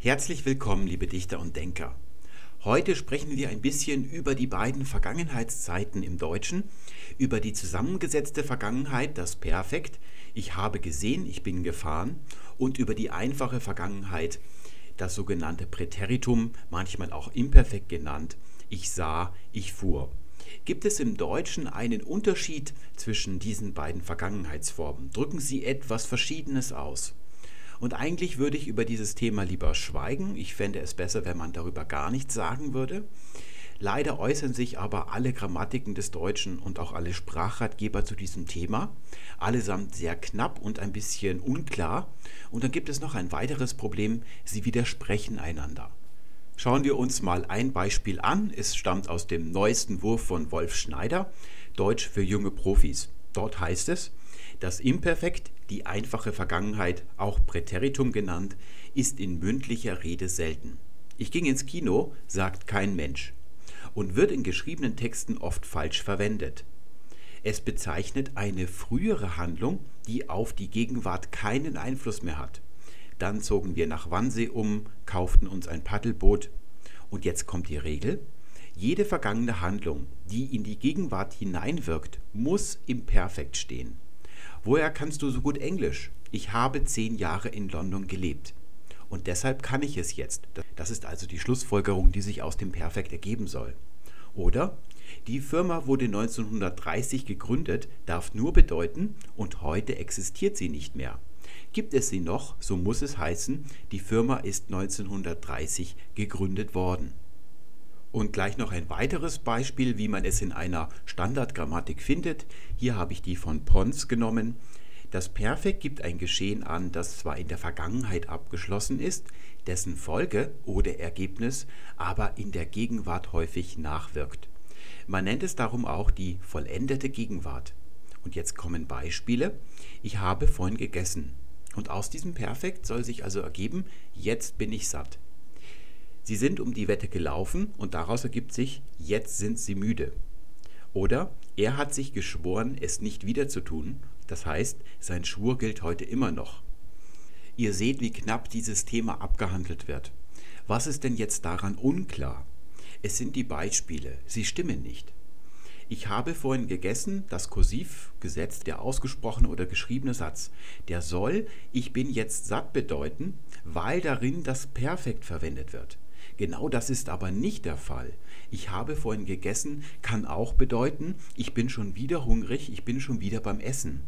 Herzlich willkommen, liebe Dichter und Denker. Heute sprechen wir ein bisschen über die beiden Vergangenheitszeiten im Deutschen, über die zusammengesetzte Vergangenheit, das Perfekt, ich habe gesehen, ich bin gefahren, und über die einfache Vergangenheit, das sogenannte Präteritum, manchmal auch imperfekt genannt, ich sah, ich fuhr. Gibt es im Deutschen einen Unterschied zwischen diesen beiden Vergangenheitsformen? Drücken sie etwas Verschiedenes aus? Und eigentlich würde ich über dieses Thema lieber schweigen. Ich fände es besser, wenn man darüber gar nichts sagen würde. Leider äußern sich aber alle Grammatiken des Deutschen und auch alle Sprachratgeber zu diesem Thema, allesamt sehr knapp und ein bisschen unklar. Und dann gibt es noch ein weiteres Problem, sie widersprechen einander. Schauen wir uns mal ein Beispiel an. Es stammt aus dem neuesten Wurf von Wolf Schneider, Deutsch für junge Profis. Dort heißt es, das Imperfekt, die einfache Vergangenheit, auch Präteritum genannt, ist in mündlicher Rede selten. Ich ging ins Kino, sagt kein Mensch, und wird in geschriebenen Texten oft falsch verwendet. Es bezeichnet eine frühere Handlung, die auf die Gegenwart keinen Einfluss mehr hat. Dann zogen wir nach Wannsee um, kauften uns ein Paddelboot. Und jetzt kommt die Regel. Jede vergangene Handlung, die in die Gegenwart hineinwirkt, muss im Perfekt stehen. Woher kannst du so gut Englisch? Ich habe zehn Jahre in London gelebt. Und deshalb kann ich es jetzt. Das ist also die Schlussfolgerung, die sich aus dem Perfekt ergeben soll. Oder die Firma wurde 1930 gegründet, darf nur bedeuten, und heute existiert sie nicht mehr. Gibt es sie noch, so muss es heißen, die Firma ist 1930 gegründet worden. Und gleich noch ein weiteres Beispiel, wie man es in einer Standardgrammatik findet. Hier habe ich die von Pons genommen. Das Perfekt gibt ein Geschehen an, das zwar in der Vergangenheit abgeschlossen ist, dessen Folge oder Ergebnis aber in der Gegenwart häufig nachwirkt. Man nennt es darum auch die vollendete Gegenwart. Und jetzt kommen Beispiele. Ich habe vorhin gegessen. Und aus diesem Perfekt soll sich also ergeben, jetzt bin ich satt. Sie sind um die Wette gelaufen und daraus ergibt sich, jetzt sind sie müde. Oder er hat sich geschworen, es nicht wieder zu tun. Das heißt, sein Schwur gilt heute immer noch. Ihr seht, wie knapp dieses Thema abgehandelt wird. Was ist denn jetzt daran unklar? Es sind die Beispiele, sie stimmen nicht. Ich habe vorhin gegessen, das Kursiv gesetzt, der ausgesprochene oder geschriebene Satz, der soll ich bin jetzt satt bedeuten, weil darin das Perfekt verwendet wird. Genau das ist aber nicht der Fall. Ich habe vorhin gegessen kann auch bedeuten, ich bin schon wieder hungrig, ich bin schon wieder beim Essen.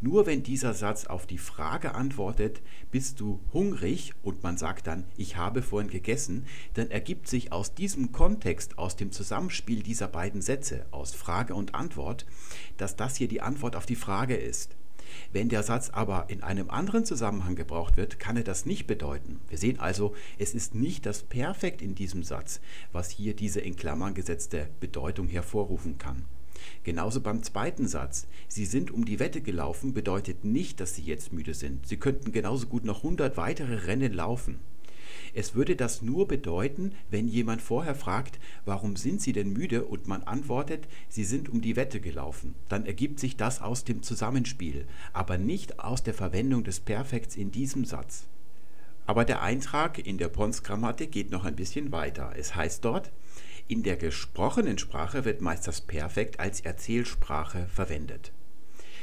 Nur wenn dieser Satz auf die Frage antwortet, bist du hungrig und man sagt dann, ich habe vorhin gegessen, dann ergibt sich aus diesem Kontext, aus dem Zusammenspiel dieser beiden Sätze, aus Frage und Antwort, dass das hier die Antwort auf die Frage ist. Wenn der Satz aber in einem anderen Zusammenhang gebraucht wird, kann er das nicht bedeuten. Wir sehen also, es ist nicht das Perfekt in diesem Satz, was hier diese in Klammern gesetzte Bedeutung hervorrufen kann. Genauso beim zweiten Satz. Sie sind um die Wette gelaufen bedeutet nicht, dass Sie jetzt müde sind. Sie könnten genauso gut noch 100 weitere Rennen laufen. Es würde das nur bedeuten, wenn jemand vorher fragt, warum sind Sie denn müde und man antwortet, Sie sind um die Wette gelaufen. Dann ergibt sich das aus dem Zusammenspiel, aber nicht aus der Verwendung des Perfekts in diesem Satz. Aber der Eintrag in der Pons-Grammatik geht noch ein bisschen weiter. Es heißt dort, in der gesprochenen Sprache wird meist das Perfekt als Erzählsprache verwendet.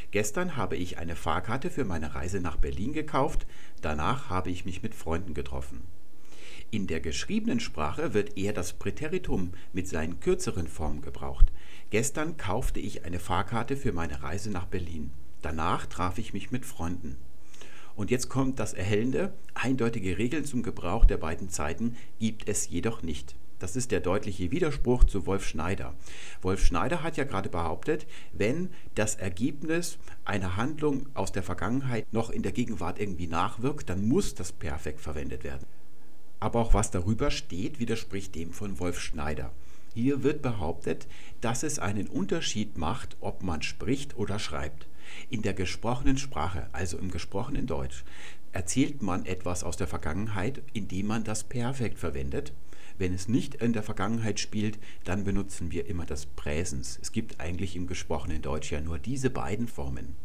Gestern habe ich eine Fahrkarte für meine Reise nach Berlin gekauft, danach habe ich mich mit Freunden getroffen. In der geschriebenen Sprache wird eher das Präteritum mit seinen kürzeren Formen gebraucht. Gestern kaufte ich eine Fahrkarte für meine Reise nach Berlin. Danach traf ich mich mit Freunden. Und jetzt kommt das Erhellende. Eindeutige Regeln zum Gebrauch der beiden Zeiten gibt es jedoch nicht. Das ist der deutliche Widerspruch zu Wolf Schneider. Wolf Schneider hat ja gerade behauptet, wenn das Ergebnis einer Handlung aus der Vergangenheit noch in der Gegenwart irgendwie nachwirkt, dann muss das Perfekt verwendet werden aber auch was darüber steht, widerspricht dem von Wolf Schneider. Hier wird behauptet, dass es einen Unterschied macht, ob man spricht oder schreibt. In der gesprochenen Sprache, also im gesprochenen Deutsch, erzählt man etwas aus der Vergangenheit, indem man das Perfekt verwendet. Wenn es nicht in der Vergangenheit spielt, dann benutzen wir immer das Präsens. Es gibt eigentlich im gesprochenen Deutsch ja nur diese beiden Formen.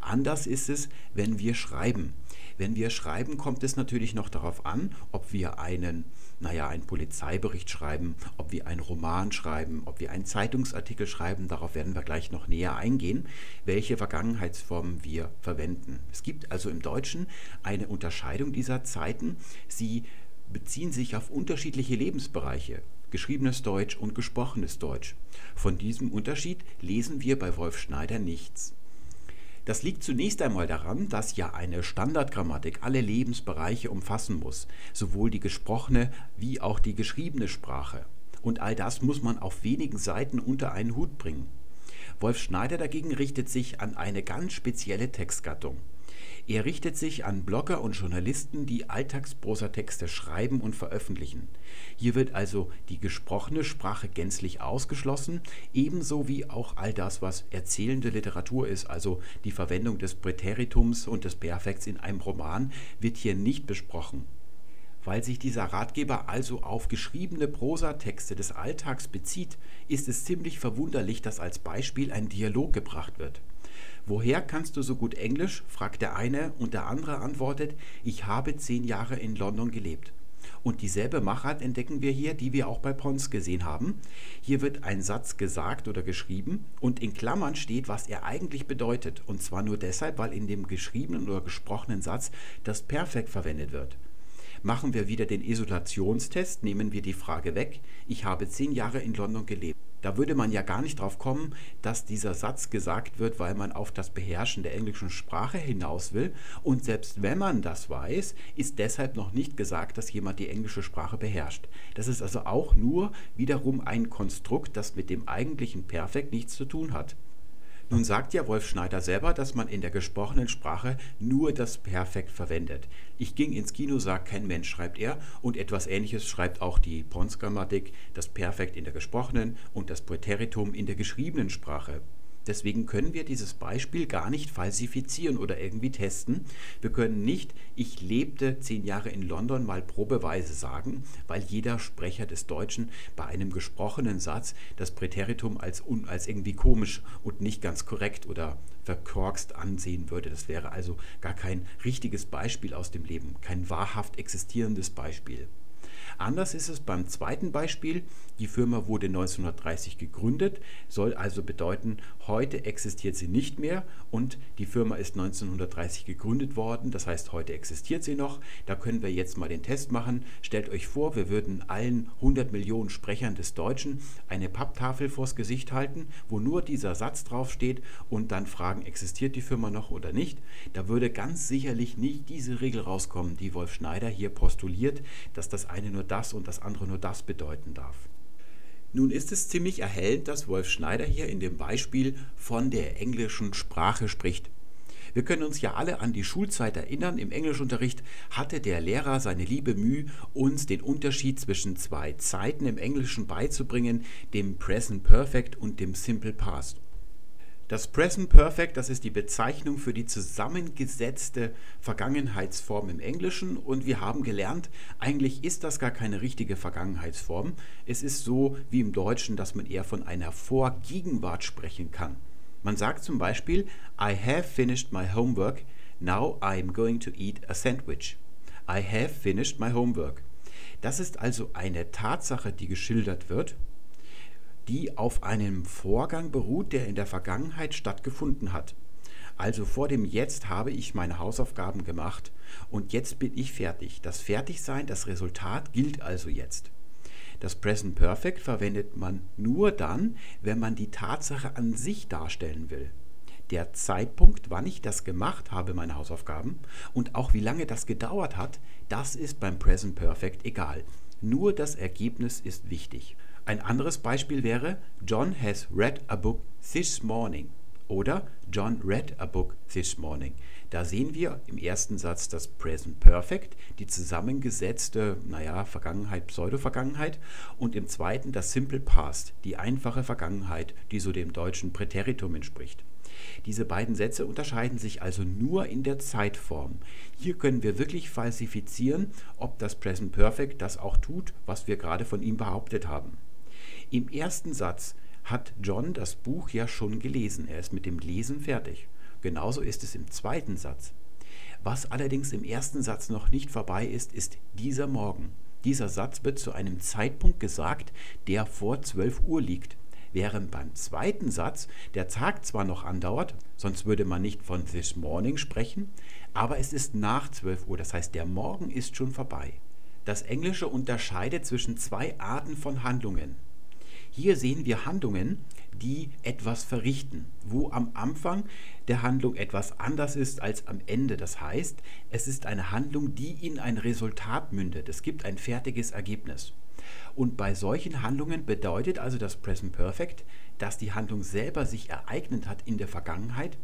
Anders ist es, wenn wir schreiben. Wenn wir schreiben, kommt es natürlich noch darauf an, ob wir einen, naja, einen Polizeibericht schreiben, ob wir einen Roman schreiben, ob wir einen Zeitungsartikel schreiben. Darauf werden wir gleich noch näher eingehen, welche Vergangenheitsformen wir verwenden. Es gibt also im Deutschen eine Unterscheidung dieser Zeiten. Sie beziehen sich auf unterschiedliche Lebensbereiche geschriebenes Deutsch und gesprochenes Deutsch. Von diesem Unterschied lesen wir bei Wolf Schneider nichts. Das liegt zunächst einmal daran, dass ja eine Standardgrammatik alle Lebensbereiche umfassen muss, sowohl die gesprochene wie auch die geschriebene Sprache. Und all das muss man auf wenigen Seiten unter einen Hut bringen. Wolf Schneider dagegen richtet sich an eine ganz spezielle Textgattung. Er richtet sich an Blogger und Journalisten, die Alltagsprosatexte schreiben und veröffentlichen. Hier wird also die gesprochene Sprache gänzlich ausgeschlossen, ebenso wie auch all das, was erzählende Literatur ist, also die Verwendung des Präteritums und des Perfekts in einem Roman, wird hier nicht besprochen. Weil sich dieser Ratgeber also auf geschriebene Prosatexte des Alltags bezieht, ist es ziemlich verwunderlich, dass als Beispiel ein Dialog gebracht wird. Woher kannst du so gut Englisch? fragt der eine und der andere antwortet, ich habe zehn Jahre in London gelebt. Und dieselbe Machart entdecken wir hier, die wir auch bei Pons gesehen haben. Hier wird ein Satz gesagt oder geschrieben und in Klammern steht, was er eigentlich bedeutet. Und zwar nur deshalb, weil in dem geschriebenen oder gesprochenen Satz das Perfekt verwendet wird. Machen wir wieder den Isolationstest, nehmen wir die Frage weg. Ich habe zehn Jahre in London gelebt. Da würde man ja gar nicht drauf kommen, dass dieser Satz gesagt wird, weil man auf das Beherrschen der englischen Sprache hinaus will. Und selbst wenn man das weiß, ist deshalb noch nicht gesagt, dass jemand die englische Sprache beherrscht. Das ist also auch nur wiederum ein Konstrukt, das mit dem eigentlichen Perfekt nichts zu tun hat. Nun sagt ja Wolf Schneider selber, dass man in der gesprochenen Sprache nur das Perfekt verwendet. Ich ging ins Kino, sagt kein Mensch, schreibt er. Und etwas Ähnliches schreibt auch die Pons-Grammatik, das Perfekt in der gesprochenen und das Präteritum in der geschriebenen Sprache. Deswegen können wir dieses Beispiel gar nicht falsifizieren oder irgendwie testen. Wir können nicht, ich lebte zehn Jahre in London mal probeweise sagen, weil jeder Sprecher des Deutschen bei einem gesprochenen Satz das Präteritum als, als irgendwie komisch und nicht ganz korrekt oder verkorkst ansehen würde. Das wäre also gar kein richtiges Beispiel aus dem Leben, kein wahrhaft existierendes Beispiel. Anders ist es beim zweiten Beispiel. Die Firma wurde 1930 gegründet, soll also bedeuten, heute existiert sie nicht mehr und die Firma ist 1930 gegründet worden, das heißt, heute existiert sie noch. Da können wir jetzt mal den Test machen. Stellt euch vor, wir würden allen 100 Millionen Sprechern des Deutschen eine Papptafel vors Gesicht halten, wo nur dieser Satz draufsteht und dann fragen, existiert die Firma noch oder nicht. Da würde ganz sicherlich nicht diese Regel rauskommen, die Wolf Schneider hier postuliert, dass das eine nur das und das andere nur das bedeuten darf. Nun ist es ziemlich erhellend, dass Wolf Schneider hier in dem Beispiel von der englischen Sprache spricht. Wir können uns ja alle an die Schulzeit erinnern. Im Englischunterricht hatte der Lehrer seine liebe Mühe, uns den Unterschied zwischen zwei Zeiten im Englischen beizubringen, dem Present Perfect und dem Simple Past. Das Present Perfect, das ist die Bezeichnung für die zusammengesetzte Vergangenheitsform im Englischen und wir haben gelernt, eigentlich ist das gar keine richtige Vergangenheitsform. Es ist so wie im Deutschen, dass man eher von einer Vorgegenwart sprechen kann. Man sagt zum Beispiel, I have finished my homework, now I am going to eat a sandwich. I have finished my homework. Das ist also eine Tatsache, die geschildert wird die auf einem Vorgang beruht, der in der Vergangenheit stattgefunden hat. Also vor dem Jetzt habe ich meine Hausaufgaben gemacht und jetzt bin ich fertig. Das Fertigsein, das Resultat gilt also jetzt. Das Present Perfect verwendet man nur dann, wenn man die Tatsache an sich darstellen will. Der Zeitpunkt, wann ich das gemacht habe, meine Hausaufgaben, und auch wie lange das gedauert hat, das ist beim Present Perfect egal. Nur das Ergebnis ist wichtig. Ein anderes Beispiel wäre John has read a book this morning oder John read a book this morning. Da sehen wir im ersten Satz das Present Perfect, die zusammengesetzte, naja, Vergangenheit, Pseudo-Vergangenheit und im zweiten das Simple Past, die einfache Vergangenheit, die so dem deutschen Präteritum entspricht. Diese beiden Sätze unterscheiden sich also nur in der Zeitform. Hier können wir wirklich falsifizieren, ob das Present Perfect das auch tut, was wir gerade von ihm behauptet haben. Im ersten Satz hat John das Buch ja schon gelesen. Er ist mit dem Lesen fertig. Genauso ist es im zweiten Satz. Was allerdings im ersten Satz noch nicht vorbei ist, ist dieser Morgen. Dieser Satz wird zu einem Zeitpunkt gesagt, der vor 12 Uhr liegt. Während beim zweiten Satz der Tag zwar noch andauert, sonst würde man nicht von this morning sprechen, aber es ist nach 12 Uhr, das heißt der Morgen ist schon vorbei. Das Englische unterscheidet zwischen zwei Arten von Handlungen. Hier sehen wir Handlungen, die etwas verrichten, wo am Anfang der Handlung etwas anders ist als am Ende. Das heißt, es ist eine Handlung, die in ein Resultat mündet. Es gibt ein fertiges Ergebnis. Und bei solchen Handlungen bedeutet also das Present Perfect, dass die Handlung selber sich ereignet hat in der Vergangenheit,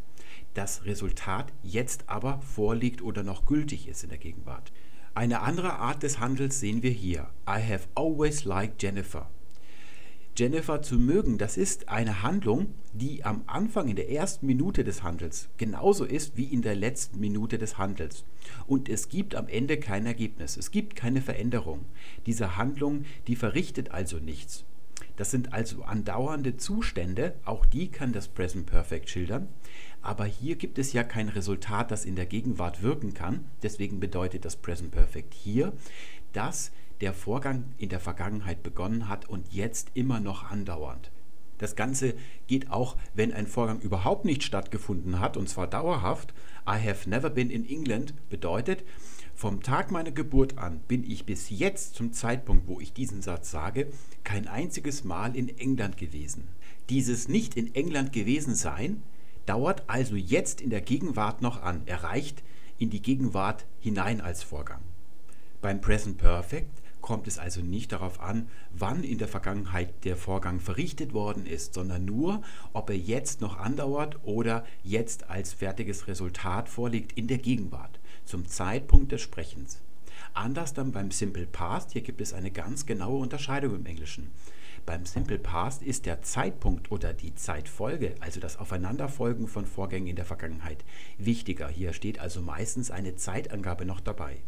das Resultat jetzt aber vorliegt oder noch gültig ist in der Gegenwart. Eine andere Art des Handels sehen wir hier. I have always liked Jennifer. Jennifer zu mögen, das ist eine Handlung, die am Anfang in der ersten Minute des Handels genauso ist wie in der letzten Minute des Handels. Und es gibt am Ende kein Ergebnis, es gibt keine Veränderung. Diese Handlung, die verrichtet also nichts. Das sind also andauernde Zustände, auch die kann das Present Perfect schildern. Aber hier gibt es ja kein Resultat, das in der Gegenwart wirken kann. Deswegen bedeutet das Present Perfect hier, dass der Vorgang in der Vergangenheit begonnen hat und jetzt immer noch andauernd. Das Ganze geht auch, wenn ein Vorgang überhaupt nicht stattgefunden hat, und zwar dauerhaft. I have never been in England bedeutet, vom Tag meiner Geburt an bin ich bis jetzt zum Zeitpunkt, wo ich diesen Satz sage, kein einziges Mal in England gewesen. Dieses nicht in England gewesen sein dauert also jetzt in der Gegenwart noch an, erreicht in die Gegenwart hinein als Vorgang. Beim Present Perfect kommt es also nicht darauf an, wann in der Vergangenheit der Vorgang verrichtet worden ist, sondern nur, ob er jetzt noch andauert oder jetzt als fertiges Resultat vorliegt in der Gegenwart, zum Zeitpunkt des Sprechens. Anders dann beim Simple Past, hier gibt es eine ganz genaue Unterscheidung im Englischen. Beim Simple Past ist der Zeitpunkt oder die Zeitfolge, also das Aufeinanderfolgen von Vorgängen in der Vergangenheit, wichtiger. Hier steht also meistens eine Zeitangabe noch dabei.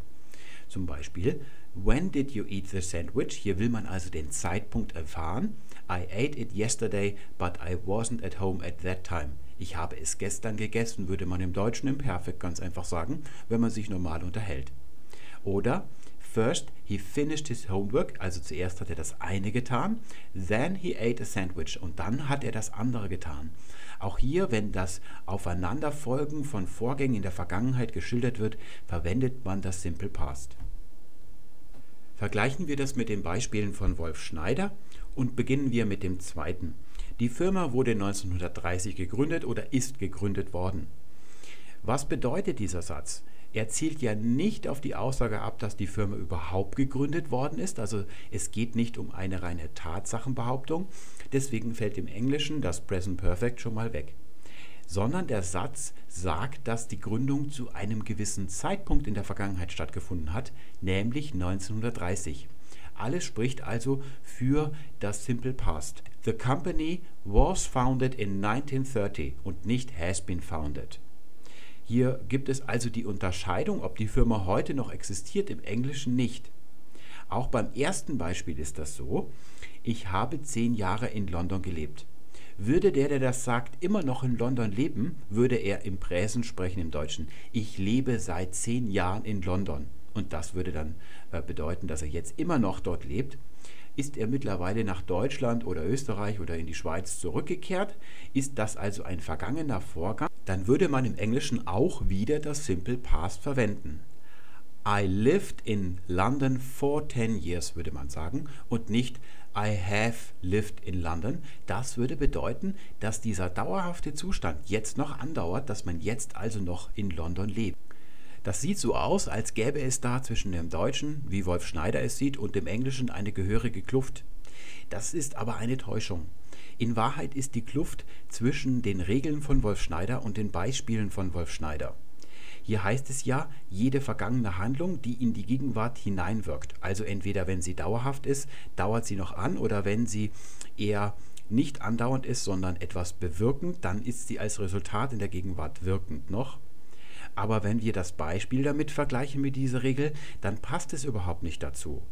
Zum Beispiel, when did you eat the sandwich? Hier will man also den Zeitpunkt erfahren. I ate it yesterday, but I wasn't at home at that time. Ich habe es gestern gegessen, würde man im Deutschen im Perfekt ganz einfach sagen, wenn man sich normal unterhält. Oder First he finished his homework, also zuerst hat er das eine getan, then he ate a sandwich und dann hat er das andere getan. Auch hier, wenn das Aufeinanderfolgen von Vorgängen in der Vergangenheit geschildert wird, verwendet man das Simple Past. Vergleichen wir das mit den Beispielen von Wolf Schneider und beginnen wir mit dem zweiten. Die Firma wurde 1930 gegründet oder ist gegründet worden. Was bedeutet dieser Satz? Er zielt ja nicht auf die Aussage ab, dass die Firma überhaupt gegründet worden ist. Also es geht nicht um eine reine Tatsachenbehauptung. Deswegen fällt im Englischen das Present Perfect schon mal weg. Sondern der Satz sagt, dass die Gründung zu einem gewissen Zeitpunkt in der Vergangenheit stattgefunden hat, nämlich 1930. Alles spricht also für das Simple Past. The company was founded in 1930 und nicht has been founded. Hier gibt es also die Unterscheidung, ob die Firma heute noch existiert, im Englischen nicht. Auch beim ersten Beispiel ist das so. Ich habe zehn Jahre in London gelebt. Würde der, der das sagt, immer noch in London leben, würde er im Präsen sprechen im Deutschen. Ich lebe seit zehn Jahren in London. Und das würde dann äh, bedeuten, dass er jetzt immer noch dort lebt. Ist er mittlerweile nach Deutschland oder Österreich oder in die Schweiz zurückgekehrt? Ist das also ein vergangener Vorgang? Dann würde man im Englischen auch wieder das Simple Past verwenden. I lived in London for 10 years, würde man sagen, und nicht I have lived in London. Das würde bedeuten, dass dieser dauerhafte Zustand jetzt noch andauert, dass man jetzt also noch in London lebt. Das sieht so aus, als gäbe es da zwischen dem Deutschen, wie Wolf Schneider es sieht, und dem Englischen eine gehörige Kluft. Das ist aber eine Täuschung. In Wahrheit ist die Kluft zwischen den Regeln von Wolf Schneider und den Beispielen von Wolf Schneider. Hier heißt es ja, jede vergangene Handlung, die in die Gegenwart hineinwirkt. Also entweder wenn sie dauerhaft ist, dauert sie noch an oder wenn sie eher nicht andauernd ist, sondern etwas bewirkend, dann ist sie als Resultat in der Gegenwart wirkend noch. Aber wenn wir das Beispiel damit vergleichen mit dieser Regel, dann passt es überhaupt nicht dazu.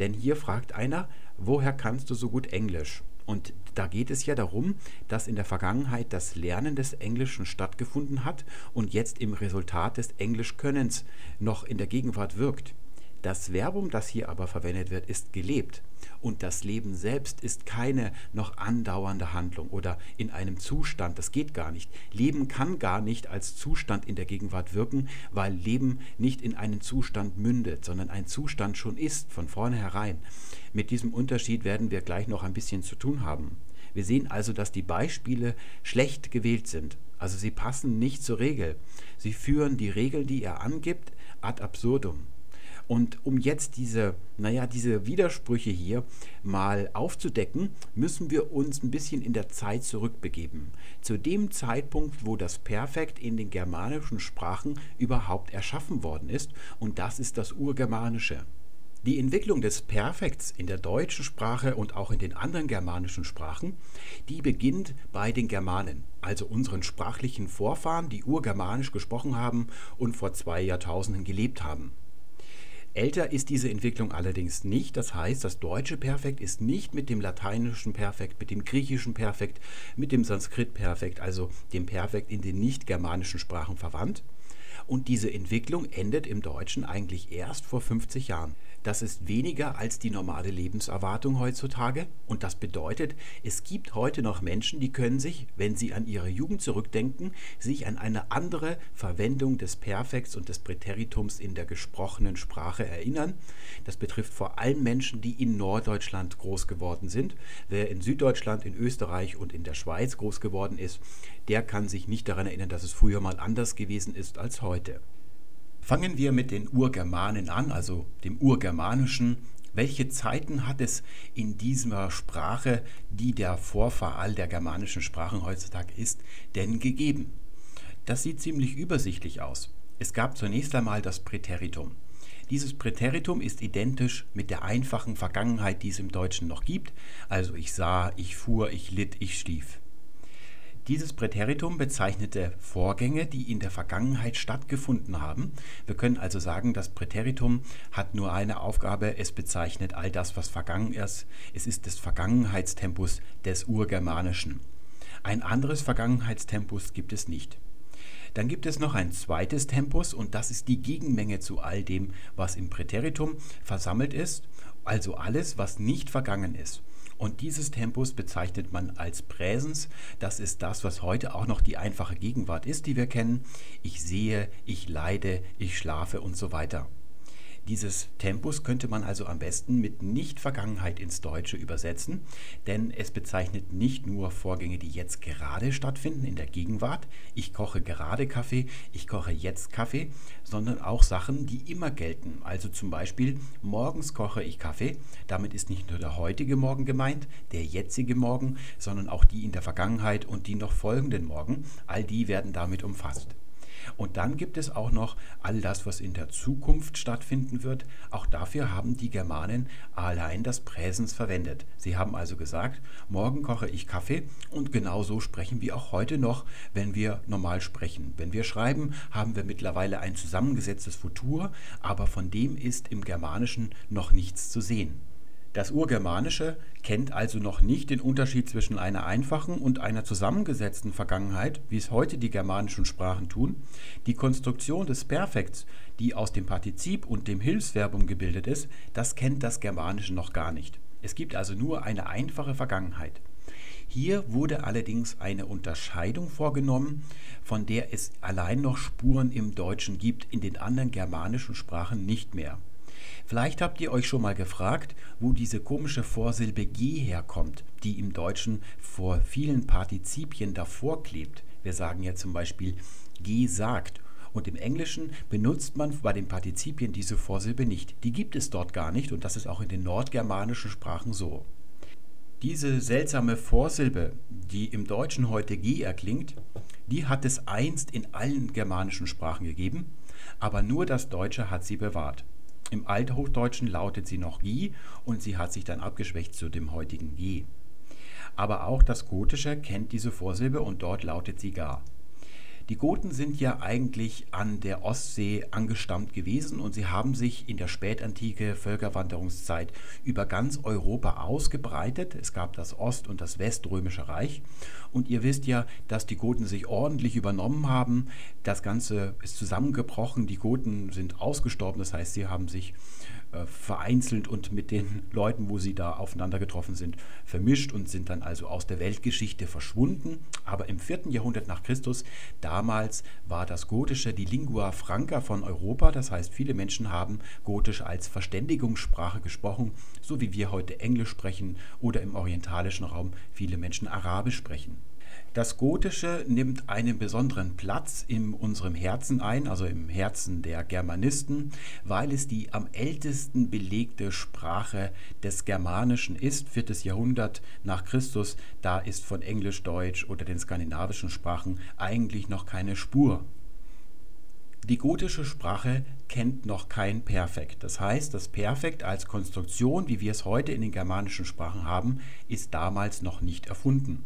Denn hier fragt einer, woher kannst du so gut Englisch? Und da geht es ja darum, dass in der Vergangenheit das Lernen des Englischen stattgefunden hat und jetzt im Resultat des Englischkönnens noch in der Gegenwart wirkt. Das Verbum, das hier aber verwendet wird, ist gelebt. Und das Leben selbst ist keine noch andauernde Handlung oder in einem Zustand. Das geht gar nicht. Leben kann gar nicht als Zustand in der Gegenwart wirken, weil Leben nicht in einen Zustand mündet, sondern ein Zustand schon ist, von vornherein. Mit diesem Unterschied werden wir gleich noch ein bisschen zu tun haben. Wir sehen also, dass die Beispiele schlecht gewählt sind. Also sie passen nicht zur Regel. Sie führen die Regeln, die er angibt, ad absurdum. Und um jetzt diese, naja, diese Widersprüche hier mal aufzudecken, müssen wir uns ein bisschen in der Zeit zurückbegeben. Zu dem Zeitpunkt, wo das Perfekt in den germanischen Sprachen überhaupt erschaffen worden ist. Und das ist das Urgermanische. Die Entwicklung des Perfekts in der deutschen Sprache und auch in den anderen germanischen Sprachen, die beginnt bei den Germanen, also unseren sprachlichen Vorfahren, die urgermanisch gesprochen haben und vor zwei Jahrtausenden gelebt haben. Älter ist diese Entwicklung allerdings nicht. Das heißt, das deutsche Perfekt ist nicht mit dem lateinischen Perfekt, mit dem griechischen Perfekt, mit dem Sanskrit-Perfekt, also dem Perfekt in den nicht-germanischen Sprachen verwandt. Und diese Entwicklung endet im Deutschen eigentlich erst vor 50 Jahren. Das ist weniger als die normale Lebenserwartung heutzutage. Und das bedeutet, es gibt heute noch Menschen, die können sich, wenn sie an ihre Jugend zurückdenken, sich an eine andere Verwendung des Perfekts und des Präteritums in der gesprochenen Sprache erinnern. Das betrifft vor allem Menschen, die in Norddeutschland groß geworden sind. Wer in Süddeutschland, in Österreich und in der Schweiz groß geworden ist, der kann sich nicht daran erinnern, dass es früher mal anders gewesen ist als heute. Fangen wir mit den Urgermanen an, also dem Urgermanischen. Welche Zeiten hat es in dieser Sprache, die der Vorfahr all der germanischen Sprachen heutzutage ist, denn gegeben? Das sieht ziemlich übersichtlich aus. Es gab zunächst einmal das Präteritum. Dieses Präteritum ist identisch mit der einfachen Vergangenheit, die es im Deutschen noch gibt. Also ich sah, ich fuhr, ich litt, ich schlief. Dieses Präteritum bezeichnete Vorgänge, die in der Vergangenheit stattgefunden haben. Wir können also sagen, das Präteritum hat nur eine Aufgabe, es bezeichnet all das, was vergangen ist. Es ist des Vergangenheitstempus des Urgermanischen. Ein anderes Vergangenheitstempus gibt es nicht. Dann gibt es noch ein zweites Tempus und das ist die Gegenmenge zu all dem, was im Präteritum versammelt ist, also alles, was nicht vergangen ist. Und dieses Tempus bezeichnet man als Präsens. Das ist das, was heute auch noch die einfache Gegenwart ist, die wir kennen. Ich sehe, ich leide, ich schlafe und so weiter. Dieses Tempus könnte man also am besten mit Nicht-Vergangenheit ins Deutsche übersetzen, denn es bezeichnet nicht nur Vorgänge, die jetzt gerade stattfinden in der Gegenwart, ich koche gerade Kaffee, ich koche jetzt Kaffee, sondern auch Sachen, die immer gelten. Also zum Beispiel, morgens koche ich Kaffee, damit ist nicht nur der heutige Morgen gemeint, der jetzige Morgen, sondern auch die in der Vergangenheit und die noch folgenden Morgen, all die werden damit umfasst. Und dann gibt es auch noch all das, was in der Zukunft stattfinden wird. Auch dafür haben die Germanen allein das Präsens verwendet. Sie haben also gesagt, morgen koche ich Kaffee und genau so sprechen wir auch heute noch, wenn wir normal sprechen. Wenn wir schreiben, haben wir mittlerweile ein zusammengesetztes Futur, aber von dem ist im Germanischen noch nichts zu sehen. Das Urgermanische kennt also noch nicht den Unterschied zwischen einer einfachen und einer zusammengesetzten Vergangenheit, wie es heute die germanischen Sprachen tun. Die Konstruktion des Perfekts, die aus dem Partizip und dem Hilfsverbum gebildet ist, das kennt das Germanische noch gar nicht. Es gibt also nur eine einfache Vergangenheit. Hier wurde allerdings eine Unterscheidung vorgenommen, von der es allein noch Spuren im Deutschen gibt, in den anderen germanischen Sprachen nicht mehr. Vielleicht habt ihr euch schon mal gefragt, wo diese komische Vorsilbe G herkommt, die im Deutschen vor vielen Partizipien davor klebt. Wir sagen ja zum Beispiel gesagt und im Englischen benutzt man bei den Partizipien diese Vorsilbe nicht. Die gibt es dort gar nicht und das ist auch in den nordgermanischen Sprachen so. Diese seltsame Vorsilbe, die im Deutschen heute G erklingt, die hat es einst in allen germanischen Sprachen gegeben, aber nur das Deutsche hat sie bewahrt. Im Althochdeutschen lautet sie noch Gi und sie hat sich dann abgeschwächt zu dem heutigen G. Aber auch das Gotische kennt diese Vorsilbe und dort lautet sie Ga. Die Goten sind ja eigentlich an der Ostsee angestammt gewesen und sie haben sich in der spätantike Völkerwanderungszeit über ganz Europa ausgebreitet. Es gab das Ost- und das Weströmische Reich und ihr wisst ja, dass die Goten sich ordentlich übernommen haben. Das Ganze ist zusammengebrochen, die Goten sind ausgestorben, das heißt, sie haben sich äh, vereinzelt und mit den Leuten, wo sie da aufeinander getroffen sind, vermischt und sind dann also aus der Weltgeschichte verschwunden. Aber im vierten Jahrhundert nach Christus, damals war das Gotische die Lingua Franca von Europa. Das heißt, viele Menschen haben Gotisch als Verständigungssprache gesprochen, so wie wir heute Englisch sprechen oder im orientalischen Raum viele Menschen Arabisch sprechen. Das Gotische nimmt einen besonderen Platz in unserem Herzen ein, also im Herzen der Germanisten, weil es die am ältesten belegte Sprache des Germanischen ist. Viertes Jahrhundert nach Christus, da ist von Englisch, Deutsch oder den skandinavischen Sprachen eigentlich noch keine Spur. Die gotische Sprache kennt noch kein Perfekt. Das heißt, das Perfekt als Konstruktion, wie wir es heute in den germanischen Sprachen haben, ist damals noch nicht erfunden.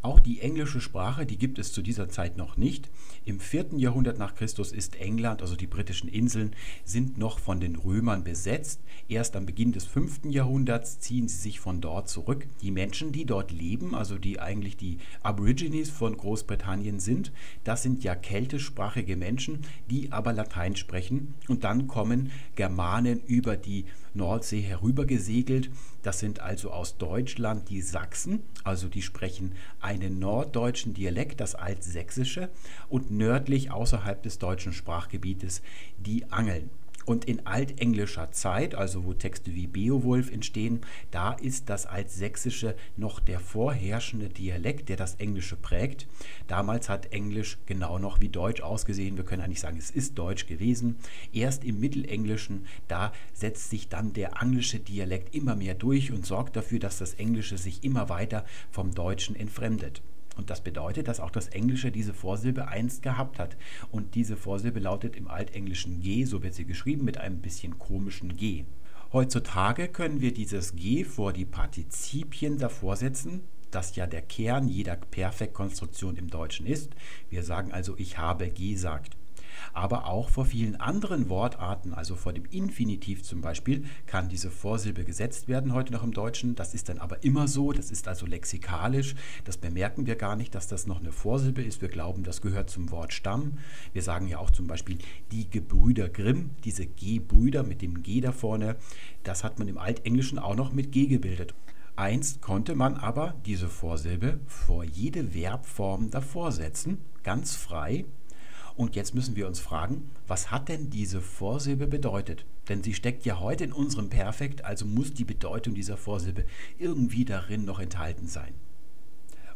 Auch die englische Sprache, die gibt es zu dieser Zeit noch nicht. Im vierten Jahrhundert nach Christus ist England, also die britischen Inseln, sind noch von den Römern besetzt. Erst am Beginn des fünften Jahrhunderts ziehen sie sich von dort zurück. Die Menschen, die dort leben, also die eigentlich die Aborigines von Großbritannien sind, das sind ja keltischsprachige Menschen, die aber Latein sprechen. Und dann kommen Germanen über die Nordsee herübergesegelt. Das sind also aus Deutschland die Sachsen, also die sprechen einen norddeutschen Dialekt, das Altsächsische, und nördlich außerhalb des deutschen Sprachgebietes die Angeln. Und in altenglischer Zeit, also wo Texte wie Beowulf entstehen, da ist das Altsächsische noch der vorherrschende Dialekt, der das Englische prägt. Damals hat Englisch genau noch wie Deutsch ausgesehen. Wir können eigentlich sagen, es ist Deutsch gewesen. Erst im Mittelenglischen, da setzt sich dann der anglische Dialekt immer mehr durch und sorgt dafür, dass das Englische sich immer weiter vom Deutschen entfremdet. Und das bedeutet, dass auch das Englische diese Vorsilbe einst gehabt hat. Und diese Vorsilbe lautet im Altenglischen G, so wird sie geschrieben, mit einem bisschen komischen G. Heutzutage können wir dieses G vor die Partizipien davor setzen, das ja der Kern jeder Perfektkonstruktion im Deutschen ist. Wir sagen also, ich habe gesagt aber auch vor vielen anderen Wortarten, also vor dem Infinitiv zum Beispiel, kann diese Vorsilbe gesetzt werden heute noch im Deutschen. Das ist dann aber immer so, das ist also lexikalisch. Das bemerken wir gar nicht, dass das noch eine Vorsilbe ist. Wir glauben, das gehört zum Wort Stamm. Wir sagen ja auch zum Beispiel die Gebrüder Grimm, diese G-Brüder mit dem G da vorne. Das hat man im Altenglischen auch noch mit G gebildet. Einst konnte man aber diese Vorsilbe vor jede Verbform davor setzen, ganz frei, und jetzt müssen wir uns fragen, was hat denn diese Vorsilbe bedeutet? Denn sie steckt ja heute in unserem Perfekt, also muss die Bedeutung dieser Vorsilbe irgendwie darin noch enthalten sein.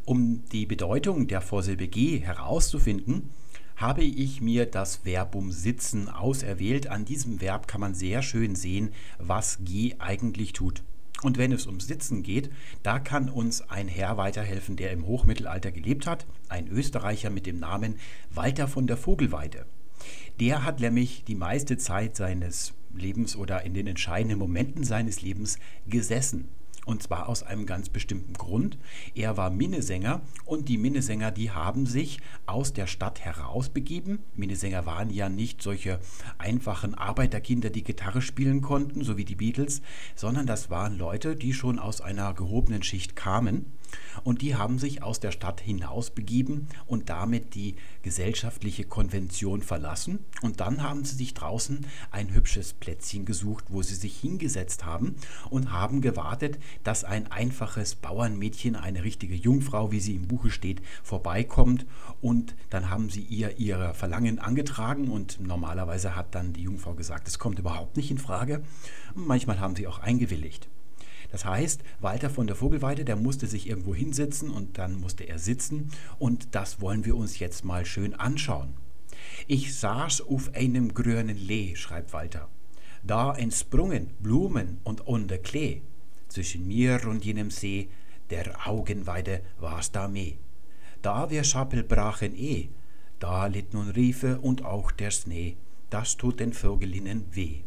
Um die Bedeutung der Vorsilbe G herauszufinden, habe ich mir das Verbum sitzen auserwählt. An diesem Verb kann man sehr schön sehen, was G eigentlich tut. Und wenn es ums Sitzen geht, da kann uns ein Herr weiterhelfen, der im Hochmittelalter gelebt hat, ein Österreicher mit dem Namen Walter von der Vogelweide. Der hat nämlich die meiste Zeit seines Lebens oder in den entscheidenden Momenten seines Lebens gesessen. Und zwar aus einem ganz bestimmten Grund. Er war Minnesänger und die Minnesänger, die haben sich aus der Stadt herausbegeben. Minnesänger waren ja nicht solche einfachen Arbeiterkinder, die Gitarre spielen konnten, so wie die Beatles, sondern das waren Leute, die schon aus einer gehobenen Schicht kamen und die haben sich aus der Stadt hinausbegeben und damit die gesellschaftliche Konvention verlassen. Und dann haben sie sich draußen ein hübsches Plätzchen gesucht, wo sie sich hingesetzt haben und haben gewartet, dass ein einfaches Bauernmädchen, eine richtige Jungfrau, wie sie im Buche steht, vorbeikommt. Und dann haben sie ihr ihre Verlangen angetragen und normalerweise hat dann die Jungfrau gesagt, es kommt überhaupt nicht in Frage. Manchmal haben sie auch eingewilligt. Das heißt, Walter von der Vogelweide, der musste sich irgendwo hinsetzen und dann musste er sitzen und das wollen wir uns jetzt mal schön anschauen. Ich saß auf einem grünen Lee, schreibt Walter. Da entsprungen Blumen und unter Klee. Zwischen mir und jenem See, der Augenweide war's da meh. Da wir Schappel brachen eh, da litt nun Riefe und auch der Schnee, das tut den Vögelinnen weh.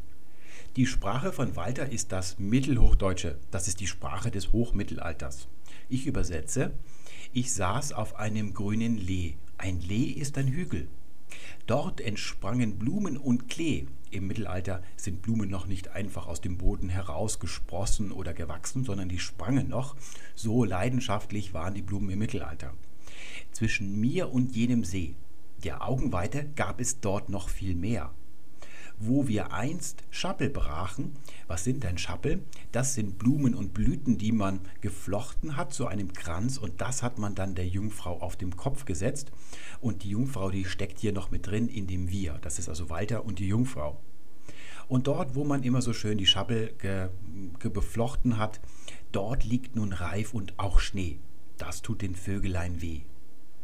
Die Sprache von Walter ist das Mittelhochdeutsche. Das ist die Sprache des Hochmittelalters. Ich übersetze. Ich saß auf einem grünen Lee. Ein Lee ist ein Hügel. Dort entsprangen Blumen und Klee. Im Mittelalter sind Blumen noch nicht einfach aus dem Boden herausgesprossen oder gewachsen, sondern die sprangen noch. So leidenschaftlich waren die Blumen im Mittelalter. Zwischen mir und jenem See, der Augenweite, gab es dort noch viel mehr wo wir einst Schappel brachen. Was sind denn Schappel? Das sind Blumen und Blüten, die man geflochten hat zu einem Kranz und das hat man dann der Jungfrau auf dem Kopf gesetzt. Und die Jungfrau, die steckt hier noch mit drin in dem Wir. Das ist also Walter und die Jungfrau. Und dort, wo man immer so schön die Schappel ge, ge beflochten hat, dort liegt nun Reif und auch Schnee. Das tut den Vögelein weh.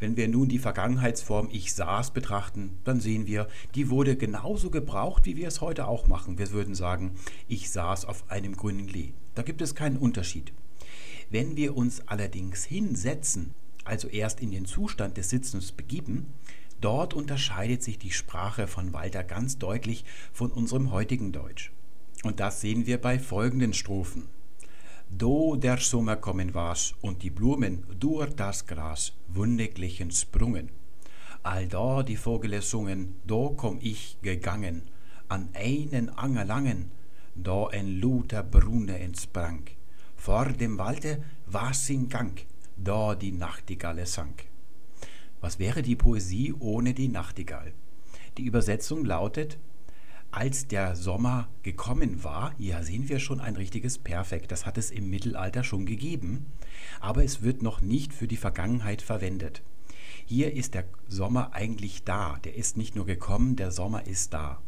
Wenn wir nun die Vergangenheitsform ich saß betrachten, dann sehen wir, die wurde genauso gebraucht, wie wir es heute auch machen. Wir würden sagen, ich saß auf einem grünen Lee. Da gibt es keinen Unterschied. Wenn wir uns allerdings hinsetzen, also erst in den Zustand des Sitzens begeben, dort unterscheidet sich die Sprache von Walter ganz deutlich von unserem heutigen Deutsch. Und das sehen wir bei folgenden Strophen. Do der Sommer kommen war's und die Blumen durch das Gras wunderlichen Sprungen. Allda die Vogele sungen, do komm ich gegangen, an einen Anger langen, da ein luter Brune entsprang. Vor dem Walde war's in Gang, da die Nachtigalle sang. Was wäre die Poesie ohne die Nachtigall? Die Übersetzung lautet, als der Sommer gekommen war, ja sehen wir schon ein richtiges Perfekt. Das hat es im Mittelalter schon gegeben, aber es wird noch nicht für die Vergangenheit verwendet. Hier ist der Sommer eigentlich da. Der ist nicht nur gekommen, der Sommer ist da.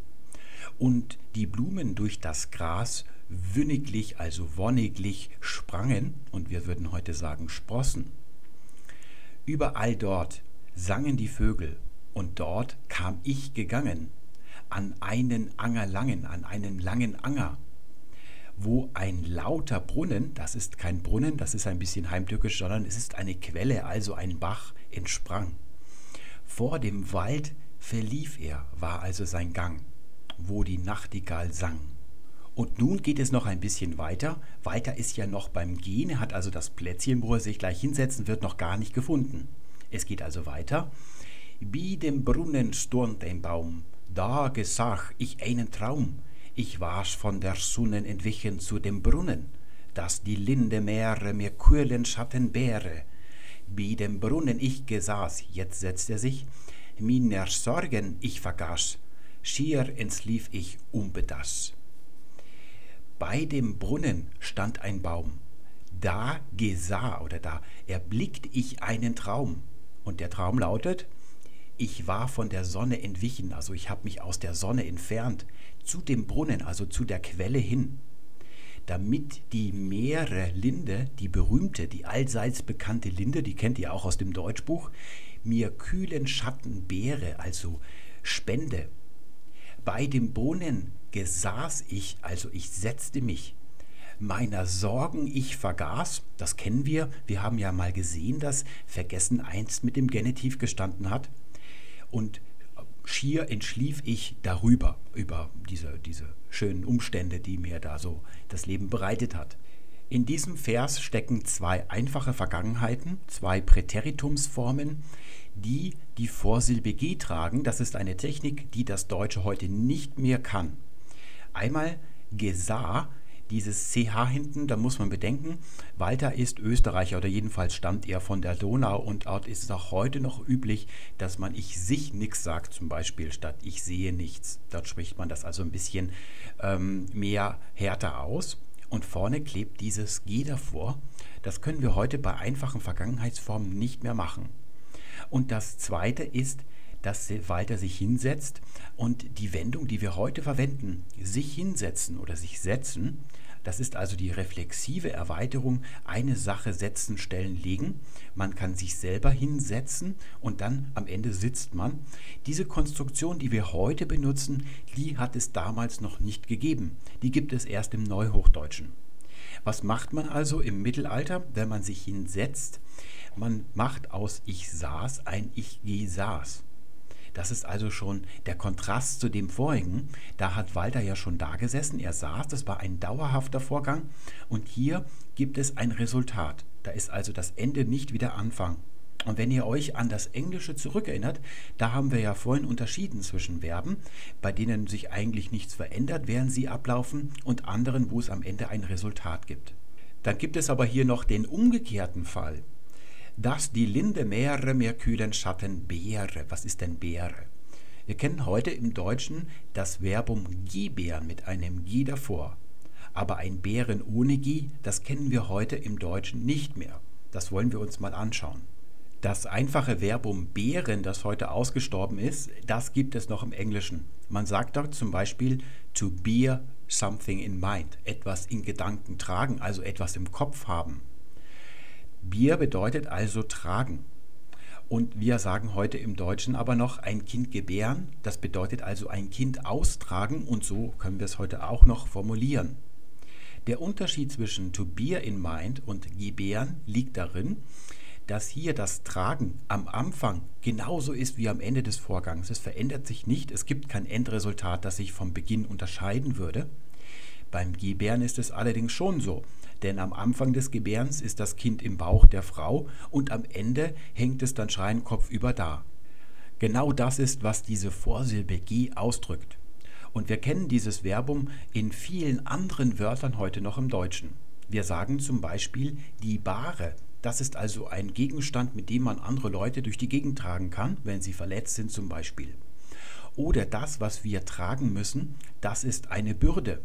Und die Blumen durch das Gras wünniglich, also wonniglich sprangen, und wir würden heute sagen sprossen. Überall dort sangen die Vögel, und dort kam ich gegangen an einen Anger langen, an einen langen Anger, wo ein lauter Brunnen, das ist kein Brunnen, das ist ein bisschen heimtückisch, sondern es ist eine Quelle, also ein Bach, entsprang. Vor dem Wald verlief er, war also sein Gang, wo die Nachtigall sang. Und nun geht es noch ein bisschen weiter. Walter ist ja noch beim Gehen, er hat also das Plätzchen, wo er sich gleich hinsetzen wird, noch gar nicht gefunden. Es geht also weiter. Wie dem Brunnen stund ein Baum, da gesach ich einen Traum, ich war's von der Sonne entwichen zu dem Brunnen, dass die linde Meere mir kühlen Schatten bäre. Wie dem Brunnen ich gesaß, jetzt setzt er sich, miner Sorgen ich vergaß, schier entlief ich unbedass. Bei dem Brunnen stand ein Baum, da gesah oder da erblickt ich einen Traum. Und der Traum lautet, ich war von der Sonne entwichen, also ich habe mich aus der Sonne entfernt, zu dem Brunnen, also zu der Quelle hin, damit die Meere Linde, die berühmte, die allseits bekannte Linde, die kennt ihr auch aus dem Deutschbuch, mir kühlen Schatten bäre, also spende. Bei dem Brunnen gesaß ich, also ich setzte mich, meiner Sorgen ich vergaß, das kennen wir, wir haben ja mal gesehen, dass vergessen einst mit dem Genitiv gestanden hat, und schier entschlief ich darüber, über diese, diese schönen Umstände, die mir da so das Leben bereitet hat. In diesem Vers stecken zwei einfache Vergangenheiten, zwei Präteritumsformen, die die Vorsilbe G tragen. Das ist eine Technik, die das Deutsche heute nicht mehr kann. Einmal gesah, dieses CH hinten, da muss man bedenken, Walter ist Österreicher oder jedenfalls stammt er von der Donau und dort ist es auch heute noch üblich, dass man ich sich nix sagt, zum Beispiel statt ich sehe nichts. Dort spricht man das also ein bisschen ähm, mehr härter aus. Und vorne klebt dieses G davor. Das können wir heute bei einfachen Vergangenheitsformen nicht mehr machen. Und das zweite ist, dass Walter sich hinsetzt und die Wendung, die wir heute verwenden, sich hinsetzen oder sich setzen, das ist also die reflexive Erweiterung, eine Sache setzen, stellen, legen. Man kann sich selber hinsetzen und dann am Ende sitzt man. Diese Konstruktion, die wir heute benutzen, die hat es damals noch nicht gegeben. Die gibt es erst im Neuhochdeutschen. Was macht man also im Mittelalter, wenn man sich hinsetzt? Man macht aus ich saß ein ich gesaß. Das ist also schon der Kontrast zu dem vorigen. Da hat Walter ja schon da gesessen, er saß, das war ein dauerhafter Vorgang und hier gibt es ein Resultat. Da ist also das Ende nicht wieder Anfang. Und wenn ihr euch an das Englische zurückerinnert, da haben wir ja vorhin unterschieden zwischen Verben, bei denen sich eigentlich nichts verändert, während sie ablaufen, und anderen, wo es am Ende ein Resultat gibt. Dann gibt es aber hier noch den umgekehrten Fall. Dass die Linde Meere mir kühlen Schatten Beere. Was ist denn Beere? Wir kennen heute im Deutschen das Verbum gebären mit einem G davor. Aber ein Bären ohne G, das kennen wir heute im Deutschen nicht mehr. Das wollen wir uns mal anschauen. Das einfache Verbum beeren, das heute ausgestorben ist, das gibt es noch im Englischen. Man sagt dort zum Beispiel to bear something in mind, etwas in Gedanken tragen, also etwas im Kopf haben. Bier bedeutet also tragen. Und wir sagen heute im Deutschen aber noch ein Kind gebären, das bedeutet also ein Kind austragen und so können wir es heute auch noch formulieren. Der Unterschied zwischen to bear in mind und gebären liegt darin, dass hier das Tragen am Anfang genauso ist wie am Ende des Vorgangs. Es verändert sich nicht, es gibt kein Endresultat, das sich vom Beginn unterscheiden würde. Beim Gebären ist es allerdings schon so, denn am Anfang des Gebärens ist das Kind im Bauch der Frau und am Ende hängt es dann schreiend kopfüber da. Genau das ist, was diese Vorsilbe G ausdrückt. Und wir kennen dieses Verbum in vielen anderen Wörtern heute noch im Deutschen. Wir sagen zum Beispiel die Bahre das ist also ein Gegenstand, mit dem man andere Leute durch die Gegend tragen kann, wenn sie verletzt sind zum Beispiel. Oder das, was wir tragen müssen, das ist eine Bürde.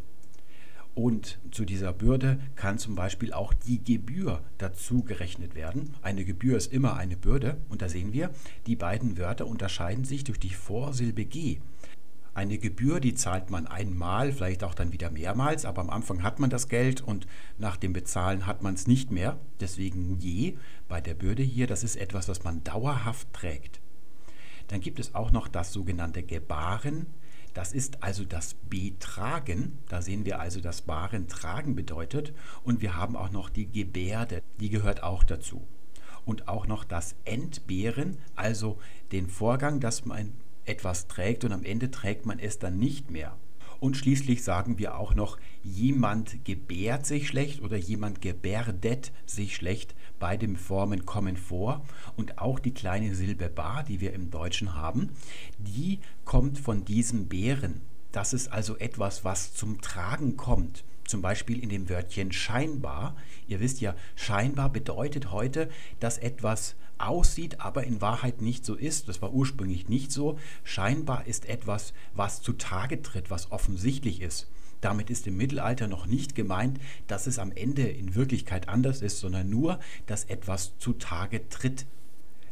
Und zu dieser Bürde kann zum Beispiel auch die Gebühr dazu gerechnet werden. Eine Gebühr ist immer eine Bürde. Und da sehen wir, die beiden Wörter unterscheiden sich durch die Vorsilbe G. Eine Gebühr, die zahlt man einmal, vielleicht auch dann wieder mehrmals, aber am Anfang hat man das Geld und nach dem Bezahlen hat man es nicht mehr. Deswegen je bei der Bürde hier, das ist etwas, was man dauerhaft trägt. Dann gibt es auch noch das sogenannte Gebaren. Das ist also das Betragen. Da sehen wir also, dass Baren tragen bedeutet. Und wir haben auch noch die Gebärde, die gehört auch dazu. Und auch noch das Entbehren, also den Vorgang, dass man etwas trägt und am Ende trägt man es dann nicht mehr. Und schließlich sagen wir auch noch, jemand gebärt sich schlecht oder jemand gebärdet sich schlecht. Beide Formen kommen vor. Und auch die kleine Silbe bar, die wir im Deutschen haben, die kommt von diesem Bären. Das ist also etwas, was zum Tragen kommt. Zum Beispiel in dem Wörtchen scheinbar. Ihr wisst ja, scheinbar bedeutet heute, dass etwas aussieht, aber in Wahrheit nicht so ist. Das war ursprünglich nicht so. Scheinbar ist etwas, was zutage tritt, was offensichtlich ist. Damit ist im Mittelalter noch nicht gemeint, dass es am Ende in Wirklichkeit anders ist, sondern nur, dass etwas zutage tritt.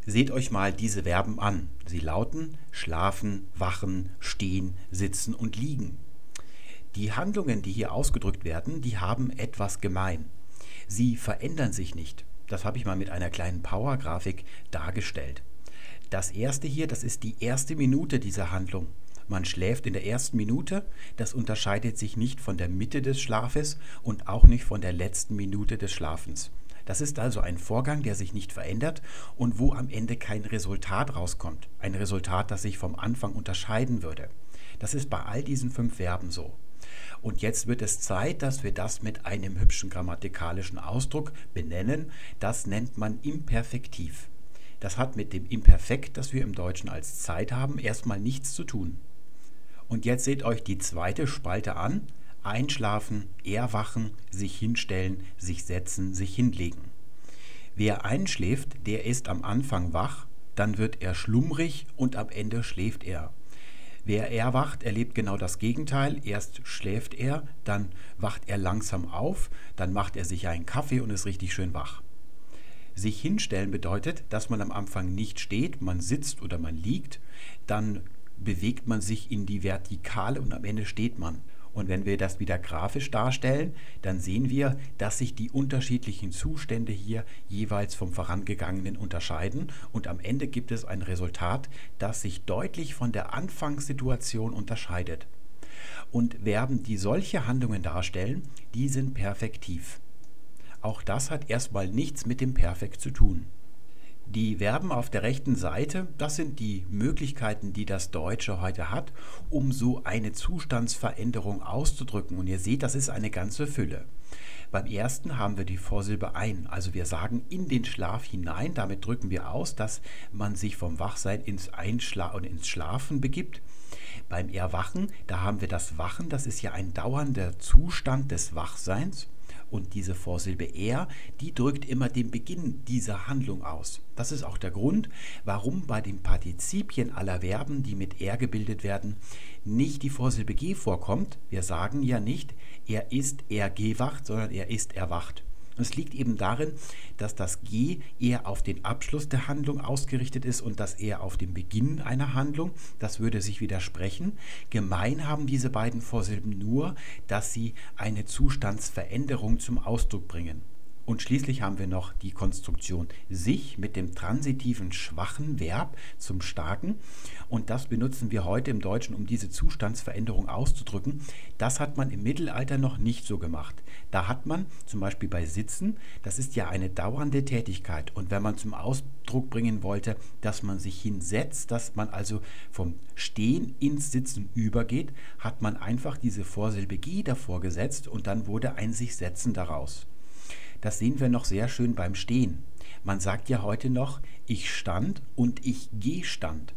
Seht euch mal diese Verben an. Sie lauten schlafen, wachen, stehen, sitzen und liegen. Die Handlungen, die hier ausgedrückt werden, die haben etwas gemein. Sie verändern sich nicht. Das habe ich mal mit einer kleinen Power-Grafik dargestellt. Das erste hier, das ist die erste Minute dieser Handlung. Man schläft in der ersten Minute, das unterscheidet sich nicht von der Mitte des Schlafes und auch nicht von der letzten Minute des Schlafens. Das ist also ein Vorgang, der sich nicht verändert und wo am Ende kein Resultat rauskommt. Ein Resultat, das sich vom Anfang unterscheiden würde. Das ist bei all diesen fünf Verben so. Und jetzt wird es Zeit, dass wir das mit einem hübschen grammatikalischen Ausdruck benennen. Das nennt man Imperfektiv. Das hat mit dem Imperfekt, das wir im Deutschen als Zeit haben, erstmal nichts zu tun. Und jetzt seht euch die zweite Spalte an. Einschlafen, erwachen, sich hinstellen, sich setzen, sich hinlegen. Wer einschläft, der ist am Anfang wach, dann wird er schlummrig und am Ende schläft er. Wer erwacht, erlebt genau das Gegenteil. Erst schläft er, dann wacht er langsam auf, dann macht er sich einen Kaffee und ist richtig schön wach. Sich hinstellen bedeutet, dass man am Anfang nicht steht, man sitzt oder man liegt, dann bewegt man sich in die Vertikale und am Ende steht man. Und wenn wir das wieder grafisch darstellen, dann sehen wir, dass sich die unterschiedlichen Zustände hier jeweils vom vorangegangenen unterscheiden und am Ende gibt es ein Resultat, das sich deutlich von der Anfangssituation unterscheidet. Und Verben, die solche Handlungen darstellen, die sind perfektiv. Auch das hat erstmal nichts mit dem Perfekt zu tun. Die Verben auf der rechten Seite, das sind die Möglichkeiten, die das Deutsche heute hat, um so eine Zustandsveränderung auszudrücken. Und ihr seht, das ist eine ganze Fülle. Beim ersten haben wir die Vorsilbe ein, also wir sagen in den Schlaf hinein, damit drücken wir aus, dass man sich vom Wachsein ins Einschla und ins Schlafen begibt. Beim Erwachen, da haben wir das Wachen, das ist ja ein dauernder Zustand des Wachseins. Und diese Vorsilbe er, die drückt immer den Beginn dieser Handlung aus. Das ist auch der Grund, warum bei den Partizipien aller Verben, die mit er gebildet werden, nicht die Vorsilbe g vorkommt. Wir sagen ja nicht, er ist er gewacht, sondern er ist erwacht. Es liegt eben darin, dass das G eher auf den Abschluss der Handlung ausgerichtet ist und das eher auf den Beginn einer Handlung. Das würde sich widersprechen. Gemein haben diese beiden Vorsilben nur, dass sie eine Zustandsveränderung zum Ausdruck bringen. Und schließlich haben wir noch die Konstruktion sich mit dem transitiven schwachen Verb zum starken. Und das benutzen wir heute im Deutschen, um diese Zustandsveränderung auszudrücken. Das hat man im Mittelalter noch nicht so gemacht. Da hat man zum Beispiel bei Sitzen, das ist ja eine dauernde Tätigkeit. Und wenn man zum Ausdruck bringen wollte, dass man sich hinsetzt, dass man also vom Stehen ins Sitzen übergeht, hat man einfach diese Vorsilbe G davor gesetzt und dann wurde ein sich setzen daraus. Das sehen wir noch sehr schön beim Stehen. Man sagt ja heute noch, ich stand und ich gestand.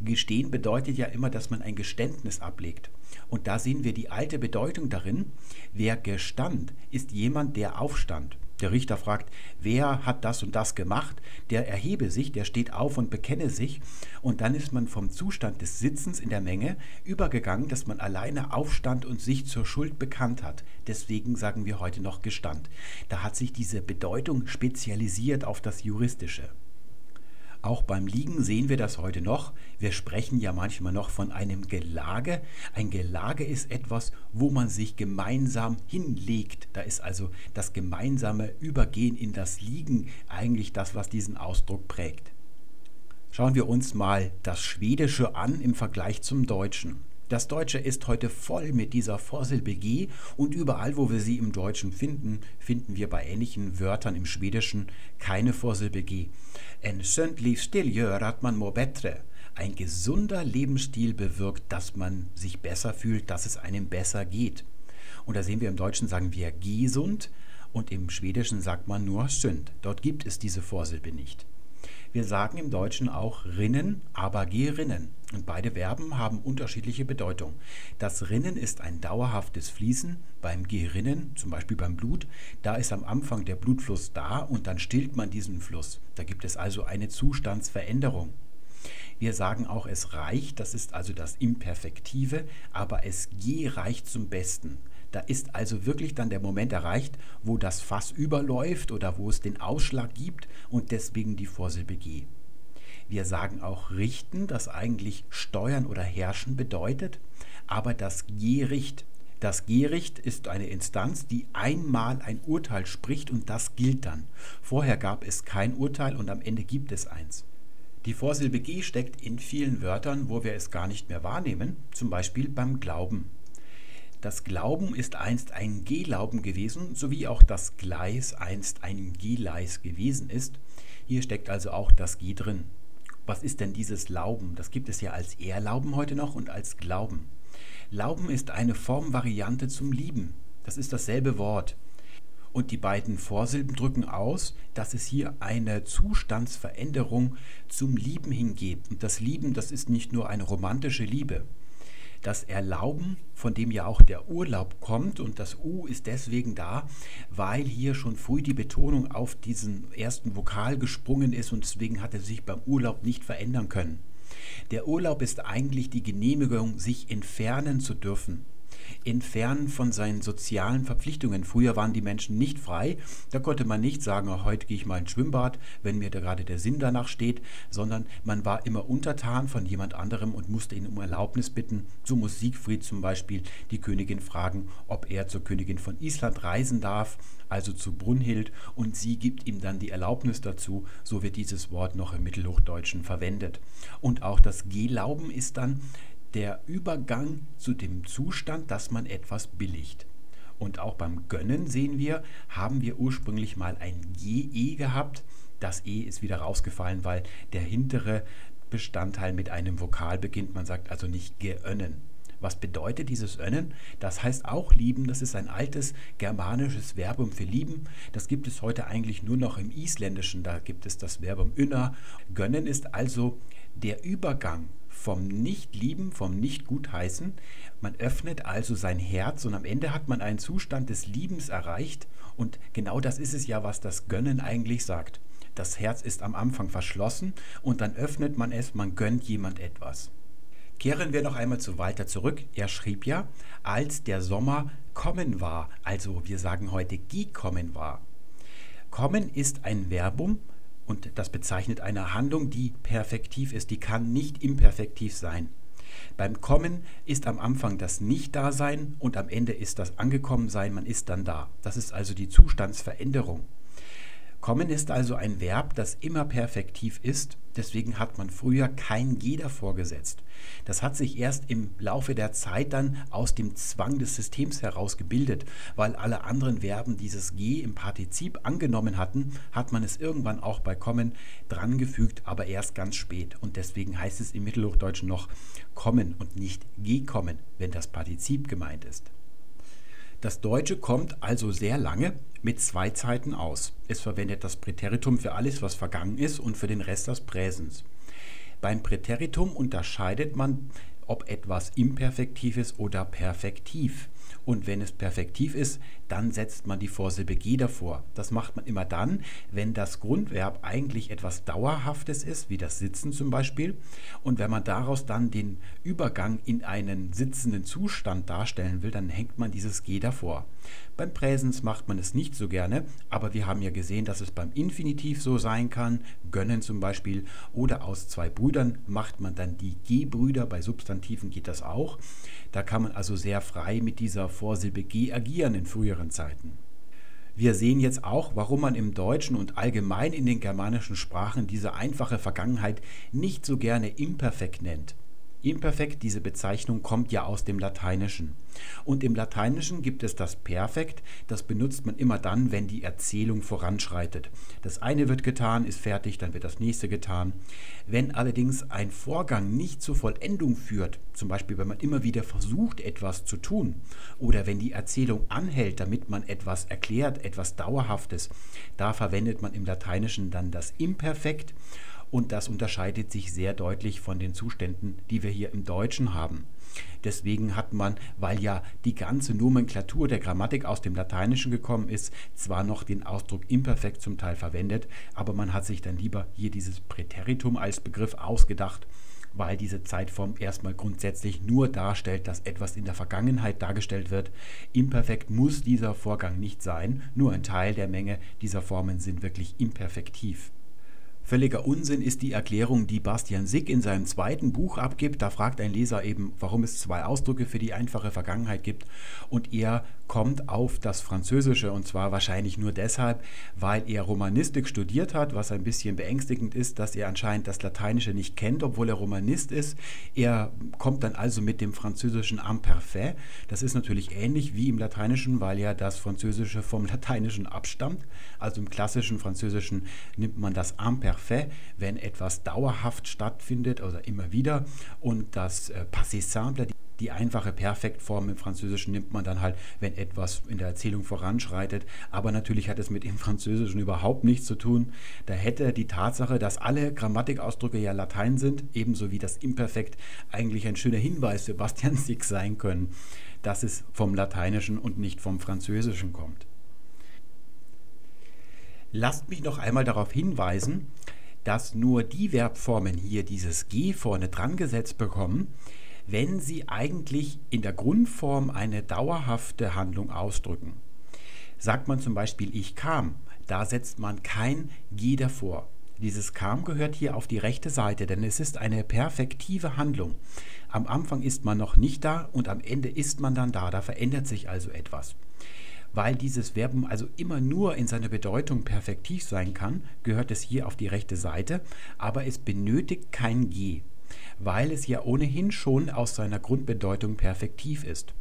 Gestehen bedeutet ja immer, dass man ein Geständnis ablegt. Und da sehen wir die alte Bedeutung darin, wer gestand, ist jemand, der aufstand. Der Richter fragt, wer hat das und das gemacht? Der erhebe sich, der steht auf und bekenne sich. Und dann ist man vom Zustand des Sitzens in der Menge übergegangen, dass man alleine aufstand und sich zur Schuld bekannt hat. Deswegen sagen wir heute noch Gestand. Da hat sich diese Bedeutung spezialisiert auf das Juristische. Auch beim Liegen sehen wir das heute noch. Wir sprechen ja manchmal noch von einem Gelage. Ein Gelage ist etwas, wo man sich gemeinsam hinlegt. Da ist also das gemeinsame Übergehen in das Liegen eigentlich das, was diesen Ausdruck prägt. Schauen wir uns mal das Schwedische an im Vergleich zum Deutschen. Das Deutsche ist heute voll mit dieser Vorsilbe G und überall, wo wir sie im Deutschen finden, finden wir bei ähnlichen Wörtern im Schwedischen keine Vorsilbe G. En sunt livsstil gör man mår bättre. Ein gesunder Lebensstil bewirkt, dass man sich besser fühlt, dass es einem besser geht. Und da sehen wir im Deutschen sagen wir gesund und im Schwedischen sagt man nur sünd. Dort gibt es diese Vorsilbe nicht. Wir sagen im Deutschen auch rinnen, aber gerinnen. Und beide Verben haben unterschiedliche Bedeutung. Das Rinnen ist ein dauerhaftes Fließen. Beim Gerinnen, zum Beispiel beim Blut, da ist am Anfang der Blutfluss da und dann stillt man diesen Fluss. Da gibt es also eine Zustandsveränderung. Wir sagen auch, es reicht, das ist also das Imperfektive, aber es reicht zum Besten. Da ist also wirklich dann der Moment erreicht, wo das Fass überläuft oder wo es den Ausschlag gibt und deswegen die Vorsilbe G. Wir sagen auch richten, das eigentlich steuern oder herrschen bedeutet, aber das Gericht. Das Gericht ist eine Instanz, die einmal ein Urteil spricht und das gilt dann. Vorher gab es kein Urteil und am Ende gibt es eins. Die Vorsilbe G steckt in vielen Wörtern, wo wir es gar nicht mehr wahrnehmen, zum Beispiel beim Glauben. Das Glauben ist einst ein Gelauben gewesen, sowie auch das Gleis einst ein Geleis gewesen ist. Hier steckt also auch das G drin. Was ist denn dieses Lauben? Das gibt es ja als Erlauben heute noch und als Glauben. Lauben ist eine Formvariante zum Lieben. Das ist dasselbe Wort. Und die beiden Vorsilben drücken aus, dass es hier eine Zustandsveränderung zum Lieben hingeht. Und das Lieben, das ist nicht nur eine romantische Liebe das Erlauben, von dem ja auch der Urlaub kommt. Und das U ist deswegen da, weil hier schon früh die Betonung auf diesen ersten Vokal gesprungen ist und deswegen hat er sich beim Urlaub nicht verändern können. Der Urlaub ist eigentlich die Genehmigung, sich entfernen zu dürfen entfernen von seinen sozialen Verpflichtungen. Früher waren die Menschen nicht frei. Da konnte man nicht sagen, oh, heute gehe ich mal ins Schwimmbad, wenn mir da gerade der Sinn danach steht, sondern man war immer untertan von jemand anderem und musste ihn um Erlaubnis bitten. So muss Siegfried zum Beispiel die Königin fragen, ob er zur Königin von Island reisen darf, also zu Brunhild, und sie gibt ihm dann die Erlaubnis dazu. So wird dieses Wort noch im Mittelhochdeutschen verwendet. Und auch das Gelauben ist dann der Übergang zu dem Zustand, dass man etwas billigt. Und auch beim Gönnen sehen wir, haben wir ursprünglich mal ein GE gehabt. das E ist wieder rausgefallen, weil der hintere Bestandteil mit einem Vokal beginnt. Man sagt also nicht geönnen. Was bedeutet dieses Önnen? Das heißt auch lieben. Das ist ein altes germanisches Verbum für lieben. Das gibt es heute eigentlich nur noch im Isländischen. Da gibt es das Verbum ynna. Gönnen ist also der Übergang vom Nicht-Lieben, vom Nicht-Gutheißen. Man öffnet also sein Herz und am Ende hat man einen Zustand des Liebens erreicht. Und genau das ist es ja, was das Gönnen eigentlich sagt. Das Herz ist am Anfang verschlossen und dann öffnet man es, man gönnt jemand etwas. Kehren wir noch einmal zu Walter zurück. Er schrieb ja, als der Sommer kommen war, also wir sagen heute gekommen war. Kommen ist ein Verbum und das bezeichnet eine Handlung, die perfektiv ist, die kann nicht imperfektiv sein. Beim Kommen ist am Anfang das Nicht-Dasein und am Ende ist das Angekommensein, man ist dann da. Das ist also die Zustandsveränderung. Kommen ist also ein Verb, das immer perfektiv ist. Deswegen hat man früher kein G davor gesetzt. Das hat sich erst im Laufe der Zeit dann aus dem Zwang des Systems heraus gebildet. Weil alle anderen Verben dieses G im Partizip angenommen hatten, hat man es irgendwann auch bei kommen drangefügt, aber erst ganz spät. Und deswegen heißt es im Mittelhochdeutschen noch kommen und nicht gekommen, wenn das Partizip gemeint ist. Das Deutsche kommt also sehr lange mit zwei Zeiten aus. Es verwendet das Präteritum für alles, was vergangen ist und für den Rest das Präsens. Beim Präteritum unterscheidet man, ob etwas imperfektiv ist oder perfektiv. Und wenn es perfektiv ist, dann setzt man die Vorsilbe G davor. Das macht man immer dann, wenn das Grundverb eigentlich etwas Dauerhaftes ist, wie das Sitzen zum Beispiel. Und wenn man daraus dann den Übergang in einen sitzenden Zustand darstellen will, dann hängt man dieses G davor. Beim Präsens macht man es nicht so gerne, aber wir haben ja gesehen, dass es beim Infinitiv so sein kann, gönnen zum Beispiel, oder aus zwei Brüdern macht man dann die G-Brüder, bei Substantiven geht das auch. Da kann man also sehr frei mit dieser Vorsilbe G agieren in früheren Zeiten. Wir sehen jetzt auch, warum man im Deutschen und allgemein in den germanischen Sprachen diese einfache Vergangenheit nicht so gerne imperfekt nennt. Imperfekt, diese Bezeichnung kommt ja aus dem Lateinischen. Und im Lateinischen gibt es das Perfekt, das benutzt man immer dann, wenn die Erzählung voranschreitet. Das eine wird getan, ist fertig, dann wird das nächste getan. Wenn allerdings ein Vorgang nicht zur Vollendung führt, zum Beispiel wenn man immer wieder versucht, etwas zu tun, oder wenn die Erzählung anhält, damit man etwas erklärt, etwas Dauerhaftes, da verwendet man im Lateinischen dann das Imperfekt und das unterscheidet sich sehr deutlich von den Zuständen, die wir hier im Deutschen haben. Deswegen hat man, weil ja die ganze Nomenklatur der Grammatik aus dem Lateinischen gekommen ist, zwar noch den Ausdruck imperfekt zum Teil verwendet, aber man hat sich dann lieber hier dieses Präteritum als Begriff ausgedacht, weil diese Zeitform erstmal grundsätzlich nur darstellt, dass etwas in der Vergangenheit dargestellt wird. Imperfekt muss dieser Vorgang nicht sein, nur ein Teil der Menge dieser Formen sind wirklich imperfektiv. Völliger Unsinn ist die Erklärung, die Bastian Sick in seinem zweiten Buch abgibt. Da fragt ein Leser eben, warum es zwei Ausdrücke für die einfache Vergangenheit gibt. Und er kommt auf das Französische und zwar wahrscheinlich nur deshalb, weil er Romanistik studiert hat, was ein bisschen beängstigend ist, dass er anscheinend das Lateinische nicht kennt, obwohl er Romanist ist. Er kommt dann also mit dem französischen Imperfait. Das ist natürlich ähnlich wie im Lateinischen, weil ja das Französische vom Lateinischen abstammt. Also im klassischen Französischen nimmt man das Imperfait parfait, wenn etwas dauerhaft stattfindet oder immer wieder. Und das äh, passé simple, die, einfache Perfektform im Französischen nimmt man dann halt, wenn etwas in der Erzählung voranschreitet. Aber natürlich hat es mit dem Französischen überhaupt nichts zu tun. Da hätte die Tatsache, dass alle Grammatikausdrücke ja Latein sind, ebenso wie das Imperfekt, eigentlich ein schöner Hinweis für Bastian Sick sein können, dass es vom Lateinischen und nicht vom Französischen kommt. Lasst mich noch einmal darauf hinweisen, dass nur die Verbformen hier dieses G vorne dran gesetzt bekommen, wenn sie eigentlich in der Grundform eine dauerhafte Handlung ausdrücken. Sagt man zum Beispiel ich kam, da setzt man kein G davor. Dieses kam gehört hier auf die rechte Seite, denn es ist eine perfektive Handlung. Am Anfang ist man noch nicht da und am Ende ist man dann da, da verändert sich also etwas. Weil dieses Verbum also immer nur in seiner Bedeutung perfektiv sein kann, gehört es hier auf die rechte Seite, aber es benötigt kein G, weil es ja ohnehin schon aus seiner Grundbedeutung perfektiv ist.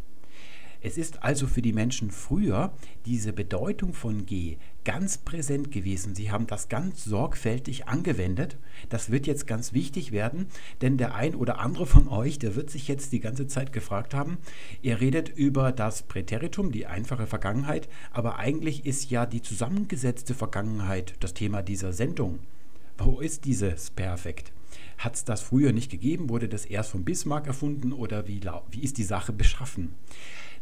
Es ist also für die Menschen früher diese Bedeutung von G ganz präsent gewesen. Sie haben das ganz sorgfältig angewendet. Das wird jetzt ganz wichtig werden, denn der ein oder andere von euch, der wird sich jetzt die ganze Zeit gefragt haben, ihr redet über das Präteritum, die einfache Vergangenheit, aber eigentlich ist ja die zusammengesetzte Vergangenheit das Thema dieser Sendung. Wo ist dieses Perfekt? Hat es das früher nicht gegeben? Wurde das erst von Bismarck erfunden oder wie, wie ist die Sache beschaffen?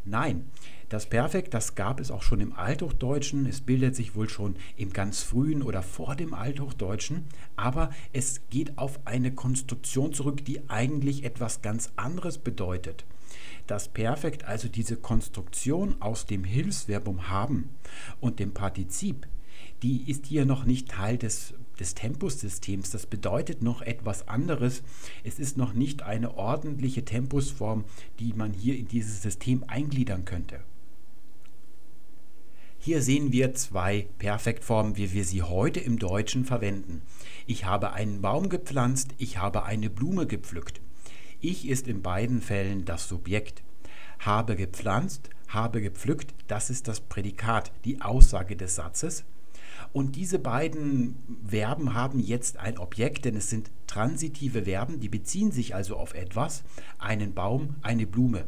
Nein, das Perfekt, das gab es auch schon im Althochdeutschen. Es bildet sich wohl schon im ganz frühen oder vor dem Althochdeutschen. Aber es geht auf eine Konstruktion zurück, die eigentlich etwas ganz anderes bedeutet. Das Perfekt, also diese Konstruktion aus dem Hilfsverbum haben und dem Partizip, die ist hier noch nicht Teil des des Tempussystems. Das bedeutet noch etwas anderes. Es ist noch nicht eine ordentliche Tempusform, die man hier in dieses System eingliedern könnte. Hier sehen wir zwei Perfektformen, wie wir sie heute im Deutschen verwenden. Ich habe einen Baum gepflanzt, ich habe eine Blume gepflückt. Ich ist in beiden Fällen das Subjekt. Habe gepflanzt, habe gepflückt, das ist das Prädikat, die Aussage des Satzes. Und diese beiden Verben haben jetzt ein Objekt, denn es sind transitive Verben, die beziehen sich also auf etwas, einen Baum, eine Blume.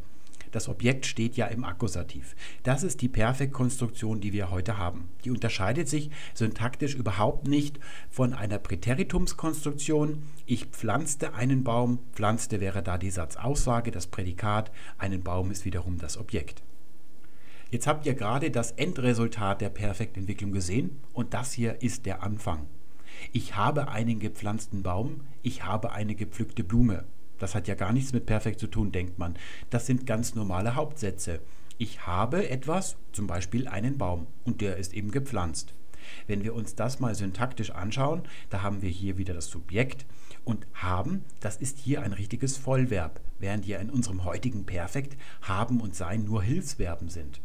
Das Objekt steht ja im Akkusativ. Das ist die Perfektkonstruktion, die wir heute haben. Die unterscheidet sich syntaktisch überhaupt nicht von einer Präteritumskonstruktion. Ich pflanzte einen Baum, pflanzte wäre da die Satzaussage, das Prädikat, einen Baum ist wiederum das Objekt. Jetzt habt ihr gerade das Endresultat der Perfektentwicklung gesehen und das hier ist der Anfang. Ich habe einen gepflanzten Baum, ich habe eine gepflückte Blume. Das hat ja gar nichts mit perfekt zu tun, denkt man. Das sind ganz normale Hauptsätze. Ich habe etwas, zum Beispiel einen Baum, und der ist eben gepflanzt. Wenn wir uns das mal syntaktisch anschauen, da haben wir hier wieder das Subjekt und haben, das ist hier ein richtiges Vollverb, während hier in unserem heutigen Perfekt haben und sein nur Hilfsverben sind.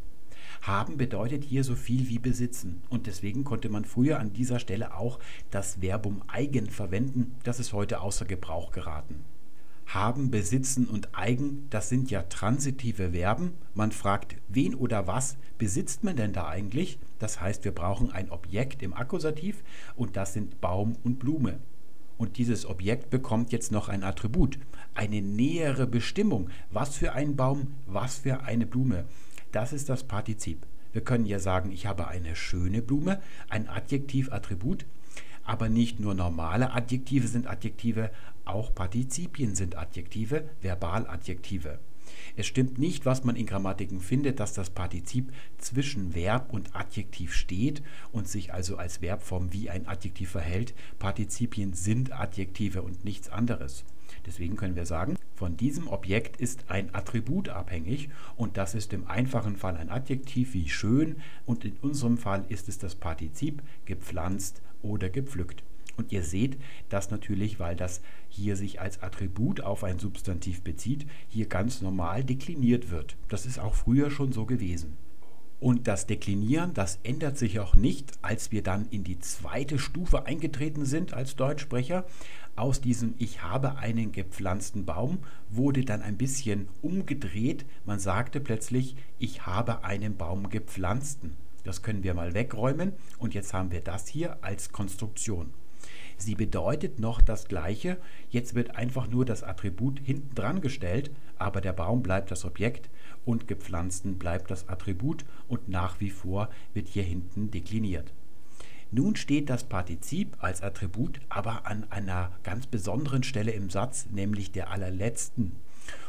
Haben bedeutet hier so viel wie besitzen. Und deswegen konnte man früher an dieser Stelle auch das Verbum eigen verwenden. Das ist heute außer Gebrauch geraten. Haben, besitzen und eigen, das sind ja transitive Verben. Man fragt, wen oder was besitzt man denn da eigentlich? Das heißt, wir brauchen ein Objekt im Akkusativ und das sind Baum und Blume. Und dieses Objekt bekommt jetzt noch ein Attribut, eine nähere Bestimmung. Was für ein Baum, was für eine Blume. Das ist das Partizip. Wir können ja sagen, ich habe eine schöne Blume, ein Adjektiv-Attribut, aber nicht nur normale Adjektive sind Adjektive, auch Partizipien sind Adjektive, Verbaladjektive. Es stimmt nicht, was man in Grammatiken findet, dass das Partizip zwischen Verb und Adjektiv steht und sich also als Verbform wie ein Adjektiv verhält. Partizipien sind Adjektive und nichts anderes. Deswegen können wir sagen, von diesem Objekt ist ein Attribut abhängig und das ist im einfachen Fall ein Adjektiv wie schön und in unserem Fall ist es das Partizip gepflanzt oder gepflückt. Und ihr seht, dass natürlich, weil das hier sich als Attribut auf ein Substantiv bezieht, hier ganz normal dekliniert wird. Das ist auch früher schon so gewesen. Und das Deklinieren, das ändert sich auch nicht, als wir dann in die zweite Stufe eingetreten sind als Deutschsprecher. Aus diesem Ich habe einen gepflanzten Baum wurde dann ein bisschen umgedreht. Man sagte plötzlich, ich habe einen Baum gepflanzten. Das können wir mal wegräumen und jetzt haben wir das hier als Konstruktion. Sie bedeutet noch das gleiche, jetzt wird einfach nur das Attribut hinten dran gestellt, aber der Baum bleibt das Objekt und gepflanzten bleibt das Attribut und nach wie vor wird hier hinten dekliniert. Nun steht das Partizip als Attribut aber an einer ganz besonderen Stelle im Satz, nämlich der allerletzten.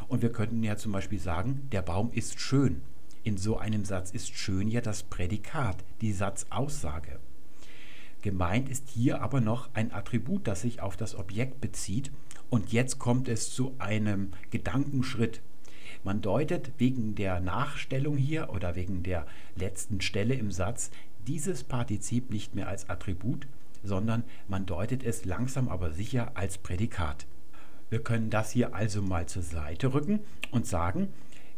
Und wir könnten ja zum Beispiel sagen, der Baum ist schön. In so einem Satz ist schön ja das Prädikat, die Satzaussage. Gemeint ist hier aber noch ein Attribut, das sich auf das Objekt bezieht. Und jetzt kommt es zu einem Gedankenschritt, man deutet wegen der Nachstellung hier oder wegen der letzten Stelle im Satz dieses Partizip nicht mehr als Attribut, sondern man deutet es langsam aber sicher als Prädikat. Wir können das hier also mal zur Seite rücken und sagen,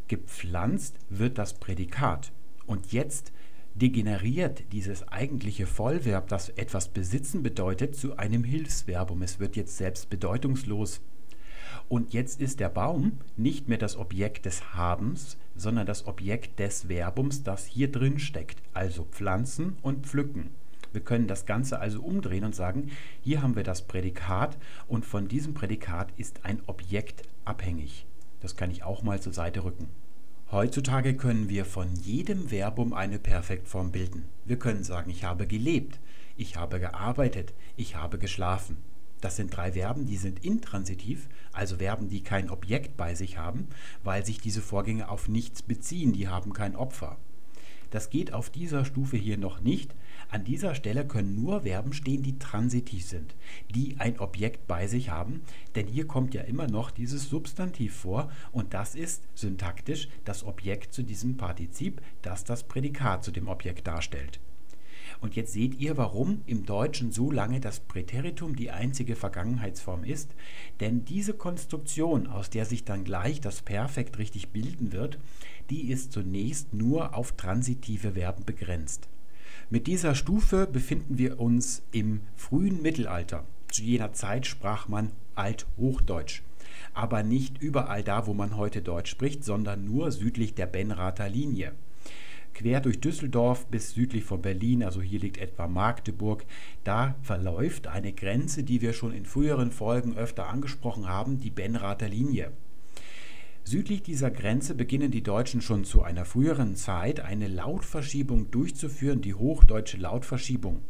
gepflanzt wird das Prädikat. Und jetzt degeneriert dieses eigentliche Vollverb, das etwas besitzen bedeutet, zu einem Hilfsverbum. Es wird jetzt selbst bedeutungslos. Und jetzt ist der Baum nicht mehr das Objekt des Habens, sondern das Objekt des Verbums, das hier drin steckt, also pflanzen und pflücken. Wir können das Ganze also umdrehen und sagen, hier haben wir das Prädikat und von diesem Prädikat ist ein Objekt abhängig. Das kann ich auch mal zur Seite rücken. Heutzutage können wir von jedem Verbum eine Perfektform bilden. Wir können sagen, ich habe gelebt, ich habe gearbeitet, ich habe geschlafen. Das sind drei Verben, die sind intransitiv, also Verben, die kein Objekt bei sich haben, weil sich diese Vorgänge auf nichts beziehen, die haben kein Opfer. Das geht auf dieser Stufe hier noch nicht. An dieser Stelle können nur Verben stehen, die transitiv sind, die ein Objekt bei sich haben, denn hier kommt ja immer noch dieses Substantiv vor und das ist syntaktisch das Objekt zu diesem Partizip, das das Prädikat zu dem Objekt darstellt. Und jetzt seht ihr, warum im Deutschen so lange das Präteritum die einzige Vergangenheitsform ist. Denn diese Konstruktion, aus der sich dann gleich das Perfekt richtig bilden wird, die ist zunächst nur auf transitive Verben begrenzt. Mit dieser Stufe befinden wir uns im frühen Mittelalter. Zu jener Zeit sprach man Althochdeutsch aber nicht überall da, wo man heute Deutsch spricht, sondern nur südlich der Benrather Linie quer durch Düsseldorf bis südlich von Berlin, also hier liegt etwa Magdeburg, da verläuft eine Grenze, die wir schon in früheren Folgen öfter angesprochen haben, die Benrather Linie. Südlich dieser Grenze beginnen die Deutschen schon zu einer früheren Zeit eine Lautverschiebung durchzuführen, die hochdeutsche Lautverschiebung.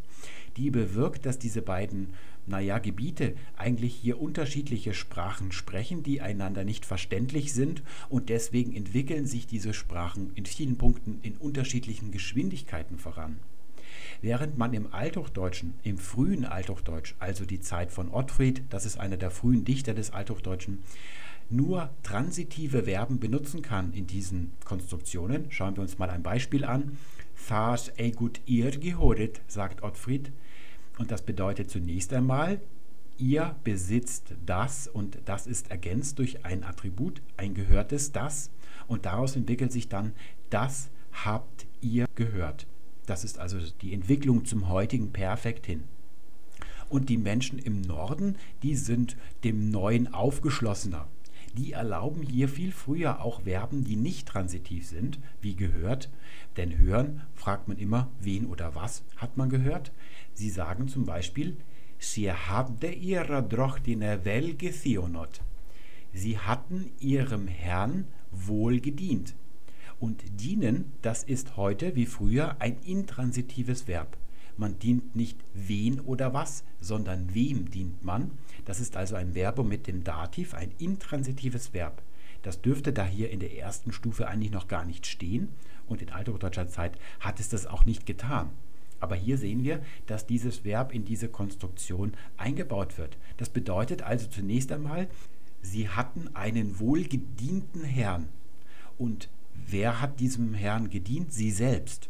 Die bewirkt, dass diese beiden naja, Gebiete eigentlich hier unterschiedliche Sprachen sprechen, die einander nicht verständlich sind und deswegen entwickeln sich diese Sprachen in vielen Punkten in unterschiedlichen Geschwindigkeiten voran. Während man im Althochdeutschen, im frühen Althochdeutsch, also die Zeit von Ottfried, das ist einer der frühen Dichter des Althochdeutschen, nur transitive Verben benutzen kann in diesen Konstruktionen. Schauen wir uns mal ein Beispiel an. Thas gut ihr gehoret, sagt Ottfried. Und das bedeutet zunächst einmal, ihr besitzt das und das ist ergänzt durch ein Attribut, ein gehörtes das und daraus entwickelt sich dann, das habt ihr gehört. Das ist also die Entwicklung zum heutigen Perfekt hin. Und die Menschen im Norden, die sind dem Neuen aufgeschlossener. Die erlauben hier viel früher auch Verben, die nicht transitiv sind, wie gehört. Denn hören fragt man immer, wen oder was hat man gehört. Sie sagen zum Beispiel, Sie habde ihrer Drochtine wel gethionot. Sie hatten ihrem Herrn wohl gedient. Und dienen, das ist heute wie früher ein intransitives Verb. Man dient nicht wen oder was, sondern wem dient man. Das ist also ein Verbum mit dem Dativ, ein intransitives Verb. Das dürfte da hier in der ersten Stufe eigentlich noch gar nicht stehen und in althochdeutscher Zeit hat es das auch nicht getan. Aber hier sehen wir, dass dieses Verb in diese Konstruktion eingebaut wird. Das bedeutet also zunächst einmal, sie hatten einen wohlgedienten Herrn. Und wer hat diesem Herrn gedient? Sie selbst.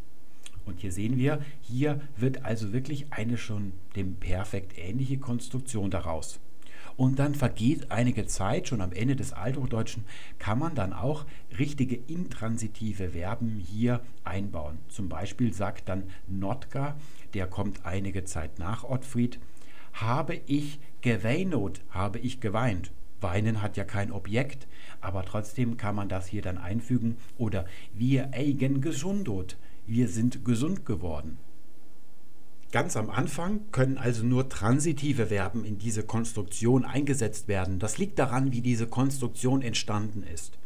Und hier sehen wir, hier wird also wirklich eine schon dem Perfekt ähnliche Konstruktion daraus. Und dann vergeht einige Zeit, schon am Ende des Althochdeutschen kann man dann auch richtige intransitive Verben hier einbauen. Zum Beispiel sagt dann Notka, der kommt einige Zeit nach Ottfried, habe ich geweinot, habe ich geweint. Weinen hat ja kein Objekt, aber trotzdem kann man das hier dann einfügen. Oder wir eigen gesundot, wir sind gesund geworden. Ganz am Anfang können also nur transitive Verben in diese Konstruktion eingesetzt werden. Das liegt daran, wie diese Konstruktion entstanden ist.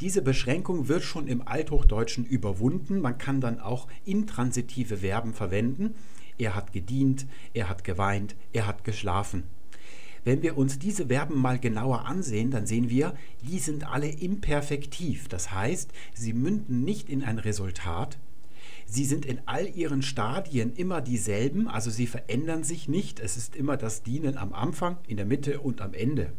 Diese Beschränkung wird schon im Althochdeutschen überwunden. Man kann dann auch intransitive Verben verwenden. Er hat gedient, er hat geweint, er hat geschlafen. Wenn wir uns diese Verben mal genauer ansehen, dann sehen wir, die sind alle imperfektiv. Das heißt, sie münden nicht in ein Resultat, Sie sind in all ihren Stadien immer dieselben, also sie verändern sich nicht. Es ist immer das Dienen am Anfang, in der Mitte und am Ende.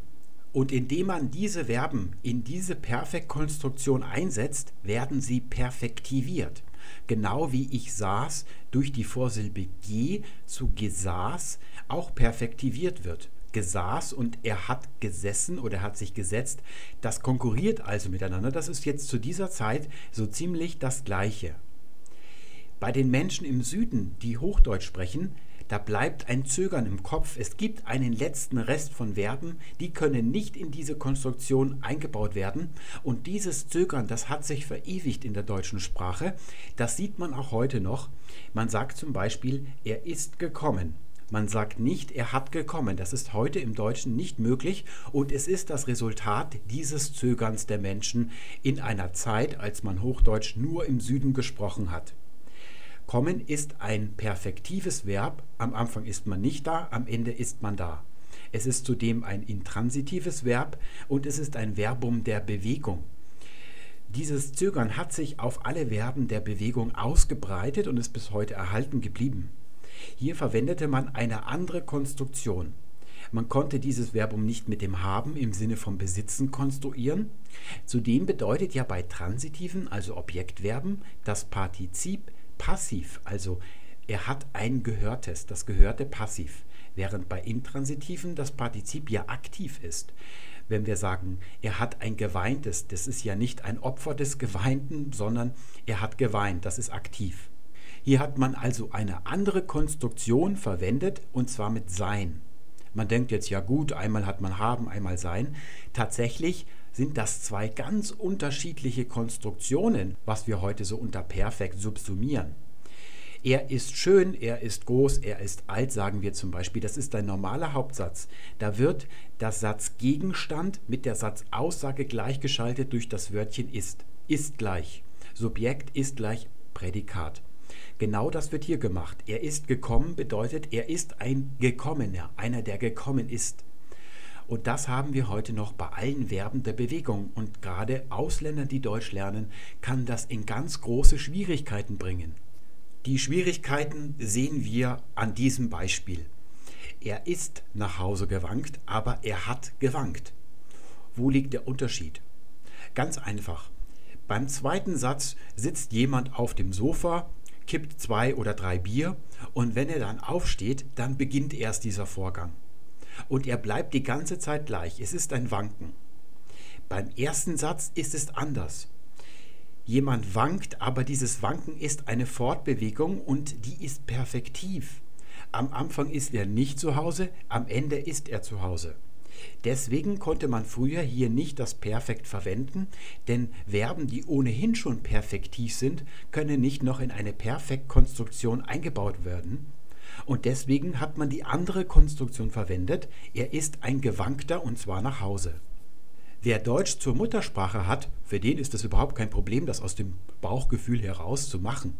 Und indem man diese Verben in diese Perfektkonstruktion einsetzt, werden sie perfektiviert. Genau wie ich saß durch die Vorsilbe ge zu gesaß auch perfektiviert wird. Gesaß und er hat gesessen oder hat sich gesetzt, das konkurriert also miteinander. Das ist jetzt zu dieser Zeit so ziemlich das Gleiche. Bei den Menschen im Süden, die Hochdeutsch sprechen, Da bleibt ein Zögern im Kopf. Es gibt einen letzten Rest von Verben, die können nicht in diese Konstruktion eingebaut werden. Und dieses Zögern, das hat sich verewigt in der deutschen Sprache. Das sieht man auch heute noch. Man sagt zum Beispiel, er ist gekommen. Man sagt nicht, er hat gekommen. Das ist heute im Deutschen nicht möglich und es ist das Resultat dieses Zögerns der Menschen in einer Zeit, als man Hochdeutsch nur im Süden gesprochen hat. Kommen ist ein perfektives Verb. Am Anfang ist man nicht da, am Ende ist man da. Es ist zudem ein intransitives Verb und es ist ein Verbum der Bewegung. Dieses Zögern hat sich auf alle Verben der Bewegung ausgebreitet und ist bis heute erhalten geblieben. Hier verwendete man eine andere Konstruktion. Man konnte dieses Verbum nicht mit dem haben im Sinne von besitzen konstruieren. Zudem bedeutet ja bei transitiven, also Objektverben, das Partizip passiv, also er hat ein Gehörtes, das gehörte passiv, während bei intransitiven das Partizip ja aktiv ist. Wenn wir sagen, er hat ein geweintes, das ist ja nicht ein Opfer des Geweinten, sondern er hat geweint, das ist aktiv. Hier hat man also eine andere Konstruktion verwendet und zwar mit sein. Man denkt jetzt, ja gut, einmal hat man haben, einmal sein. Tatsächlich sind das zwei ganz unterschiedliche Konstruktionen, was wir heute so unter perfekt subsumieren. Er ist schön, er ist groß, er ist alt, sagen wir zum Beispiel. Das ist ein normaler Hauptsatz. Da wird das Satzgegenstand mit der Satzaussage gleichgeschaltet durch das Wörtchen ist. Ist gleich. Subjekt ist gleich Prädikat. Genau das wird hier gemacht. Er ist gekommen bedeutet, er ist ein Gekommener, einer, der gekommen ist. Und das haben wir heute noch bei allen Verben der Bewegung. Und gerade Ausländern, die Deutsch lernen, kann das in ganz große Schwierigkeiten bringen. Die Schwierigkeiten sehen wir an diesem Beispiel. Er ist nach Hause gewankt, aber er hat gewankt. Wo liegt der Unterschied? Ganz einfach. Beim zweiten Satz sitzt jemand auf dem Sofa kippt zwei oder drei Bier und wenn er dann aufsteht, dann beginnt erst dieser Vorgang. Und er bleibt die ganze Zeit gleich. Es ist ein Wanken. Beim ersten Satz ist es anders. Jemand wankt, aber dieses Wanken ist eine Fortbewegung und die ist perfektiv. Am Anfang ist er nicht zu Hause, am Ende ist er zu Hause. Deswegen konnte man früher hier nicht das Perfekt verwenden, denn Verben, die ohnehin schon perfektiv sind, können nicht noch in eine Perfektkonstruktion eingebaut werden. Und deswegen hat man die andere Konstruktion verwendet, er ist ein Gewankter und zwar nach Hause. Wer Deutsch zur Muttersprache hat, für den ist es überhaupt kein Problem, das aus dem Bauchgefühl heraus zu machen.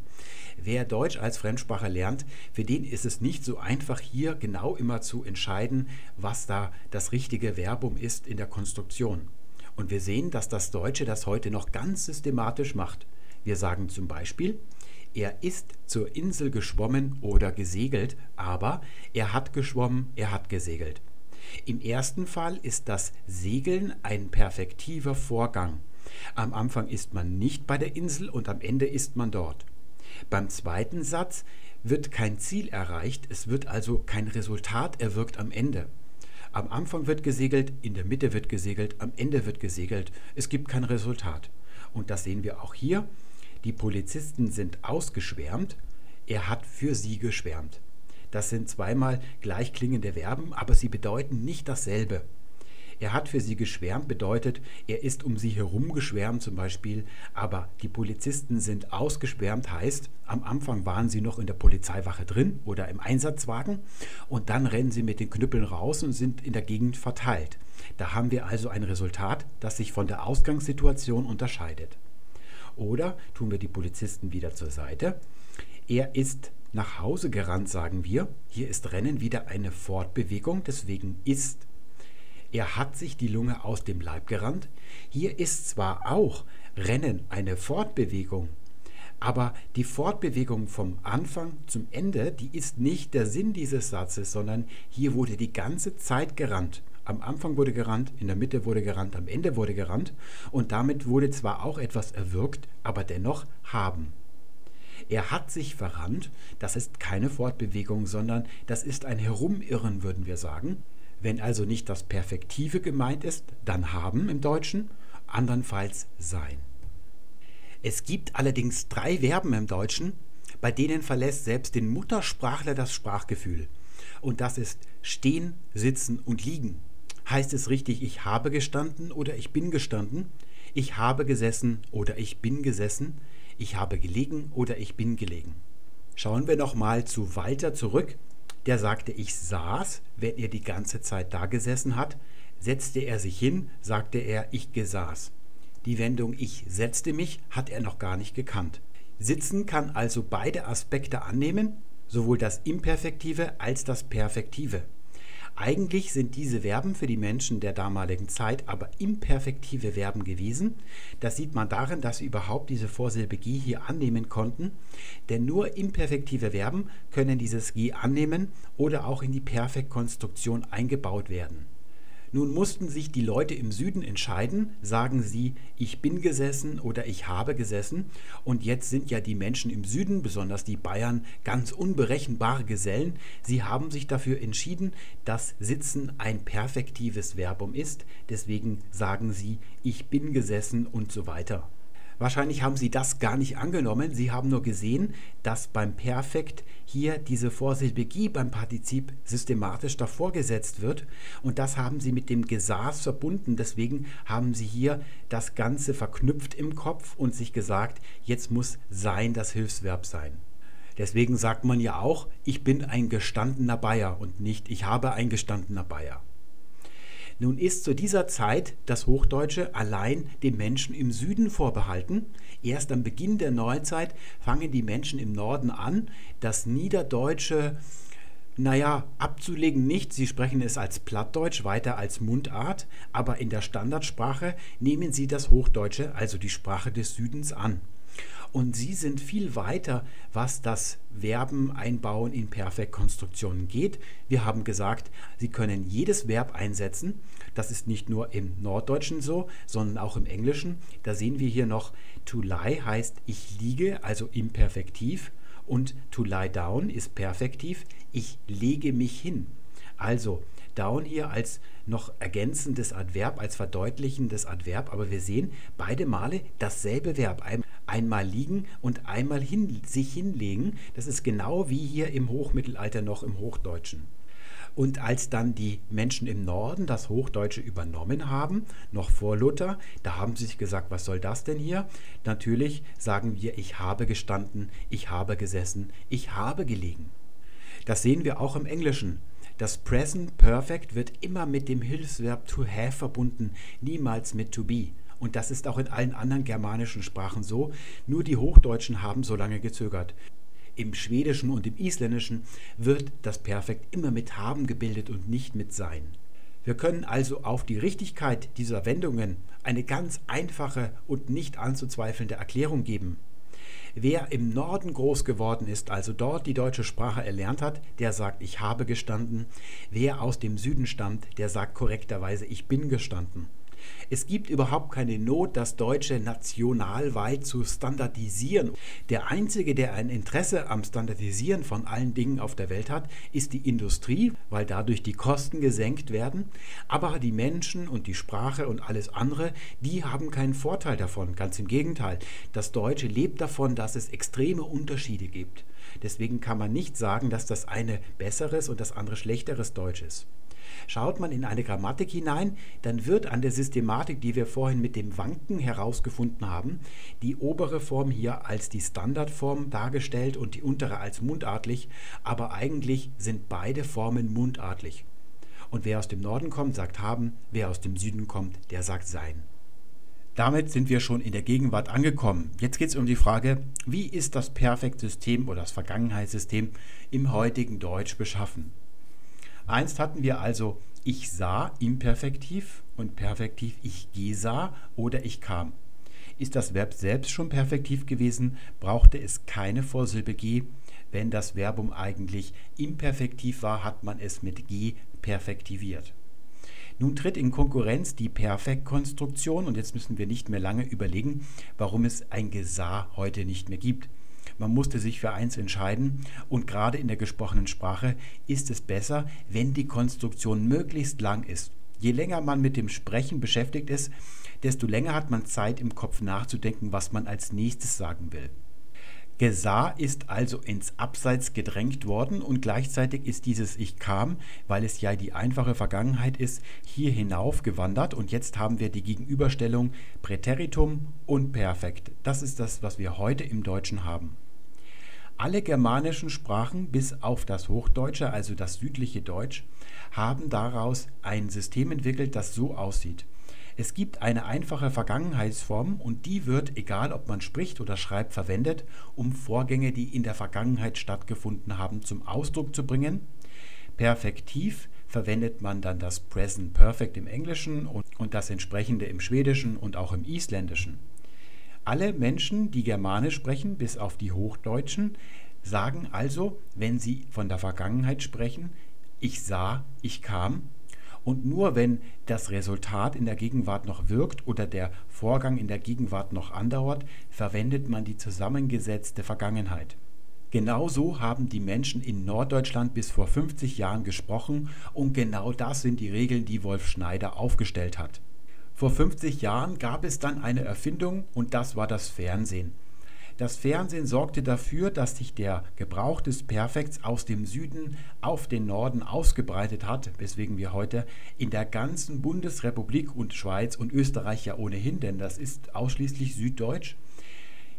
Wer Deutsch als Fremdsprache lernt, für den ist es nicht so einfach, hier genau immer zu entscheiden, was da das richtige Verbum ist in der Konstruktion. Und wir sehen, dass das Deutsche das heute noch ganz systematisch macht. Wir sagen zum Beispiel, er ist zur Insel geschwommen oder gesegelt, aber er hat geschwommen, er hat gesegelt. Im ersten Fall ist das Segeln ein perfektiver Vorgang. Am Anfang ist man nicht bei der Insel und am Ende ist man dort. Beim zweiten Satz wird kein Ziel erreicht, es wird also kein Resultat erwirkt am Ende. Am Anfang wird gesegelt, in der Mitte wird gesegelt, am Ende wird gesegelt, es gibt kein Resultat. Und das sehen wir auch hier. Die Polizisten sind ausgeschwärmt, er hat für sie geschwärmt. Das sind zweimal gleichklingende Verben, aber sie bedeuten nicht dasselbe. Er hat für sie geschwärmt bedeutet, er ist um sie herum geschwärmt zum Beispiel, aber die Polizisten sind ausgeschwärmt heißt, am Anfang waren sie noch in der Polizeiwache drin oder im Einsatzwagen und dann rennen sie mit den Knüppeln raus und sind in der Gegend verteilt. Da haben wir also ein Resultat, das sich von der Ausgangssituation unterscheidet. Oder tun wir die Polizisten wieder zur Seite. Er ist nach Hause gerannt, sagen wir. Hier ist Rennen wieder eine Fortbewegung, deswegen ist. Er hat sich die Lunge aus dem Leib gerannt. Hier ist zwar auch Rennen eine Fortbewegung, aber die Fortbewegung vom Anfang zum Ende, die ist nicht der Sinn dieses Satzes, sondern hier wurde die ganze Zeit gerannt. Am Anfang wurde gerannt, in der Mitte wurde gerannt, am Ende wurde gerannt und damit wurde zwar auch etwas erwirkt, aber dennoch haben. Er hat sich verrannt, das ist keine Fortbewegung, sondern das ist ein Herumirren, würden wir sagen. Wenn also nicht das Perfektive gemeint ist, dann haben im Deutschen, andernfalls sein. Es gibt allerdings drei Verben im Deutschen, bei denen verlässt selbst den Muttersprachler das Sprachgefühl. Und das ist stehen, sitzen und liegen. Heißt es richtig, ich habe gestanden oder ich bin gestanden? Ich habe gesessen oder ich bin gesessen? Ich habe gelegen oder ich bin gelegen? Schauen wir nochmal zu Walter zurück. Der sagte, ich saß, wenn er die ganze Zeit da gesessen hat. Setzte er sich hin, sagte er, ich gesaß. Die Wendung ich setzte mich hat er noch gar nicht gekannt. Sitzen kann also beide Aspekte annehmen, sowohl das Imperfektive als das Perfektive. Eigentlich sind diese Verben für die Menschen der damaligen Zeit aber imperfektive Verben gewesen. Das sieht man darin, dass sie überhaupt diese Vorsilbe G hier annehmen konnten. Denn nur imperfektive Verben können dieses G annehmen oder auch in die Perfektkonstruktion eingebaut werden. Nun mussten sich die Leute im Süden entscheiden, sagen sie, ich bin gesessen oder ich habe gesessen. Und jetzt sind ja die Menschen im Süden, besonders die Bayern, ganz unberechenbare Gesellen. Sie haben sich dafür entschieden, dass Sitzen ein perfektives Verbum ist. Deswegen sagen sie, ich bin gesessen und so weiter. Wahrscheinlich haben Sie das gar nicht angenommen. Sie haben nur gesehen, dass beim Perfekt hier diese Vorsilbe Gi beim Partizip systematisch davor gesetzt wird. Und das haben Sie mit dem Gesaß verbunden. Deswegen haben Sie hier das Ganze verknüpft im Kopf und sich gesagt, jetzt muss sein das Hilfsverb sein. Deswegen sagt man ja auch, ich bin ein gestandener Bayer und nicht ich habe ein gestandener Bayer. Nun ist zu dieser Zeit das Hochdeutsche allein den Menschen im Süden vorbehalten. Erst am Beginn der Neuzeit fangen die Menschen im Norden an, das Niederdeutsche naja, abzulegen nicht, sie sprechen es als Plattdeutsch weiter als Mundart, aber in der Standardsprache nehmen sie das Hochdeutsche, also die Sprache des Südens, an. Und sie sind viel weiter, was das Verben einbauen in Perfektkonstruktionen geht. Wir haben gesagt, sie können jedes Verb einsetzen. Das ist nicht nur im Norddeutschen so, sondern auch im Englischen. Da sehen wir hier noch, to lie heißt ich liege, also imperfektiv. Und to lie down ist perfektiv, ich lege mich hin. Also down hier als noch ergänzendes Adverb, als verdeutlichendes Adverb, aber wir sehen beide Male dasselbe Verb einmal liegen und einmal hin, sich hinlegen. Das ist genau wie hier im Hochmittelalter noch im Hochdeutschen. Und als dann die Menschen im Norden das Hochdeutsche übernommen haben, noch vor Luther, da haben sie sich gesagt, was soll das denn hier? Natürlich sagen wir, ich habe gestanden, ich habe gesessen, ich habe gelegen. Das sehen wir auch im Englischen. Das Present Perfect wird immer mit dem Hilfsverb to have verbunden, niemals mit to be. Und das ist auch in allen anderen germanischen Sprachen so. Nur die Hochdeutschen haben so lange gezögert. Im Schwedischen und im Isländischen wird das Perfekt immer mit haben gebildet und nicht mit sein. Wir können also auf die Richtigkeit dieser Wendungen eine ganz einfache und nicht anzuzweifelnde Erklärung geben. Wer im Norden groß geworden ist, also dort die deutsche Sprache erlernt hat, der sagt, ich habe gestanden. Wer aus dem Süden stammt, der sagt korrekterweise, ich bin gestanden. Es gibt überhaupt keine Not, das Deutsche nationalweit zu standardisieren. Der Einzige, der ein Interesse am Standardisieren von allen Dingen auf der Welt hat, ist die Industrie, weil dadurch die Kosten gesenkt werden. Aber die Menschen und die Sprache und alles andere, die haben keinen Vorteil davon. Ganz im Gegenteil. Das Deutsche lebt davon, dass es extreme Unterschiede gibt. Deswegen kann man nicht sagen, dass das eine besseres und das andere schlechteres Deutsch ist. Schaut man in eine Grammatik hinein, dann wird an der Systematik, die wir vorhin mit dem Wanken herausgefunden haben, die obere Form hier als die Standardform dargestellt und die untere als mundartlich, aber eigentlich sind beide Formen mundartlich. Und wer aus dem Norden kommt, sagt haben, wer aus dem Süden kommt, der sagt sein. Damit sind wir schon in der Gegenwart angekommen. Jetzt geht es um die Frage, wie ist das Perfektsystem oder das Vergangenheitssystem im heutigen Deutsch beschaffen? Einst hatten wir also ich sah imperfektiv und perfektiv ich gesah oder ich kam. Ist das Verb selbst schon perfektiv gewesen, brauchte es keine Vorsilbe G. Wenn das Verbum eigentlich imperfektiv war, hat man es mit G perfektiviert. Nun tritt in Konkurrenz die Perfektkonstruktion und jetzt müssen wir nicht mehr lange überlegen, warum es ein Gesah heute nicht mehr gibt. Man musste sich für eins entscheiden und gerade in der gesprochenen Sprache ist es besser, wenn die Konstruktion möglichst lang ist. Je länger man mit dem Sprechen beschäftigt ist, desto länger hat man Zeit im Kopf nachzudenken, was man als nächstes sagen will. Gesah ist also ins Abseits gedrängt worden und gleichzeitig ist dieses Ich kam, weil es ja die einfache Vergangenheit ist, hier hinauf gewandert und jetzt haben wir die Gegenüberstellung Präteritum und Perfekt. Das ist das, was wir heute im Deutschen haben. Alle germanischen Sprachen bis auf das Hochdeutsche, also das südliche Deutsch, haben daraus ein System entwickelt, das so aussieht. Es gibt eine einfache Vergangenheitsform und die wird, egal ob man spricht oder schreibt, verwendet, um Vorgänge, die in der Vergangenheit stattgefunden haben, zum Ausdruck zu bringen. Perfektiv verwendet man dann das Present Perfect im Englischen und, das entsprechende im Schwedischen und auch im Isländischen. Alle Menschen, die Germanisch sprechen, bis auf die Hochdeutschen, sagen also, wenn sie von der Vergangenheit sprechen, ich sah, ich kam. Und nur wenn das Resultat in der Gegenwart noch wirkt oder der Vorgang in der Gegenwart noch andauert, verwendet man die zusammengesetzte Vergangenheit. Genauso haben die Menschen in Norddeutschland bis vor 50 Jahren gesprochen und genau das sind die Regeln, die Wolf Schneider aufgestellt hat. Vor 50 Jahren gab es dann eine Erfindung und das war das Fernsehen. Das Fernsehen sorgte dafür, dass sich der Gebrauch des Perfekts aus dem Süden auf den Norden ausgebreitet hat, weswegen wir heute in der ganzen Bundesrepublik und Schweiz und Österreich ja ohnehin, denn das ist ausschließlich süddeutsch,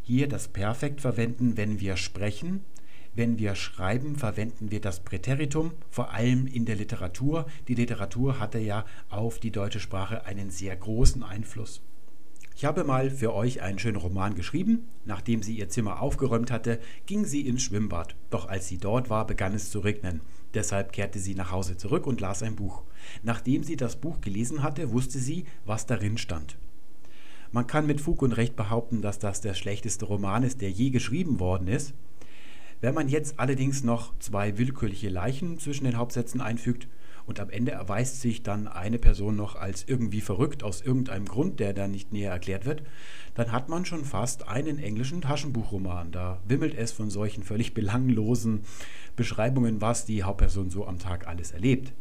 hier das Perfekt verwenden, wenn wir sprechen, wenn wir schreiben, verwenden wir das Präteritum, vor allem in der Literatur. Die Literatur hatte ja auf die deutsche Sprache einen sehr großen Einfluss. Ich habe mal für euch einen schönen Roman geschrieben. Nachdem sie ihr Zimmer aufgeräumt hatte, ging sie ins Schwimmbad. Doch als sie dort war, begann es zu regnen. Deshalb kehrte sie nach Hause zurück und las ein Buch. Nachdem sie das Buch gelesen hatte, wusste sie, was darin stand. Man kann mit Fug und Recht behaupten, dass das der schlechteste Roman ist, der je geschrieben worden ist. Wenn man jetzt allerdings noch zwei willkürliche Leichen zwischen den Hauptsätzen einfügt und am Ende erweist sich dann eine Person noch als irgendwie verrückt aus irgendeinem Grund, der da nicht näher erklärt wird, dann hat man schon fast einen englischen Taschenbuchroman. Da wimmelt es von solchen völlig belanglosen Beschreibungen, was die Hauptperson so am Tag alles erlebt.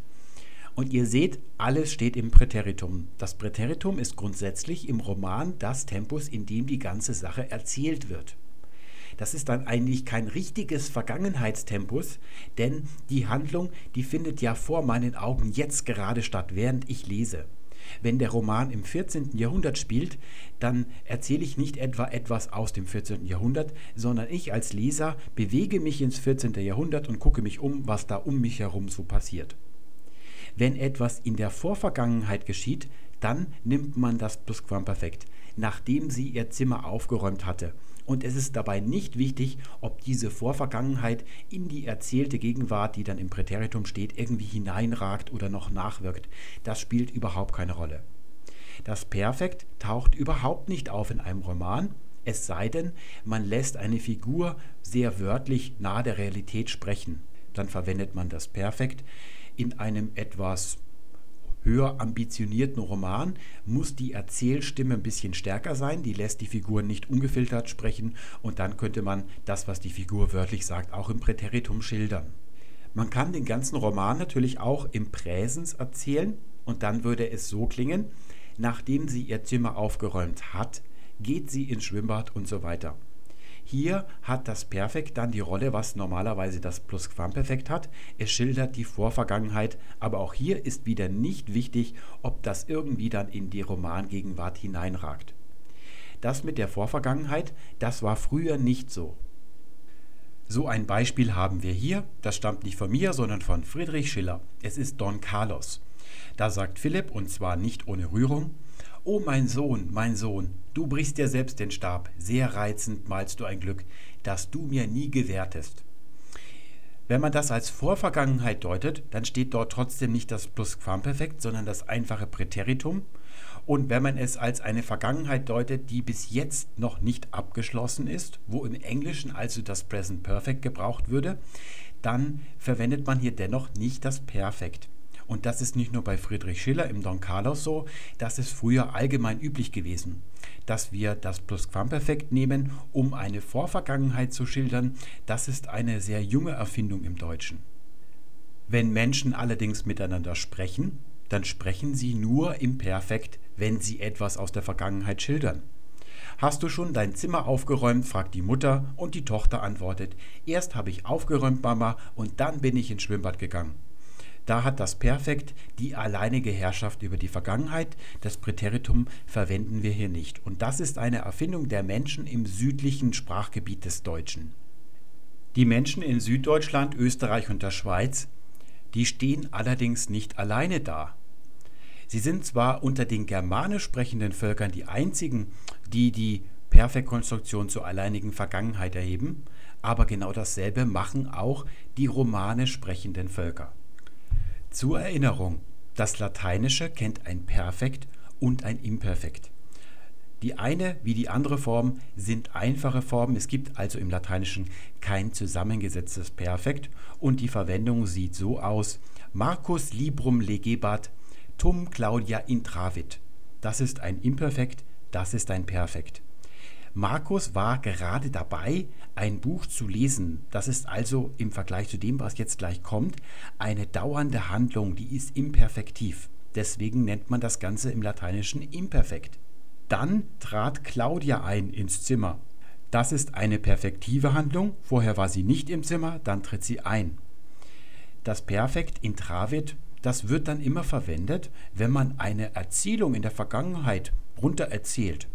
Und ihr seht, alles steht im Präteritum. Das Präteritum ist grundsätzlich im Roman das Tempus, in dem die ganze Sache erzählt wird. Das ist dann eigentlich kein richtiges Vergangenheitstempus, denn die Handlung, die findet ja vor meinen Augen jetzt gerade statt, während ich lese. Wenn der Roman im 14. Jahrhundert spielt, dann erzähle ich nicht etwa etwas aus dem 14. Jahrhundert, sondern ich als Leser bewege mich ins 14. Jahrhundert und gucke mich um, was da um mich herum so passiert. Wenn etwas in der Vorvergangenheit geschieht, dann nimmt man das Plusquamperfekt, nachdem sie ihr Zimmer aufgeräumt hatte und es ist dabei nicht wichtig, ob diese Vorvergangenheit in die erzählte Gegenwart, die dann im Präteritum steht, irgendwie hineinragt oder noch nachwirkt. Das spielt überhaupt keine Rolle. Das Perfekt taucht überhaupt nicht auf in einem Roman, es sei denn, man lässt eine Figur sehr wörtlich nahe der Realität sprechen. Dann verwendet man das Perfekt in einem etwas höher ambitionierten Roman muss die Erzählstimme ein bisschen stärker sein, die lässt die Figur nicht ungefiltert sprechen und dann könnte man das, was die Figur wörtlich sagt, auch im Präteritum schildern. Man kann den ganzen Roman natürlich auch im Präsens erzählen und dann würde es so klingen, nachdem sie ihr Zimmer aufgeräumt hat, geht sie ins Schwimmbad und so weiter. Hier hat das Perfekt dann die Rolle, was normalerweise das Plusquamperfekt hat. Es schildert die Vorvergangenheit, aber auch hier ist wieder nicht wichtig, ob das irgendwie dann in die Romangegenwart hineinragt. Das mit der Vorvergangenheit, das war früher nicht so. So ein Beispiel haben wir hier, das stammt nicht von mir, sondern von Friedrich Schiller. Es ist Don Carlos. Da sagt Philipp, und zwar nicht ohne Rührung, O mein Sohn, mein Sohn, du brichst dir selbst den Stab, sehr reizend malst du ein Glück, das du mir nie gewährtest. Wenn man das als Vorvergangenheit deutet, dann steht dort trotzdem nicht das Plusquamperfekt, sondern das einfache Präteritum. Und wenn man es als eine Vergangenheit deutet, die bis jetzt noch nicht abgeschlossen ist, wo im Englischen also das Present Perfect gebraucht würde, dann verwendet man hier dennoch nicht das Perfekt. Und das ist nicht nur bei Friedrich Schiller im Don Carlos so, das ist früher allgemein üblich gewesen, dass wir das Plusquamperfekt nehmen, um eine Vorvergangenheit zu schildern. Das ist eine sehr junge Erfindung im Deutschen. Wenn Menschen allerdings miteinander sprechen, dann sprechen sie nur im Perfekt, wenn sie etwas aus der Vergangenheit schildern. Hast du schon dein Zimmer aufgeräumt? fragt die Mutter und die Tochter antwortet, erst habe ich aufgeräumt, Mama, und dann bin ich ins Schwimmbad gegangen. Da hat das Perfekt die alleinige Herrschaft über die Vergangenheit. Das Präteritum verwenden wir hier nicht. Und das ist eine Erfindung der Menschen im südlichen Sprachgebiet des Deutschen. Die Menschen in Süddeutschland, Österreich und der Schweiz, die stehen allerdings nicht alleine da. Sie sind zwar unter den germanisch sprechenden Völkern die einzigen, die die Perfektkonstruktion zur alleinigen Vergangenheit erheben, aber genau dasselbe machen auch die romanisch sprechenden Völker. Zur Erinnerung, das Lateinische kennt ein Perfekt und ein Imperfekt. Die eine wie die andere Form sind einfache Formen. Es gibt also im Lateinischen kein zusammengesetztes Perfekt und die Verwendung sieht so aus: Marcus librum legebat tum Claudia intravit. Das ist ein Imperfekt, das ist ein Perfekt. Markus war gerade dabei, ein Buch zu lesen. Das ist also im Vergleich zu dem, was jetzt gleich kommt, eine dauernde Handlung, die ist imperfektiv. Deswegen nennt man das Ganze im Lateinischen imperfekt. Dann trat Claudia ein ins Zimmer. Das ist eine perfektive Handlung. Vorher war sie nicht im Zimmer, dann tritt sie ein. Das Perfekt intravit, das wird dann immer verwendet, wenn man eine Erzählung in der Vergangenheit runter erzählt.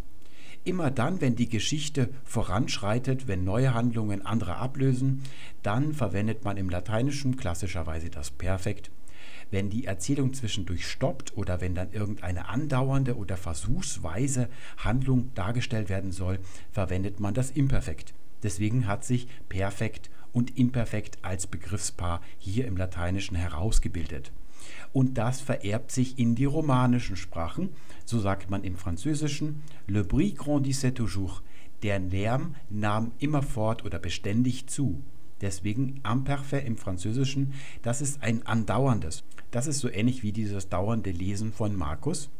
Immer dann, wenn die Geschichte voranschreitet, wenn neue Handlungen andere ablösen, dann verwendet man im Lateinischen klassischerweise das Perfekt wenn die Erzählung zwischendurch stoppt oder wenn dann irgendeine andauernde oder versuchsweise Handlung dargestellt werden soll, verwendet man das Imperfekt. Deswegen hat sich Perfekt und Imperfekt als Begriffspaar hier im Lateinischen herausgebildet. Und das vererbt sich in die romanischen Sprachen. So sagt man im Französischen, le bruit grandissait toujours. Der Lärm nahm immerfort oder beständig zu. Deswegen Imperfekt im Französischen, das ist ein andauerndes. Das ist so ähnlich wie dieses dauernde Lesen von Markus.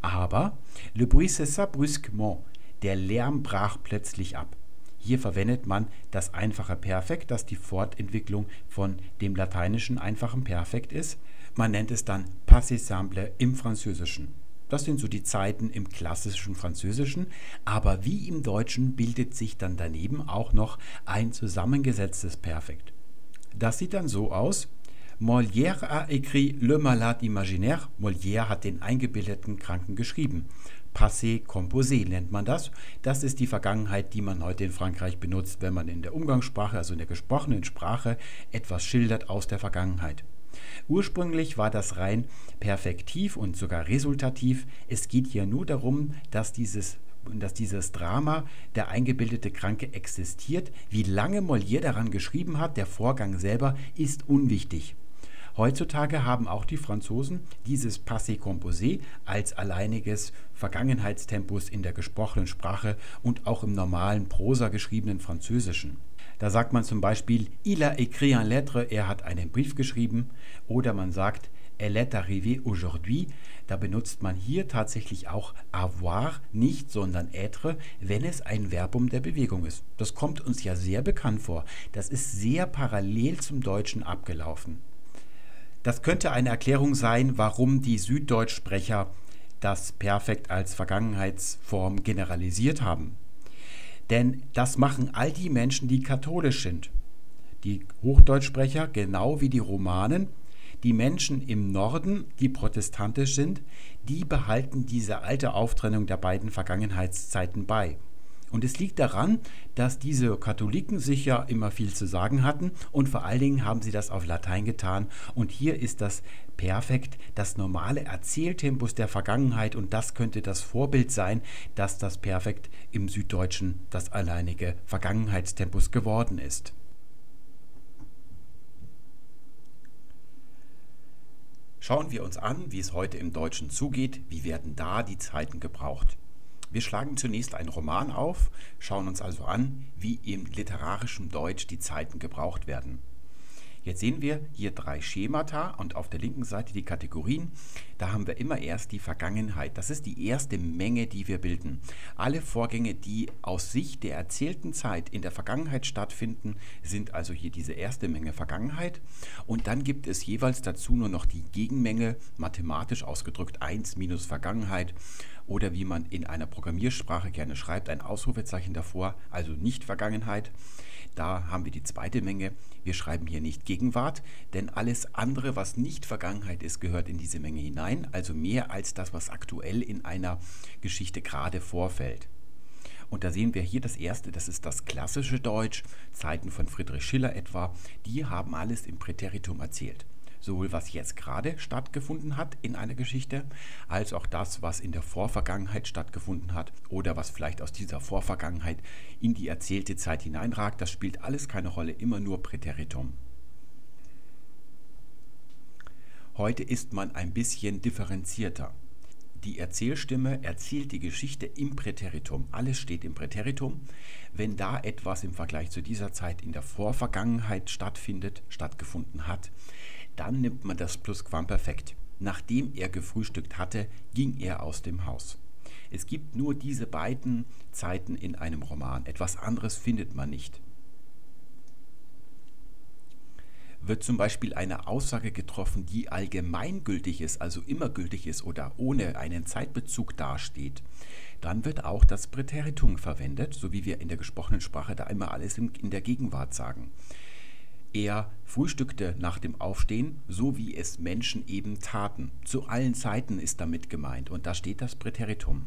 Aber le bruit cessa brusquement. Der Lärm brach plötzlich ab. Hier verwendet man das einfache Perfekt, das die Fortentwicklung von dem lateinischen einfachen Perfekt ist. Man nennt es dann passé simple im Französischen. Das sind so die Zeiten im klassischen Französischen. Aber wie im Deutschen bildet sich dann daneben auch noch ein zusammengesetztes Perfekt. Das sieht dann so aus. Molière a écrit Le Malade Imaginaire. Molière hat den eingebildeten Kranken geschrieben. Passé composé nennt man das. Das ist die Vergangenheit, die man heute in Frankreich benutzt, wenn man in der Umgangssprache, also in der gesprochenen Sprache, etwas schildert aus der Vergangenheit. Ursprünglich war das rein perfektiv und sogar resultativ. Es geht hier nur darum, dass dieses dass dieses Drama, der eingebildete Kranke, existiert. Wie lange Molière daran geschrieben hat, der Vorgang selber, ist unwichtig. Heutzutage haben auch die Franzosen dieses Passé composé als alleiniges Vergangenheitstempus in der gesprochenen Sprache und auch im normalen Prosa geschriebenen Französischen. Da sagt man zum Beispiel Il a écrit un lettre, er hat einen Brief geschrieben. Oder man sagt Elle est arrivée aujourd'hui. Da benutzt man hier tatsächlich auch avoir, nicht, sondern être, wenn es ein Verbum der Bewegung ist. Das kommt uns ja sehr bekannt vor. Das ist sehr parallel zum Deutschen abgelaufen. Das könnte eine Erklärung sein, warum die Süddeutschsprecher das Perfekt als Vergangenheitsform generalisiert haben. Denn das machen all die Menschen, die katholisch sind. Die Hochdeutschsprecher, genau wie die Romanen, die Menschen im Norden, die protestantisch sind, die behalten diese alte Auftrennung der beiden Vergangenheitszeiten bei. Und es liegt daran, dass diese Katholiken sich ja immer viel zu sagen hatten und vor allen Dingen haben sie das auf Latein getan. Und hier ist das perfekt das normale Erzähltempus der Vergangenheit und das könnte das Vorbild sein, dass das perfekt im Süddeutschen das alleinige Vergangenheitstempus geworden ist. Schauen wir uns an, wie es heute im Deutschen zugeht, wie werden da die Zeiten gebraucht. Wir schlagen zunächst einen Roman auf, schauen uns also an, wie im literarischen Deutsch die Zeiten gebraucht werden. Jetzt sehen wir hier drei Schemata und auf der linken Seite die Kategorien. Da haben wir immer erst die Vergangenheit. Das ist die erste Menge, die wir bilden. Alle Vorgänge, die aus Sicht der erzählten Zeit in der Vergangenheit stattfinden, sind also hier diese erste Menge Vergangenheit. Und dann gibt es jeweils dazu nur noch die Gegenmenge, mathematisch ausgedrückt 1 minus Vergangenheit oder wie man in einer Programmiersprache gerne schreibt, ein Ausrufezeichen davor, also nicht Vergangenheit. Da haben wir die zweite Menge. Wir schreiben hier nicht Gegenwart, denn alles andere, was nicht Vergangenheit ist, gehört in diese Menge hinein, also mehr als das, was aktuell in einer Geschichte gerade vorfällt. Und da sehen wir hier das erste, das ist das klassische Deutsch, Zeiten von Friedrich Schiller etwa, die haben alles im Präteritum erzählt sowohl was jetzt gerade stattgefunden hat in einer Geschichte, als auch das, was in der Vorvergangenheit stattgefunden hat oder was vielleicht aus dieser Vorvergangenheit in die erzählte Zeit hineinragt. Das spielt alles keine Rolle, immer nur Präteritum. Heute ist man ein bisschen differenzierter. Die Erzählstimme erzählt die Geschichte im Präteritum. Alles steht im Präteritum. Wenn da etwas im Vergleich zu dieser Zeit in der Vorvergangenheit stattfindet, stattgefunden hat, dann nimmt man das Plusquamperfekt. Nachdem er gefrühstückt hatte, ging er aus dem Haus. Es gibt nur diese beiden Zeiten in einem Roman. Etwas anderes findet man nicht. Wird zum Beispiel eine Aussage getroffen, die allgemeingültig ist, also immer gültig ist oder ohne einen Zeitbezug dasteht, dann wird auch das Präteritum verwendet, so wie wir in der gesprochenen Sprache da immer alles in der Gegenwart sagen. Er frühstückte nach dem Aufstehen, so wie es Menschen eben taten. Zu allen Zeiten ist damit gemeint und da steht das Präteritum.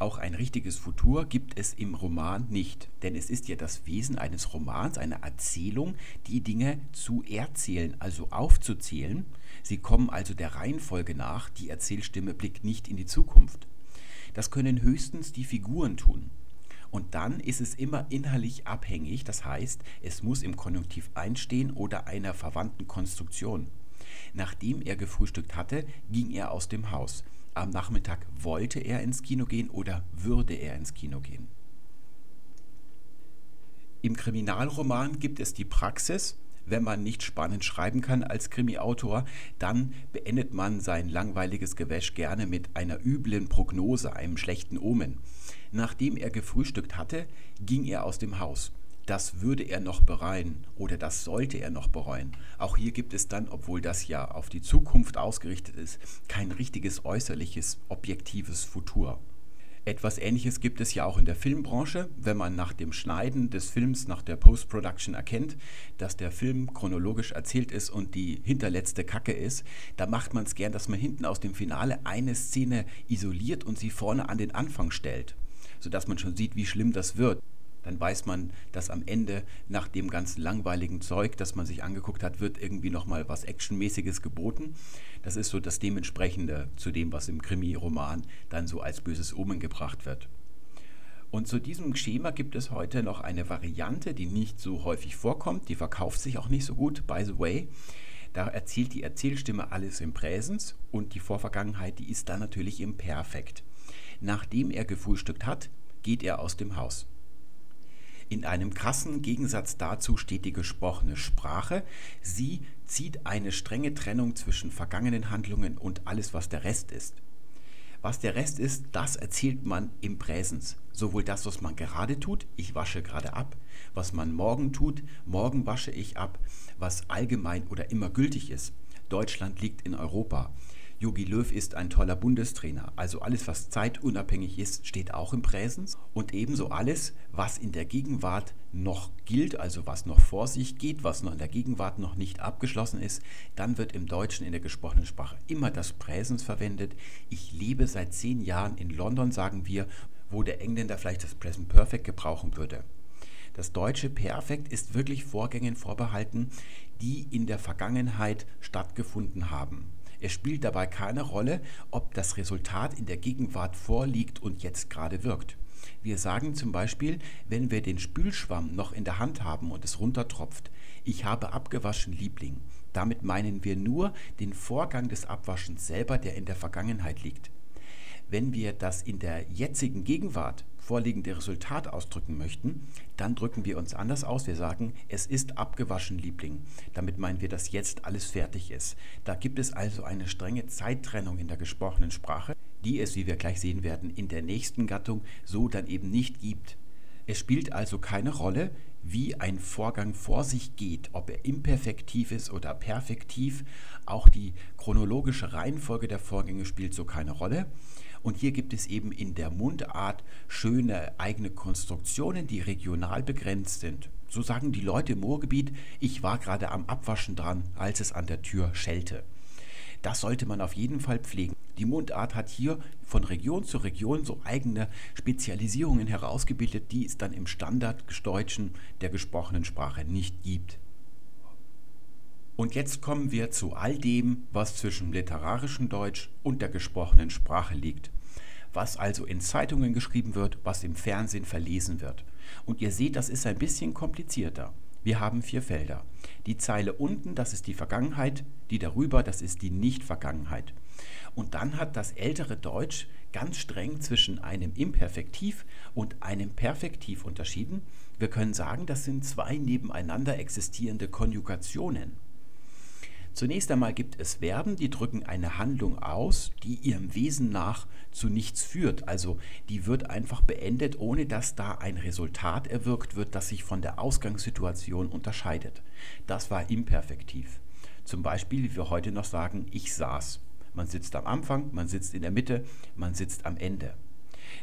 Auch ein richtiges Futur gibt es im Roman nicht, denn es ist ja das Wesen eines Romans, einer Erzählung, die Dinge zu erzählen, also aufzuzählen. Sie kommen also der Reihenfolge nach, die Erzählstimme blickt nicht in die Zukunft. Das können höchstens die Figuren tun. Und dann ist es immer inhaltlich abhängig, das heißt, es muss im Konjunktiv einstehen oder einer verwandten Konstruktion. Nachdem er gefrühstückt hatte, ging er aus dem Haus. Am Nachmittag wollte er ins Kino gehen oder würde er ins Kino gehen. Im Kriminalroman gibt es die Praxis, wenn man nicht spannend schreiben kann als Krimi-Autor, dann beendet man sein langweiliges Gewäsch gerne mit einer üblen Prognose, einem schlechten Omen. Nachdem er gefrühstückt hatte, ging er aus dem Haus. Das würde er noch bereuen oder das sollte er noch bereuen. Auch hier gibt es dann, obwohl das ja auf die Zukunft ausgerichtet ist, kein richtiges äußerliches, objektives Futur. Etwas Ähnliches gibt es ja auch in der Filmbranche, wenn man nach dem Schneiden des Films, nach der Post-Production erkennt, dass der Film chronologisch erzählt ist und die hinterletzte Kacke ist. Da macht man es gern, dass man hinten aus dem Finale eine Szene isoliert und sie vorne an den Anfang stellt, sodass man schon sieht, wie schlimm das wird dann weiß man, dass am Ende nach dem ganz langweiligen Zeug, das man sich angeguckt hat, wird irgendwie nochmal was Actionmäßiges geboten. Das ist so das Dementsprechende zu dem, was im Krimi-Roman dann so als böses Omen gebracht wird. Und zu diesem Schema gibt es heute noch eine Variante, die nicht so häufig vorkommt, die verkauft sich auch nicht so gut, by the way. Da erzählt die Erzählstimme alles im Präsens und die Vorvergangenheit, die ist dann natürlich im Perfekt. Nachdem er gefrühstückt hat, geht er aus dem Haus. In einem krassen Gegensatz dazu steht die gesprochene Sprache. Sie zieht eine strenge Trennung zwischen vergangenen Handlungen und alles, was der Rest ist. Was der Rest ist, das erzählt man im Präsens. Sowohl das, was man gerade tut, ich wasche gerade ab, was man morgen tut, morgen wasche ich ab, was allgemein oder immer gültig ist. Deutschland liegt in Europa. Jogi Löw ist ein toller Bundestrainer. Also alles, was zeitunabhängig ist, steht auch im Präsens. Und ebenso alles, was in der Gegenwart noch gilt, also was noch vor sich geht, was noch in der Gegenwart noch nicht abgeschlossen ist, dann wird im Deutschen in der gesprochenen Sprache immer das Präsens verwendet. Ich lebe seit zehn Jahren in London, sagen wir, wo der Engländer vielleicht das Present Perfect gebrauchen würde. Das deutsche Perfekt ist wirklich Vorgängen vorbehalten, die in der Vergangenheit stattgefunden haben. Es spielt dabei keine Rolle, ob das Resultat in der Gegenwart vorliegt und jetzt gerade wirkt. Wir sagen zum Beispiel, wenn wir den Spülschwamm noch in der Hand haben und es runtertropft, ich habe abgewaschen, Liebling. Damit meinen wir nur den Vorgang des Abwaschens selber, der in der Vergangenheit liegt. Wenn wir das in der jetzigen Gegenwart vorliegende Resultat ausdrücken möchten, dann drücken wir uns anders aus. Wir sagen, es ist abgewaschen, Liebling. Damit meinen wir, dass jetzt alles fertig ist. Da gibt es also eine strenge Zeittrennung in der gesprochenen Sprache, die es, wie wir gleich sehen werden, in der nächsten Gattung so dann eben nicht gibt. Es spielt also keine Rolle, wie ein Vorgang vor sich geht, ob er imperfektiv ist oder perfektiv. Auch die chronologische Reihenfolge der Vorgänge spielt so keine Rolle. Und hier gibt es eben in der Mundart schöne eigene Konstruktionen, die regional begrenzt sind. So sagen die Leute im Ruhrgebiet, ich war gerade am Abwaschen dran, als es an der Tür schellte. Das sollte man auf jeden Fall pflegen. Die Mundart hat hier von Region zu Region so eigene Spezialisierungen herausgebildet, die es dann im Standarddeutschen der gesprochenen Sprache nicht gibt. Und jetzt kommen wir zu all dem, was zwischen literarischem Deutsch und der gesprochenen Sprache liegt. Was also in Zeitungen geschrieben wird, was im Fernsehen verlesen wird. Und ihr seht, das ist ein bisschen komplizierter. Wir haben vier Felder. Die Zeile unten, das ist die Vergangenheit, die darüber, das ist die Nicht-Vergangenheit. Und dann hat das ältere Deutsch ganz streng zwischen einem Imperfektiv und einem Perfektiv unterschieden. Wir können sagen, das sind zwei nebeneinander existierende Konjugationen. Zunächst einmal gibt es Verben, die drücken eine Handlung aus, die ihrem Wesen nach zu nichts führt. Also die wird einfach beendet, ohne dass da ein Resultat erwirkt wird, das sich von der Ausgangssituation unterscheidet. Das war imperfektiv. Zum Beispiel, wie wir heute noch sagen, ich saß. Man sitzt am Anfang, man sitzt in der Mitte, man sitzt am Ende.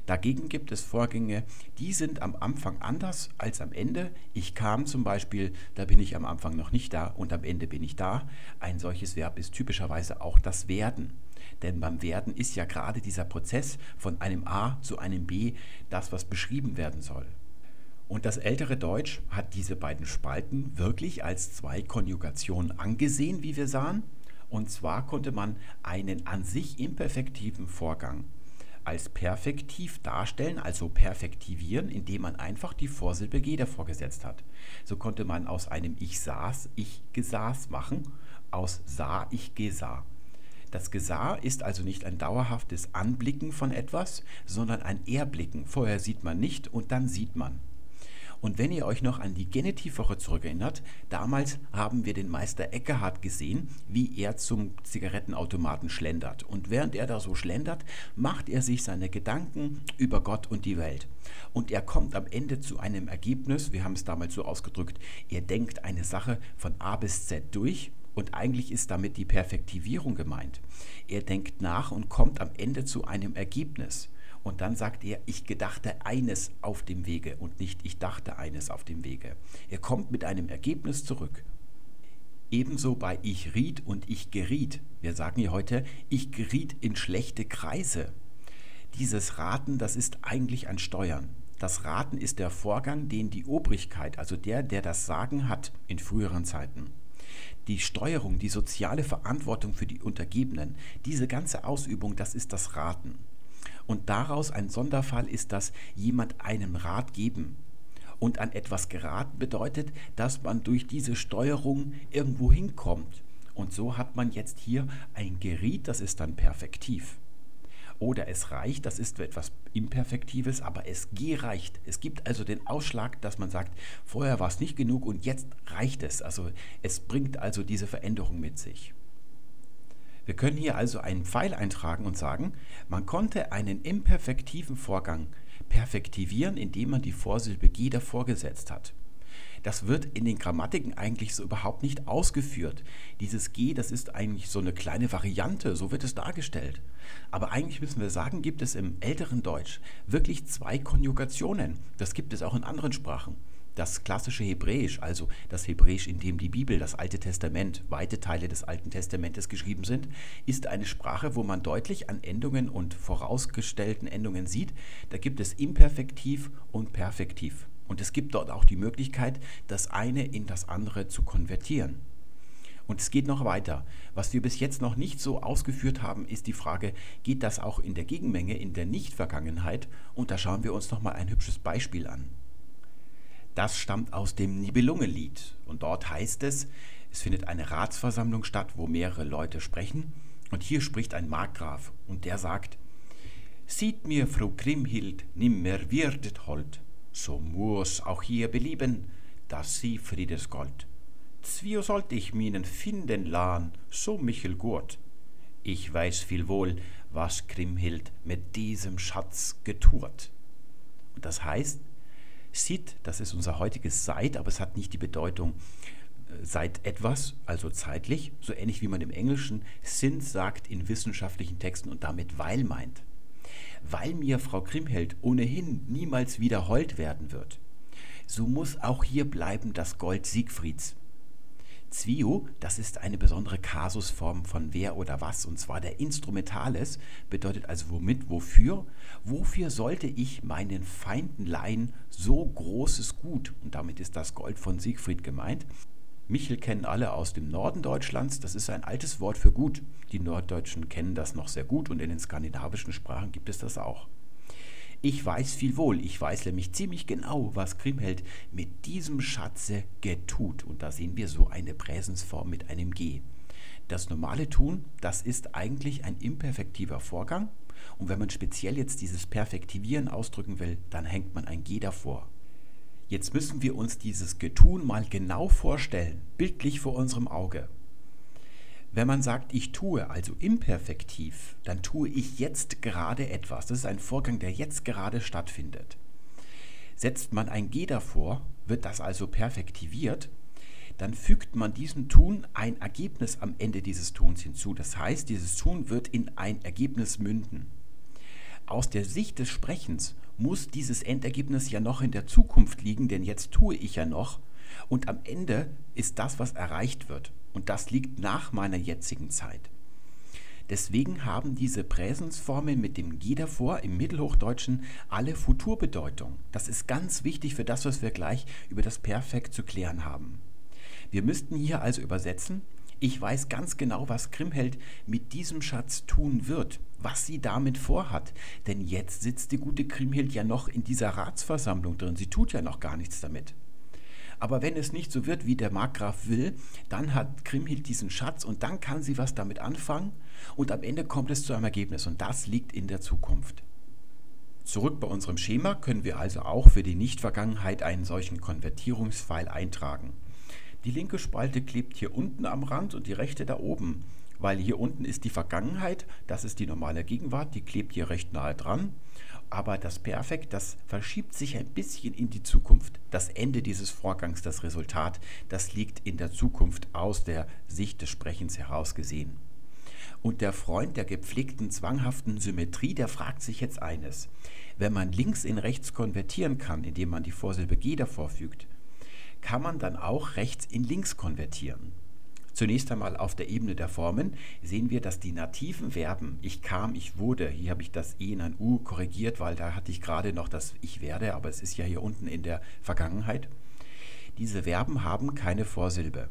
Dagegen gibt es Vorgänge, die sind am Anfang anders als am Ende. Ich kam zum Beispiel, da bin ich am Anfang noch nicht da und am Ende bin ich da. Ein solches Verb ist typischerweise auch das Werden. Denn beim Werden ist ja gerade dieser Prozess von einem A zu einem B das, was beschrieben werden soll. Und das ältere Deutsch hat diese beiden Spalten wirklich als zwei Konjugationen angesehen, wie wir sahen. Und zwar konnte man einen an sich imperfektiven Vorgang als perfektiv darstellen, also perfektivieren, indem man einfach die Vorsilbe G davor gesetzt hat. So konnte man aus einem Ich saß, Ich gesaß machen, aus sah, Ich gesah. Das Gesah ist also nicht ein dauerhaftes Anblicken von etwas, sondern ein Erblicken. Vorher sieht man nicht und dann sieht man. Und wenn ihr euch noch an die Genitivwoche zurückerinnert, damals haben wir den Meister Eckehard gesehen, wie er zum Zigarettenautomaten schlendert. Und während er da so schlendert, macht er sich seine Gedanken über Gott und die Welt. Und er kommt am Ende zu einem Ergebnis, wir haben es damals so ausgedrückt, er denkt eine Sache von A bis Z durch und eigentlich ist damit die Perfektivierung gemeint. Er denkt nach und kommt am Ende zu einem Ergebnis. Und dann sagt er, ich gedachte eines auf dem Wege und nicht ich dachte eines auf dem Wege. Er kommt mit einem Ergebnis zurück. Ebenso bei ich riet und ich geriet. Wir sagen ja heute, ich geriet in schlechte Kreise. Dieses Raten, das ist eigentlich ein Steuern. Das Raten ist der Vorgang, den die Obrigkeit, also der, der das Sagen hat in früheren Zeiten. Die Steuerung, die soziale Verantwortung für die Untergebenen, diese ganze Ausübung, das ist das Raten. Und daraus ein Sonderfall ist, dass jemand einen Rat geben. Und an etwas geraten bedeutet, dass man durch diese Steuerung irgendwo hinkommt. Und so hat man jetzt hier ein Geriet, das ist dann perfektiv. Oder es reicht, das ist etwas Imperfektives, aber es gereicht. Es gibt also den Ausschlag, dass man sagt, vorher war es nicht genug und jetzt reicht es. Also es bringt also diese Veränderung mit sich. Wir können hier also einen Pfeil eintragen und sagen, man konnte einen imperfektiven Vorgang perfektivieren, indem man die Vorsilbe G davor gesetzt hat. Das wird in den Grammatiken eigentlich so überhaupt nicht ausgeführt. Dieses G, das ist eigentlich so eine kleine Variante, so wird es dargestellt. Aber eigentlich müssen wir sagen, gibt es im älteren Deutsch wirklich zwei Konjugationen. Das gibt es auch in anderen Sprachen. Das klassische Hebräisch, also das Hebräisch, in dem die Bibel, das Alte Testament, weite Teile des Alten Testamentes geschrieben sind, ist eine Sprache, wo man deutlich an Endungen und vorausgestellten Endungen sieht, da gibt es Imperfektiv und Perfektiv. Und es gibt dort auch die Möglichkeit, das eine in das andere zu konvertieren. Und es geht noch weiter. Was wir bis jetzt noch nicht so ausgeführt haben, ist die Frage, geht das auch in der Gegenmenge, in der Nicht-Vergangenheit? Und da schauen wir uns noch mal ein hübsches Beispiel an. Das stammt aus dem Nibelungenlied. Und dort heißt es, es findet eine Ratsversammlung statt, wo mehrere Leute sprechen. Und hier spricht ein Markgraf und der sagt, Sieht mir, Frau Kriemhild, nimmer wirdet hold, so muss auch hier belieben, dass sie Friedes Gold. Zwio sollt ich minen finden lahn, so Michel gut. Ich weiß viel wohl, was Kriemhild mit diesem Schatz getut. Und das heißt, Sid, das ist unser heutiges Seit, aber es hat nicht die Bedeutung äh, seit etwas, also zeitlich, so ähnlich wie man im Englischen sind sagt in wissenschaftlichen Texten und damit weil meint. Weil mir Frau Kriemhild ohnehin niemals wieder hold werden wird, so muss auch hier bleiben das Gold Siegfrieds. Zwio, das ist eine besondere Kasusform von wer oder was, und zwar der Instrumentales, bedeutet also womit, wofür. Wofür sollte ich meinen Feinden leihen so großes Gut? Und damit ist das Gold von Siegfried gemeint. Michel kennen alle aus dem Norden Deutschlands. Das ist ein altes Wort für gut. Die Norddeutschen kennen das noch sehr gut und in den skandinavischen Sprachen gibt es das auch. Ich weiß viel wohl, ich weiß nämlich ziemlich genau, was Kriemhild mit diesem Schatze getut. Und da sehen wir so eine Präsensform mit einem G. Das normale Tun, das ist eigentlich ein imperfektiver Vorgang. Und wenn man speziell jetzt dieses Perfektivieren ausdrücken will, dann hängt man ein G davor. Jetzt müssen wir uns dieses Getun mal genau vorstellen, bildlich vor unserem Auge. Wenn man sagt, ich tue, also imperfektiv, dann tue ich jetzt gerade etwas. Das ist ein Vorgang, der jetzt gerade stattfindet. Setzt man ein G davor, wird das also perfektiviert, dann fügt man diesem Tun ein Ergebnis am Ende dieses Tuns hinzu. Das heißt, dieses Tun wird in ein Ergebnis münden. Aus der Sicht des Sprechens muss dieses Endergebnis ja noch in der Zukunft liegen, denn jetzt tue ich ja noch und am Ende ist das, was erreicht wird. Und das liegt nach meiner jetzigen Zeit. Deswegen haben diese Präsensformeln mit dem G davor im Mittelhochdeutschen alle Futurbedeutung. Das ist ganz wichtig für das, was wir gleich über das Perfekt zu klären haben. Wir müssten hier also übersetzen, ich weiß ganz genau, was Kriemhild mit diesem Schatz tun wird, was sie damit vorhat. Denn jetzt sitzt die gute Kriemhild ja noch in dieser Ratsversammlung drin. Sie tut ja noch gar nichts damit. Aber wenn es nicht so wird, wie der Markgraf will, dann hat Kriemhild diesen Schatz und dann kann sie was damit anfangen und am Ende kommt es zu einem Ergebnis und das liegt in der Zukunft. Zurück bei unserem Schema können wir also auch für die Nichtvergangenheit einen solchen Konvertierungspfeil eintragen. Die linke Spalte klebt hier unten am Rand und die rechte da oben, weil hier unten ist die Vergangenheit, das ist die normale Gegenwart, die klebt hier recht nahe dran aber das Perfekt, das verschiebt sich ein bisschen in die Zukunft. Das Ende dieses Vorgangs, das Resultat, das liegt in der Zukunft aus der Sicht des Sprechens heraus gesehen. Und der Freund der gepflegten zwanghaften Symmetrie, der fragt sich jetzt eines. Wenn man links in rechts konvertieren kann, indem man die Vorsilbe G davor fügt, kann man dann auch rechts in links konvertieren. Zunächst einmal auf der Ebene der Formen sehen wir, dass die nativen Verben ich kam, ich wurde, hier habe ich das E in ein U korrigiert, weil da hatte ich gerade noch das ich werde, aber es ist ja hier unten in der Vergangenheit. Diese Verben haben keine Vorsilbe.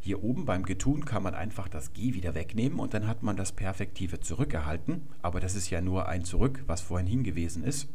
Hier oben beim Getun kann man einfach das G wieder wegnehmen und dann hat man das Perfektive zurückerhalten, aber das ist ja nur ein Zurück, was vorhin hingewiesen ist.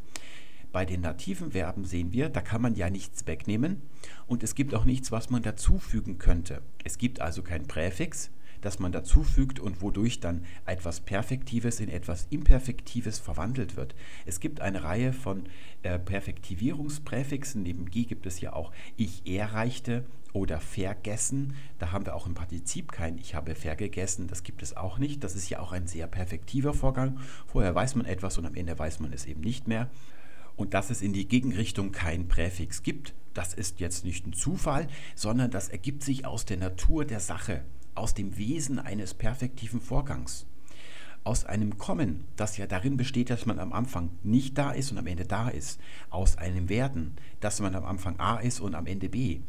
Bei den nativen Verben sehen wir, da kann man ja nichts wegnehmen und es gibt auch nichts, was man dazufügen könnte. Es gibt also kein Präfix, das man dazufügt und wodurch dann etwas Perfektives in etwas Imperfektives verwandelt wird. Es gibt eine Reihe von äh, Perfektivierungspräfixen. Neben G gibt es ja auch ich erreichte oder vergessen. Da haben wir auch im Partizip kein Ich habe vergegessen. Das gibt es auch nicht. Das ist ja auch ein sehr perfektiver Vorgang. Vorher weiß man etwas und am Ende weiß man es eben nicht mehr. Und dass es in die Gegenrichtung kein Präfix gibt, das ist jetzt nicht ein Zufall, sondern das ergibt sich aus der Natur der Sache, aus dem Wesen eines perfektiven Vorgangs. Aus einem Kommen, das ja darin besteht, dass man am Anfang nicht da ist und am Ende da ist. Aus einem Werden, dass man am Anfang A ist und am Ende B.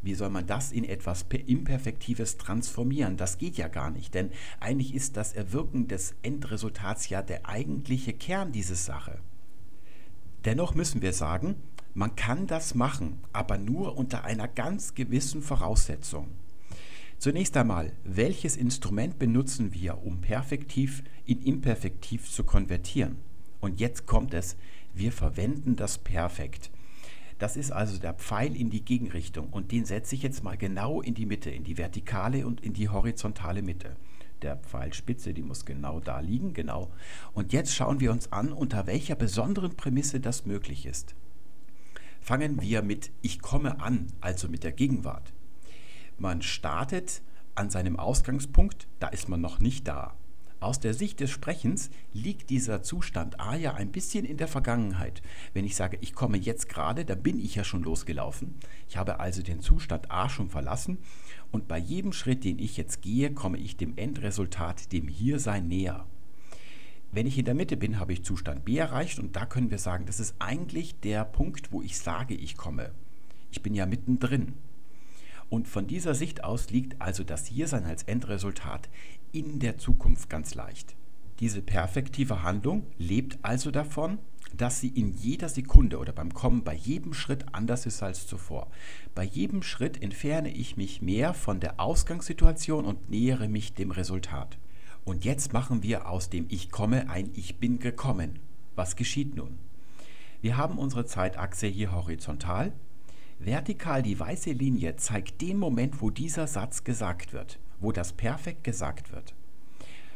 Wie soll man das in etwas Imperfektives transformieren? Das geht ja gar nicht, denn eigentlich ist das Erwirken des Endresultats ja der eigentliche Kern dieser Sache. Dennoch müssen wir sagen, man kann das machen, aber nur unter einer ganz gewissen Voraussetzung. Zunächst einmal, welches Instrument benutzen wir, um perfektiv in imperfektiv zu konvertieren? Und jetzt kommt es, wir verwenden das Perfekt. Das ist also der Pfeil in die Gegenrichtung und den setze ich jetzt mal genau in die Mitte, in die vertikale und in die horizontale Mitte. Der Pfeilspitze, die muss genau da liegen, genau. Und jetzt schauen wir uns an, unter welcher besonderen Prämisse das möglich ist. Fangen wir mit Ich komme an, also mit der Gegenwart. Man startet an seinem Ausgangspunkt, da ist man noch nicht da. Aus der Sicht des Sprechens liegt dieser Zustand A ja ein bisschen in der Vergangenheit. Wenn ich sage, ich komme jetzt gerade, dann bin ich ja schon losgelaufen. Ich habe also den Zustand A schon verlassen und bei jedem Schritt, den ich jetzt gehe, komme ich dem Endresultat, dem Hiersein näher. Wenn ich in der Mitte bin, habe ich Zustand B erreicht und da können wir sagen, das ist eigentlich der Punkt, wo ich sage, ich komme. Ich bin ja mittendrin. Und von dieser Sicht aus liegt also das Hiersein als Endresultat in der Zukunft ganz leicht. Diese perfektive Handlung lebt also davon, dass sie in jeder Sekunde oder beim Kommen bei jedem Schritt anders ist als zuvor. Bei jedem Schritt entferne ich mich mehr von der Ausgangssituation und nähere mich dem Resultat. Und jetzt machen wir aus dem Ich komme ein Ich bin gekommen. Was geschieht nun? Wir haben unsere Zeitachse hier horizontal Vertikal die weiße Linie zeigt den Moment, wo dieser Satz gesagt wird, wo das Perfekt gesagt wird.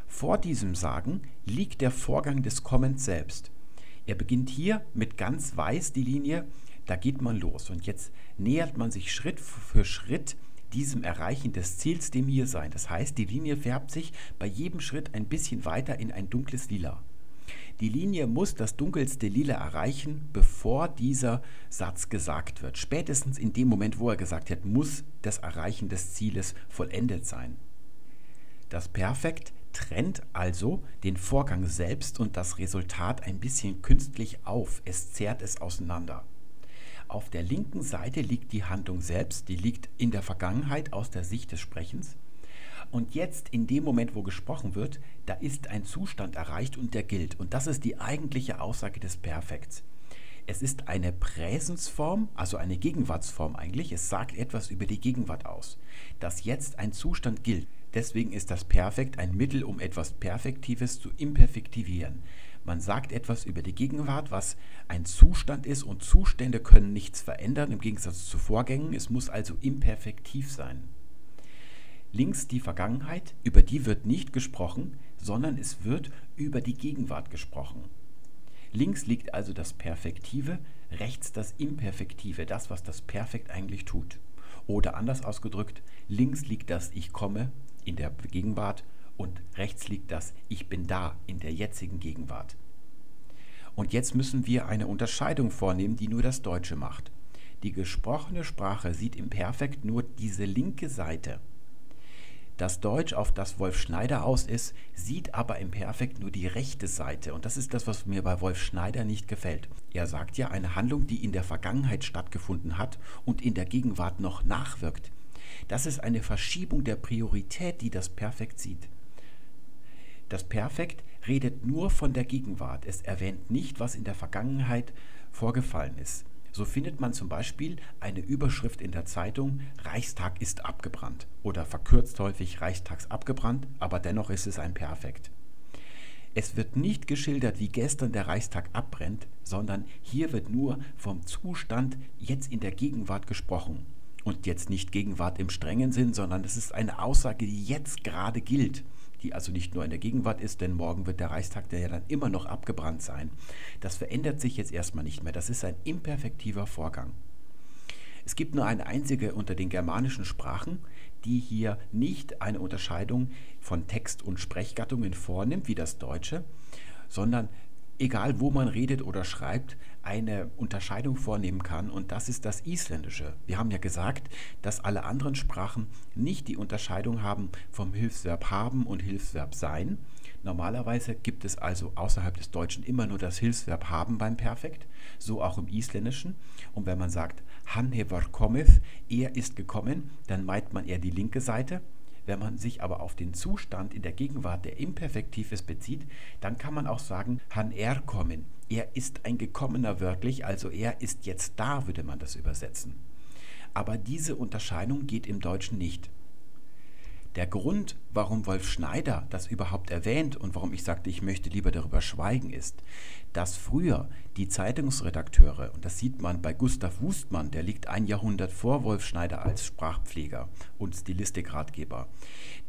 Vor diesem Sagen liegt der Vorgang des Kommens selbst. Er beginnt hier mit ganz weiß die Linie, da geht man los und jetzt nähert man sich Schritt für Schritt diesem Erreichen des Ziels, dem Hiersein. Das heißt, die Linie färbt sich bei jedem Schritt ein bisschen weiter in ein dunkles Lila. Die Linie muss das dunkelste Lila erreichen, bevor dieser Satz gesagt wird. Spätestens in dem Moment, wo er gesagt hat, muss das Erreichen des Zieles vollendet sein. Das Perfekt trennt also den Vorgang selbst und das Resultat ein bisschen künstlich auf. Es zerrt es auseinander. Auf der linken Seite liegt die Handlung selbst, die liegt in der Vergangenheit aus der Sicht des Sprechens. Und jetzt, in dem Moment, wo gesprochen wird, da ist ein Zustand erreicht und der gilt. Und das ist die eigentliche Aussage des Perfekts. Es ist eine Präsensform, also eine Gegenwartsform eigentlich. Es sagt etwas über die Gegenwart aus, dass jetzt ein Zustand gilt. Deswegen ist das Perfekt ein Mittel, um etwas Perfektives zu imperfektivieren. Man sagt etwas über die Gegenwart, was ein Zustand ist und Zustände können nichts verändern im Gegensatz zu Vorgängen. Es muss also imperfektiv sein. Links die Vergangenheit, über die wird nicht gesprochen, sondern es wird über die Gegenwart gesprochen. Links liegt also das Perfektive, rechts das Imperfektive, das, was das Perfekt eigentlich tut. Oder anders ausgedrückt, links liegt das Ich komme in der Gegenwart und rechts liegt das Ich bin da in der jetzigen Gegenwart. Und jetzt müssen wir eine Unterscheidung vornehmen, die nur das Deutsche macht. Die gesprochene Sprache sieht im Perfekt nur diese linke Seite. Das Deutsch, auf das Wolf Schneider aus ist, sieht aber im Perfekt nur die rechte Seite. Und das ist das, was mir bei Wolf Schneider nicht gefällt. Er sagt ja, eine Handlung, die in der Vergangenheit stattgefunden hat und in der Gegenwart noch nachwirkt. Das ist eine Verschiebung der Priorität, die das Perfekt sieht. Das Perfekt redet nur von der Gegenwart. Es erwähnt nicht, was in der Vergangenheit vorgefallen ist. So findet man zum Beispiel eine Überschrift in der Zeitung Reichstag ist abgebrannt oder verkürzt häufig Reichstags abgebrannt, aber dennoch ist es ein Perfekt. Es wird nicht geschildert, wie gestern der Reichstag abbrennt, sondern hier wird nur vom Zustand jetzt in der Gegenwart gesprochen. Und jetzt nicht Gegenwart im strengen Sinn, sondern es ist eine Aussage, die jetzt gerade gilt die also nicht nur in der Gegenwart ist, denn morgen wird der Reichstag der ja dann immer noch abgebrannt sein. Das verändert sich jetzt erstmal nicht mehr. Das ist ein imperfektiver Vorgang. Es gibt nur eine einzige unter den germanischen Sprachen, die hier nicht eine Unterscheidung von Text- und Sprechgattungen vornimmt, wie das Deutsche, sondern egal wo man redet oder schreibt, eine Unterscheidung vornehmen kann und das ist das Isländische. Wir haben ja gesagt, dass alle anderen Sprachen nicht die Unterscheidung haben vom Hilfsverb haben und Hilfsverb sein. Normalerweise gibt es also außerhalb des Deutschen immer nur das Hilfsverb haben beim Perfekt, so auch im Isländischen. Und wenn man sagt, han hefur komið, er ist gekommen, dann meint man eher die linke Seite wenn man sich aber auf den Zustand in der Gegenwart, der imperfektiv ist, bezieht, dann kann man auch sagen, han er kommen. Er ist ein Gekommener wörtlich, also er ist jetzt da, würde man das übersetzen. Aber diese Unterscheidung geht im Deutschen nicht. Der Grund, warum Wolf Schneider das überhaupt erwähnt und warum ich sagte, ich möchte lieber darüber schweigen, ist, dass früher die Zeitungsredakteure, und das sieht man bei Gustav Wustmann, der liegt ein Jahrhundert vor Wolf Schneider als Sprachpfleger und Stilistikratgeber,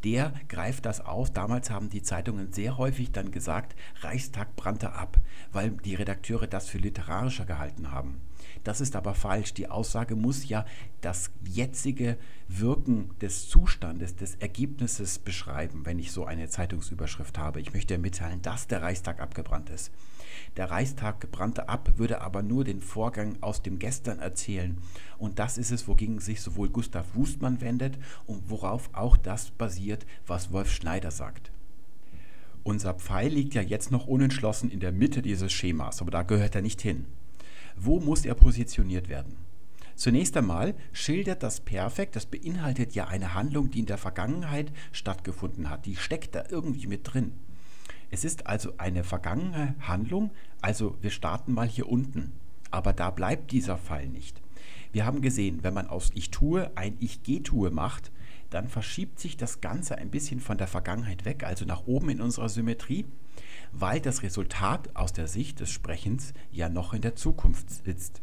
der greift das auf. Damals haben die Zeitungen sehr häufig dann gesagt, Reichstag brannte ab, weil die Redakteure das für literarischer gehalten haben. Das ist aber falsch. Die Aussage muss ja das jetzige Wirken des Zustandes, des Ergebnisses beschreiben, wenn ich so eine Zeitungsüberschrift habe. Ich möchte mitteilen, dass der Reichstag abgebrannt ist. Der Reichstag brannte ab, würde aber nur den Vorgang aus dem Gestern erzählen. Und das ist es, wogegen sich sowohl Gustav Wustmann wendet und worauf auch das basiert, was Wolf Schneider sagt. Unser Pfeil liegt ja jetzt noch unentschlossen in der Mitte dieses Schemas, aber da gehört er nicht hin. Wo muss er positioniert werden? Zunächst einmal schildert das Perfekt, das beinhaltet ja eine Handlung, die in der Vergangenheit stattgefunden hat. Die steckt da irgendwie mit drin. Es ist also eine vergangene Handlung, also wir starten mal hier unten. Aber da bleibt dieser Fall nicht. Wir haben gesehen, wenn man aus Ich tue ein Ich geh tue macht, dann verschiebt sich das Ganze ein bisschen von der Vergangenheit weg, also nach oben in unserer Symmetrie weil das Resultat aus der Sicht des Sprechens ja noch in der Zukunft sitzt.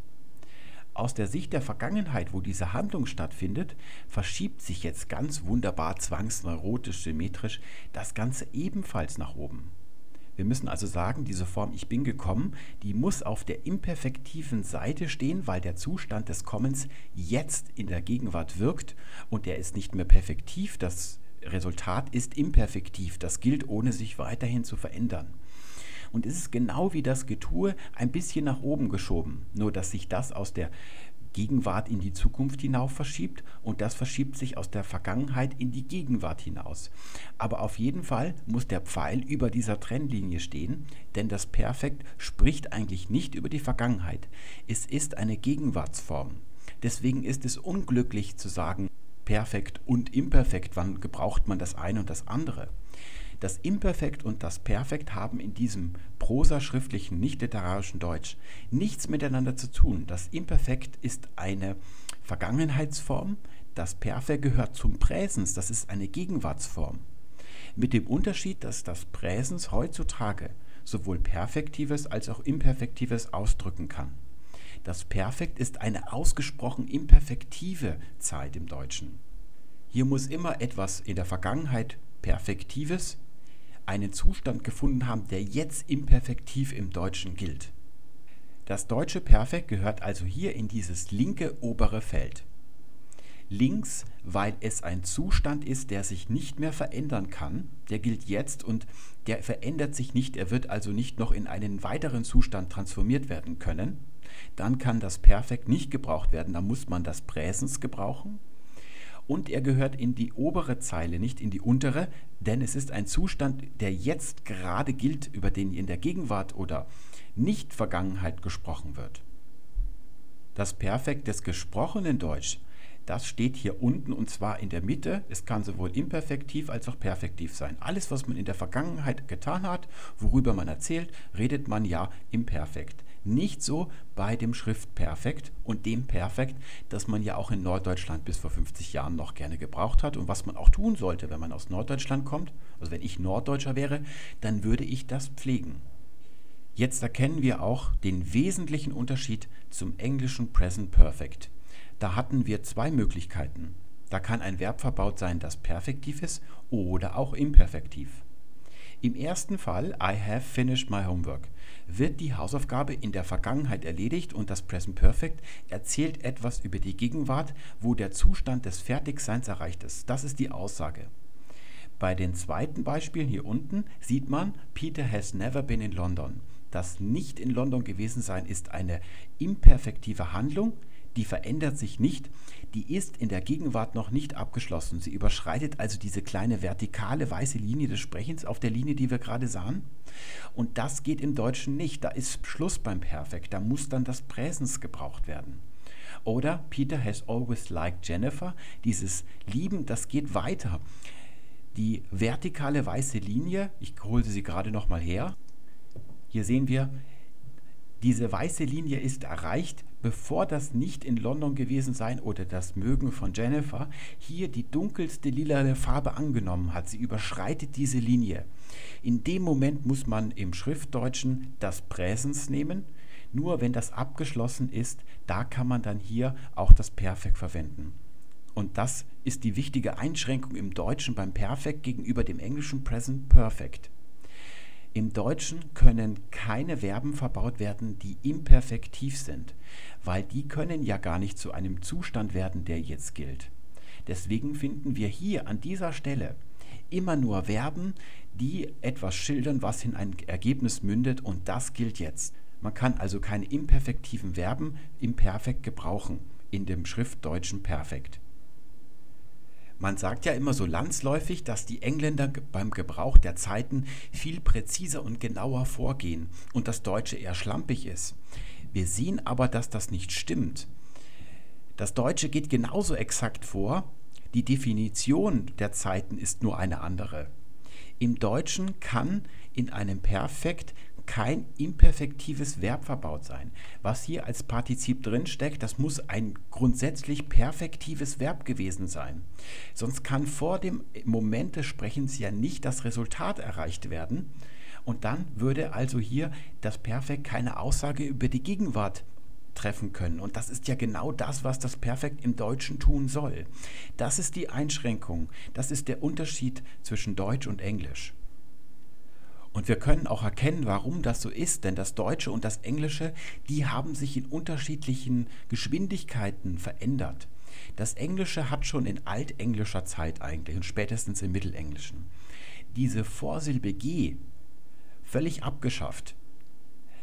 Aus der Sicht der Vergangenheit, wo diese Handlung stattfindet, verschiebt sich jetzt ganz wunderbar zwangsneurotisch symmetrisch das Ganze ebenfalls nach oben. Wir müssen also sagen, diese Form Ich bin gekommen, die muss auf der imperfektiven Seite stehen, weil der Zustand des Kommens jetzt in der Gegenwart wirkt und der ist nicht mehr perfektiv, das Resultat ist imperfektiv. Das gilt, ohne sich weiterhin zu verändern. Und es ist genau wie das Getue ein bisschen nach oben geschoben, nur dass sich das aus der Gegenwart in die Zukunft hinauf verschiebt und das verschiebt sich aus der Vergangenheit in die Gegenwart hinaus. Aber auf jeden Fall muss der Pfeil über dieser Trennlinie stehen, denn das Perfekt spricht eigentlich nicht über die Vergangenheit. Es ist eine Gegenwartsform. Deswegen ist es unglücklich zu sagen, Perfekt und Imperfekt, wann gebraucht man das eine und das andere. Das Imperfekt und das Perfekt haben in diesem prosaschriftlichen, nicht literarischen Deutsch nichts miteinander zu tun. Das Imperfekt ist eine Vergangenheitsform, das Perfekt gehört zum Präsens, das ist eine Gegenwartsform. Mit dem Unterschied, dass das Präsens heutzutage sowohl Perfektives als auch Imperfektives ausdrücken kann. Das Perfekt ist eine ausgesprochen imperfektive Zeit im Deutschen. Hier muss immer etwas in der Vergangenheit Perfektives einen Zustand gefunden haben, der jetzt imperfektiv im Deutschen gilt. Das deutsche Perfekt gehört also hier in dieses linke obere Feld. Links, weil es ein Zustand ist, der sich nicht mehr verändern kann, der gilt jetzt und der verändert sich nicht, er wird also nicht noch in einen weiteren Zustand transformiert werden können dann kann das Perfekt nicht gebraucht werden. Da muss man das Präsens gebrauchen. Und er gehört in die obere Zeile, nicht in die untere, denn es ist ein Zustand, der jetzt gerade gilt, über den in der Gegenwart oder Nicht-Vergangenheit gesprochen wird. Das Perfekt des gesprochenen Deutsch, das steht hier unten und zwar in der Mitte. Es kann sowohl imperfektiv als auch perfektiv sein. Alles, was man in der Vergangenheit getan hat, worüber man erzählt, redet man ja im Perfekt. Nicht so bei dem Schriftperfekt und dem Perfekt, das man ja auch in Norddeutschland bis vor 50 Jahren noch gerne gebraucht hat und was man auch tun sollte, wenn man aus Norddeutschland kommt. Also wenn ich Norddeutscher wäre, dann würde ich das pflegen. Jetzt erkennen wir auch den wesentlichen Unterschied zum englischen Present Perfect. Da hatten wir zwei Möglichkeiten. Da kann ein Verb verbaut sein, das perfektiv ist oder auch imperfektiv. Im ersten Fall, I have finished my homework, wird die Hausaufgabe in der Vergangenheit erledigt und das Present Perfect erzählt etwas über die Gegenwart, wo der Zustand des Fertigseins erreicht ist. Das ist die Aussage. Bei den zweiten Beispielen hier unten sieht man, Peter has never been in London. Das nicht in London gewesen sein ist eine imperfektive Handlung, die verändert sich nicht, die ist in der Gegenwart noch nicht abgeschlossen. Sie überschreitet also diese kleine vertikale weiße Linie des Sprechens auf der Linie, die wir gerade sahen. Und das geht im Deutschen nicht. Da ist Schluss beim Perfekt. Da muss dann das Präsens gebraucht werden. Oder Peter has always liked Jennifer. Dieses Lieben, das geht weiter. Die vertikale weiße Linie, ich hole sie gerade noch mal her. Hier sehen wir, Diese weiße Linie ist erreicht, bevor das nicht in London gewesen sein oder das Mögen von Jennifer hier die dunkelste lilane Farbe angenommen hat. Sie überschreitet diese Linie. In dem Moment muss man im Schriftdeutschen das Präsens nehmen. Nur wenn das abgeschlossen ist, da kann man dann hier auch das Perfekt verwenden. Und das ist die wichtige Einschränkung im Deutschen beim Perfekt gegenüber dem englischen Present Perfect. Im Deutschen können keine Verben verbaut werden, die imperfektiv sind, weil die können ja gar nicht zu einem Zustand werden, der jetzt gilt. Deswegen finden wir hier an dieser Stelle immer nur Verben, die etwas schildern, was in ein Ergebnis mündet und das gilt jetzt. Man kann also keine imperfektiven Verben im Perfekt gebrauchen in dem schriftdeutschen Perfekt. Man sagt ja immer so landsläufig, dass die Engländer beim Gebrauch der Zeiten viel präziser und genauer vorgehen und das Deutsche eher schlampig ist. Wir sehen aber, dass das nicht stimmt. Das Deutsche geht genauso exakt vor, die Definition der Zeiten ist nur eine andere. Im Deutschen kann in einem Perfekt kein imperfektives Verb verbaut sein. Was hier als Partizip drinsteckt, das muss ein grundsätzlich perfektives Verb gewesen sein. Sonst kann vor dem Moment des Sprechens ja nicht das Resultat erreicht werden. Und dann würde also hier das Perfekt keine Aussage über die Gegenwart treffen können. Und das ist ja genau das, was das Perfekt im Deutschen tun soll. Das ist die Einschränkung. Das ist der Unterschied zwischen Deutsch und Englisch. Und wir können auch erkennen, warum das so ist, denn das Deutsche und das Englische, die haben sich in unterschiedlichen Geschwindigkeiten verändert. Das Englische hat schon in altenglischer Zeit eigentlich und spätestens im Mittelenglischen diese Vorsilbe G völlig abgeschafft.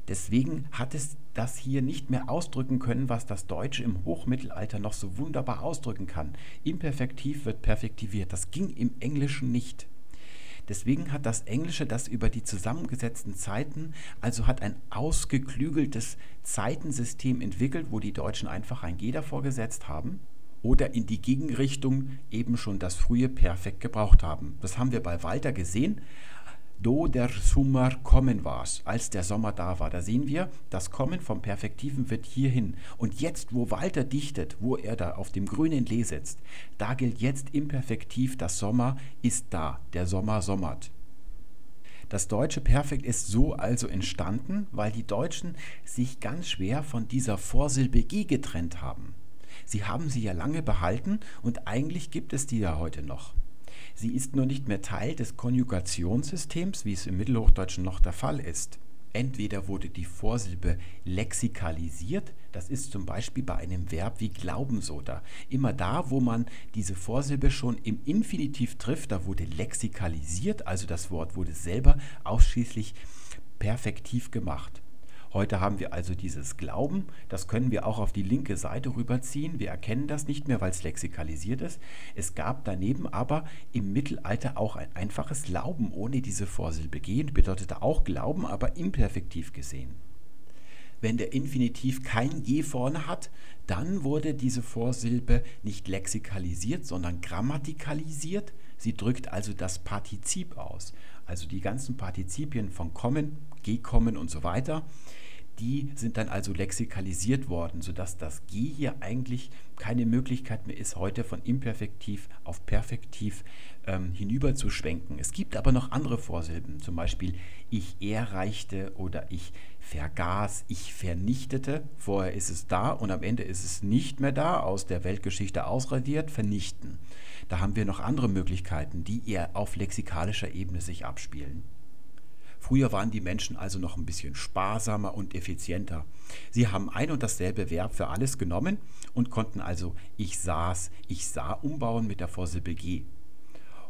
Deswegen hat es das hier nicht mehr ausdrücken können, was das Deutsche im Hochmittelalter noch so wunderbar ausdrücken kann. Imperfektiv wird perfektiviert. Das ging im Englischen nicht. Deswegen hat das Englische das über die zusammengesetzten Zeiten, also hat ein ausgeklügeltes Zeitensystem entwickelt, wo die Deutschen einfach ein G davor gesetzt haben oder in die Gegenrichtung eben schon das frühe Perfekt gebraucht haben. Das haben wir bei Walter gesehen do der Sommer kommen war's, als der Sommer da war. Da sehen wir, das Kommen vom Perfektiven wird hierhin. Und jetzt, wo Walter dichtet, wo er da auf dem grünen Lee sitzt, da gilt jetzt imperfektiv, das Sommer ist da, der Sommer sommert. Das deutsche Perfekt ist so also entstanden, weil die Deutschen sich ganz schwer von dieser Vorsilbe G getrennt haben. Sie haben sie ja lange behalten und eigentlich gibt es die ja heute noch. Sie ist nur nicht mehr Teil des Konjugationssystems, wie es im Mittelhochdeutschen noch der Fall ist. Entweder wurde die Vorsilbe lexikalisiert, das ist zum Beispiel bei einem Verb wie glauben so da. Immer da, wo man diese Vorsilbe schon im Infinitiv trifft, da wurde lexikalisiert, also das Wort wurde selber ausschließlich perfektiv gemacht. Heute haben wir also dieses Glauben, das können wir auch auf die linke Seite rüberziehen. Wir erkennen das nicht mehr, weil es lexikalisiert ist. Es gab daneben aber im Mittelalter auch ein einfaches Glauben ohne diese Vorsilbe gehen, bedeutete auch Glauben, aber imperfektiv gesehen. Wenn der Infinitiv kein G vorne hat, dann wurde diese Vorsilbe nicht lexikalisiert, sondern grammatikalisiert. Sie drückt also das Partizip aus, also die ganzen Partizipien von kommen, gekommen und so weiter die sind dann also lexikalisiert worden, sodass das G hier eigentlich keine Möglichkeit mehr ist, heute von imperfektiv auf perfektiv ähm, hinüber zu schwenken. Es gibt aber noch andere Vorsilben, zum Beispiel ich erreichte oder ich vergaß, ich vernichtete. Vorher ist es da und am Ende ist es nicht mehr da, aus der Weltgeschichte ausradiert, vernichten. Da haben wir noch andere Möglichkeiten, die eher auf lexikalischer Ebene sich abspielen. Früher waren die Menschen also noch ein bisschen sparsamer und effizienter. Sie haben ein und dasselbe Verb für alles genommen und konnten also ich saß, ich sah umbauen mit der Vorsilbe G.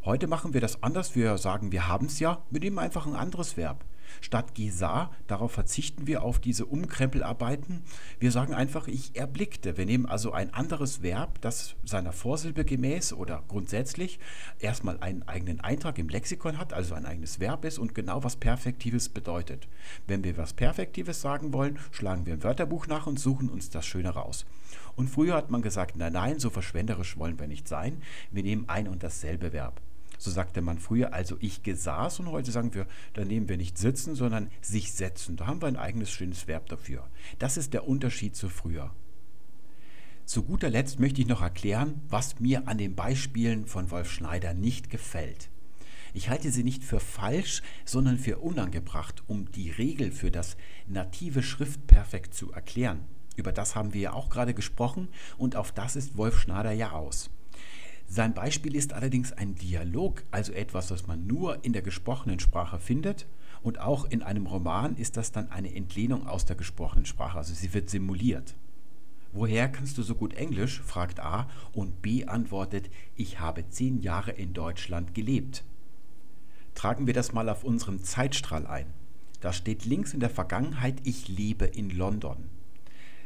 Heute machen wir das anders. Wir sagen, wir haben es ja, wir nehmen einfach ein anderes Verb. Statt Gesah, darauf verzichten wir auf diese Umkrempelarbeiten. Wir sagen einfach, ich erblickte. Wir nehmen also ein anderes Verb, das seiner Vorsilbe gemäß oder grundsätzlich erstmal einen eigenen Eintrag im Lexikon hat, also ein eigenes Verb ist und genau was Perfektives bedeutet. Wenn wir was Perfektives sagen wollen, schlagen wir ein Wörterbuch nach und suchen uns das Schöne raus. Und früher hat man gesagt, nein, nein, so verschwenderisch wollen wir nicht sein. Wir nehmen ein und dasselbe Verb. So sagte man früher, also ich gesaß und heute sagen wir, da nehmen wir nicht sitzen, sondern sich setzen. Da haben wir ein eigenes schönes Verb dafür. Das ist der Unterschied zu früher. Zu guter Letzt möchte ich noch erklären, was mir an den Beispielen von Wolf Schneider nicht gefällt. Ich halte sie nicht für falsch, sondern für unangebracht, um die Regel für das native Schriftperfekt zu erklären. Über das haben wir ja auch gerade gesprochen und auf das ist Wolf Schneider ja aus. Sein Beispiel ist allerdings ein Dialog, also etwas, was man nur in der gesprochenen Sprache findet. Und auch in einem Roman ist das dann eine Entlehnung aus der gesprochenen Sprache, also sie wird simuliert. Woher kannst du so gut Englisch? fragt A und B antwortet, ich habe zehn Jahre in Deutschland gelebt. Tragen wir das mal auf unserem Zeitstrahl ein. Da steht links in der Vergangenheit, ich lebe in London.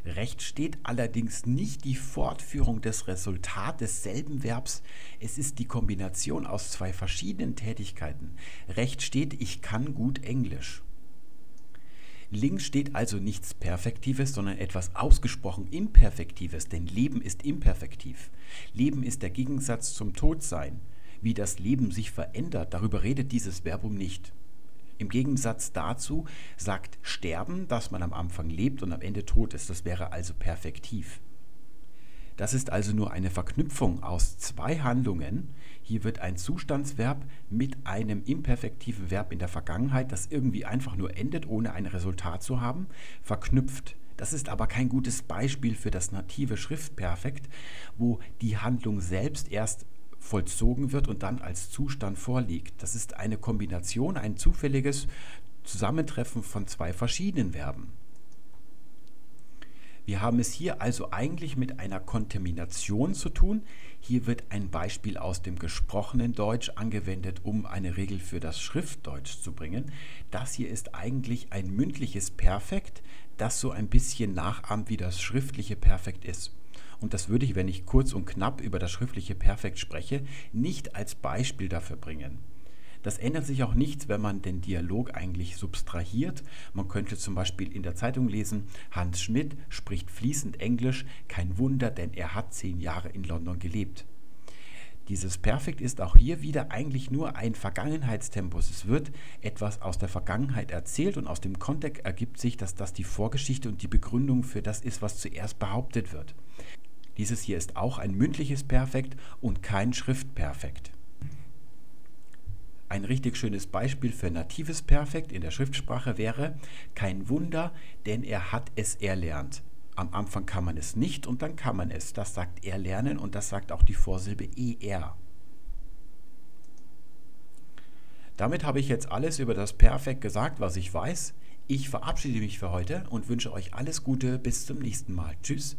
Rechts steht allerdings nicht die Fortführung des Resultats desselben Verbs, es ist die Kombination aus zwei verschiedenen Tätigkeiten. Rechts steht, ich kann gut Englisch. Links steht also nichts Perfektives, sondern etwas ausgesprochen Imperfektives, denn Leben ist imperfektiv. Leben ist der Gegensatz zum Todsein. Wie das Leben sich verändert, darüber redet dieses Verbum nicht. Im Gegensatz dazu sagt Sterben, dass man am Anfang lebt und am Ende tot ist. Das wäre also perfektiv. Das ist also nur eine Verknüpfung aus zwei Handlungen. Hier wird ein Zustandsverb mit einem imperfektiven Verb in der Vergangenheit, das irgendwie einfach nur endet, ohne ein Resultat zu haben, verknüpft. Das ist aber kein gutes Beispiel für das native Schriftperfekt, wo die Handlung selbst erst vollzogen wird und dann als Zustand vorliegt. Das ist eine Kombination, ein zufälliges Zusammentreffen von zwei verschiedenen Verben. Wir haben es hier also eigentlich mit einer Kontamination zu tun. Hier wird ein Beispiel aus dem gesprochenen Deutsch angewendet, um eine Regel für das Schriftdeutsch zu bringen. Das hier ist eigentlich ein mündliches Perfekt, das so ein bisschen nachahmt, wie das schriftliche Perfekt ist. Und das würde ich, wenn ich kurz und knapp über das schriftliche Perfekt spreche, nicht als Beispiel dafür bringen. Das ändert sich auch nichts, wenn man den Dialog eigentlich substrahiert. Man könnte zum Beispiel in der Zeitung lesen, Hans Schmidt spricht fließend Englisch, kein Wunder, denn er hat zehn Jahre in London gelebt. Dieses Perfekt ist auch hier wieder eigentlich nur ein Vergangenheitstempus. Es wird etwas aus der Vergangenheit erzählt und aus dem Kontext ergibt sich, dass das die Vorgeschichte und die Begründung für das ist, was zuerst behauptet wird. Dieses hier ist auch ein mündliches Perfekt und kein Schriftperfekt. Ein richtig schönes Beispiel für natives Perfekt in der Schriftsprache wäre kein Wunder, denn er hat es erlernt. Am Anfang kann man es nicht und dann kann man es. Das sagt erlernen und das sagt auch die Vorsilbe er. Damit habe ich jetzt alles über das Perfekt gesagt, was ich weiß. Ich verabschiede mich für heute und wünsche euch alles Gute. Bis zum nächsten Mal. Tschüss.